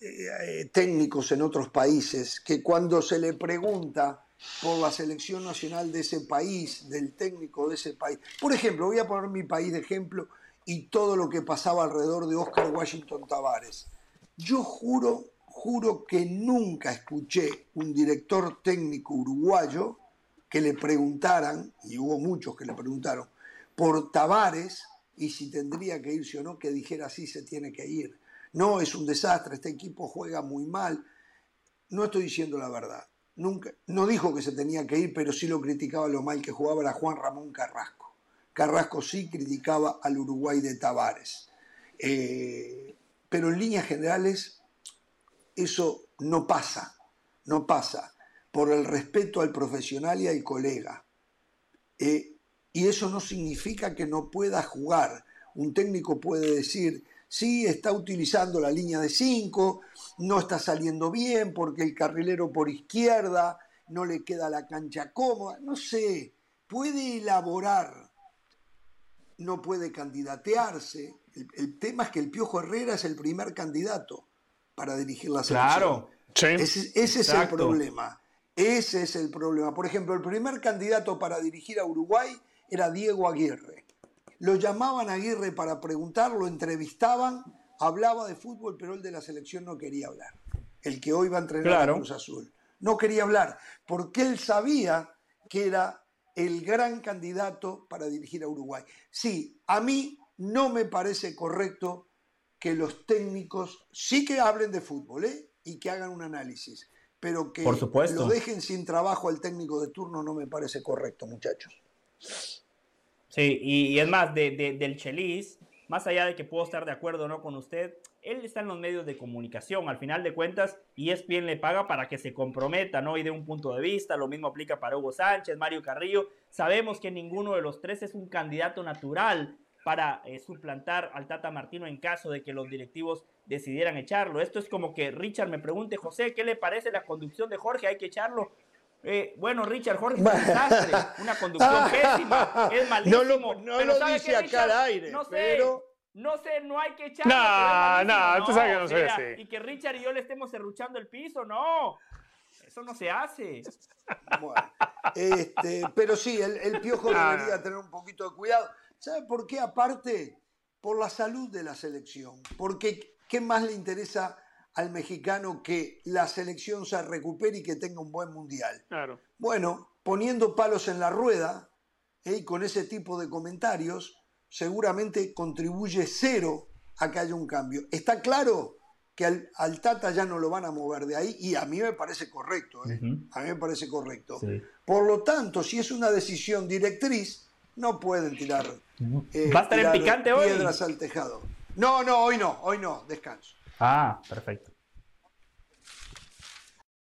eh, técnicos en otros países que cuando se le pregunta por la selección nacional de ese país, del técnico de ese país, por ejemplo, voy a poner mi país de ejemplo y todo lo que pasaba alrededor de Oscar Washington Tavares. Yo juro, juro que nunca escuché un director técnico uruguayo que le preguntaran, y hubo muchos que le preguntaron, por Tavares y si tendría que irse o no, que dijera sí se tiene que ir no, es un desastre, este equipo juega muy mal. No estoy diciendo la verdad. Nunca, no dijo que se tenía que ir, pero sí lo criticaba lo mal que jugaba era Juan Ramón Carrasco. Carrasco sí criticaba al Uruguay de Tavares. Eh, pero en líneas generales eso no pasa, no pasa por el respeto al profesional y al colega. Eh, y eso no significa que no pueda jugar. Un técnico puede decir, sí, está utilizando la línea de 5, no está saliendo bien porque el carrilero por izquierda no le queda la cancha cómoda, no sé, puede elaborar, no puede candidatearse. El, tema es que el Piojo Herrera es el primer candidato para dirigir la selección. Claro. Ese, es el problema. Ese es el problema. Por ejemplo, el primer candidato para dirigir a Uruguay era Diego Aguirre. Lo llamaban a Aguirre para preguntar, lo entrevistaban, hablaba de fútbol, pero el de la selección no quería hablar. El que hoy va a entrenar a Cruz Azul. No quería hablar, porque él sabía que era el gran candidato para dirigir a Uruguay. Sí, a mí no me parece correcto que los técnicos sí que hablen de fútbol ¿eh? y que hagan un análisis, pero que lo dejen sin trabajo al técnico de turno no me parece correcto, muchachos. Sí, y, es más, del Chelis, más allá de que puedo estar de acuerdo o no con usted, él está en los medios de comunicación. Al final de cuentas, y ESPN le paga para que se comprometa, ¿no? Y de un punto de vista. Lo mismo aplica para Hugo Sánchez, Mario Carrillo. Sabemos que ninguno de los tres es un candidato natural para eh, suplantar al Tata Martino en caso de que los directivos decidieran echarlo. Esto es como que Richard me pregunte, José, ¿qué le parece la conducción de Jorge? Hay que echarlo. Eh, bueno, Richard Jorge es un desastre, una conducción pésima, es malísimo. No lo, dice acá al aire, no sé, pero... No sé, no hay que echarlo. No, no, tú sabes que no sé así. Y que Richard y yo le estemos serruchando el piso, no. Eso no se hace. Bueno, este, pero sí, el, piojo debería tener un poquito de cuidado. ¿Sabe por qué? Aparte, por la salud de la selección. Porque, ¿qué más le interesa al mexicano que la selección se recupere y que tenga un buen mundial. Claro. Bueno, poniendo palos en la rueda ¿eh? y con ese tipo de comentarios, seguramente contribuye cero a que haya un cambio. Está claro que al, Tata ya no lo van a mover de ahí y a mí me parece correcto. ¿eh? A mí me parece correcto. Por lo tanto, si es una decisión directriz, no pueden tirar, eh, ¿Va a estar en picante piedras al tejado. No, no, hoy no, hoy no, descanso. Ah, perfecto.